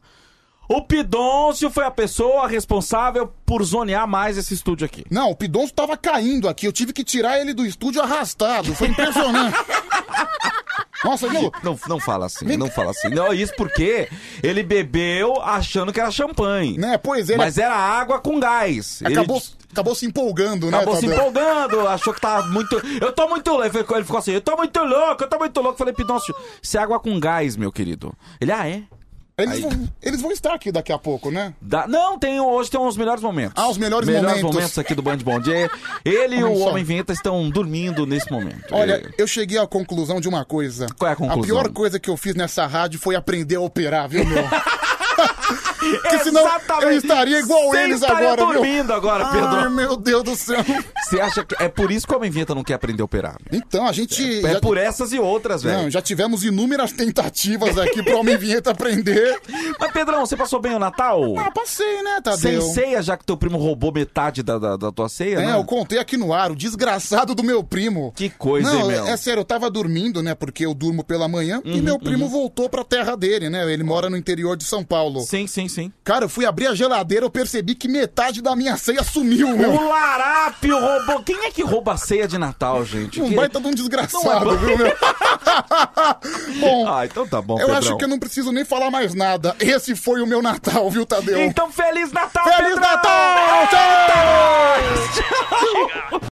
o Pidôncio foi a pessoa responsável por zonear mais esse estúdio aqui. Não, o Pidonço tava caindo aqui, eu tive que tirar ele do estúdio arrastado, foi impressionante. Nossa, meu... Não, não fala assim, não fala assim. Não, isso porque ele bebeu achando que era champanhe. Né, pois é. Mas era água com gás. Ele- Acabou, acabou se empolgando, né, Acabou se Tadeu? empolgando, achou que tava muito. Eu tô muito louco. Ele ficou- Ele ficou assim, eu tô muito louco, eu tô muito louco. Eu Falei, Pidoncio, isso é água com gás, meu querido. Ele, ah, é? Eles, Aí- vão, eles vão estar aqui daqui a pouco, né? Dá- Não, tem, hoje tem uns melhores momentos. Ah, os melhores melhores momentos. aqui do Band Bom Dia. Ele e o. Homem Vinheta estão dormindo nesse momento. Olha, eu cheguei à conclusão de uma coisa. Qual é a conclusão? A pior coisa que eu fiz nessa rádio foi aprender a operar, viu, meu? Porque senão eu estaria igual Você eles agora, dormindo agora, Ai, Pedro. meu Deus do céu. Você acha que é por isso que o Homem Vinheta não quer aprender a operar? Então, a gente. É já- por essas e outras, velho. Não, já tivemos inúmeras tentativas aqui pro Homem Vinheta aprender. Mas, Pedrão, você passou bem o Natal? Ah, passei, né, Sem Tadeu? ceia, já que teu primo roubou metade da, da, da tua ceia, É, né? eu contei aqui no ar, o desgraçado do meu primo. Que coisa, Não, hein, meu? é sério, eu tava dormindo, né? Porque eu durmo pela manhã e Uhum, meu primo uhum. voltou pra terra dele, né? Ele mora no interior de São Paulo. Sim, sim, sim. Cara, eu fui abrir a geladeira, eu percebi que metade da minha ceia sumiu, meu. O Larápio roubou. Quem é que rouba a ceia de Natal, gente? Um Que- baita de um é desgraçado, bom. viu, meu? Bom, Ah, então tá bom, eu Pedrão. acho que eu não preciso nem falar mais nada. Esse foi o meu Natal, viu, Tadeu? Então, Feliz Natal, Feliz Pedrão! Natal! Tchau! Tchau!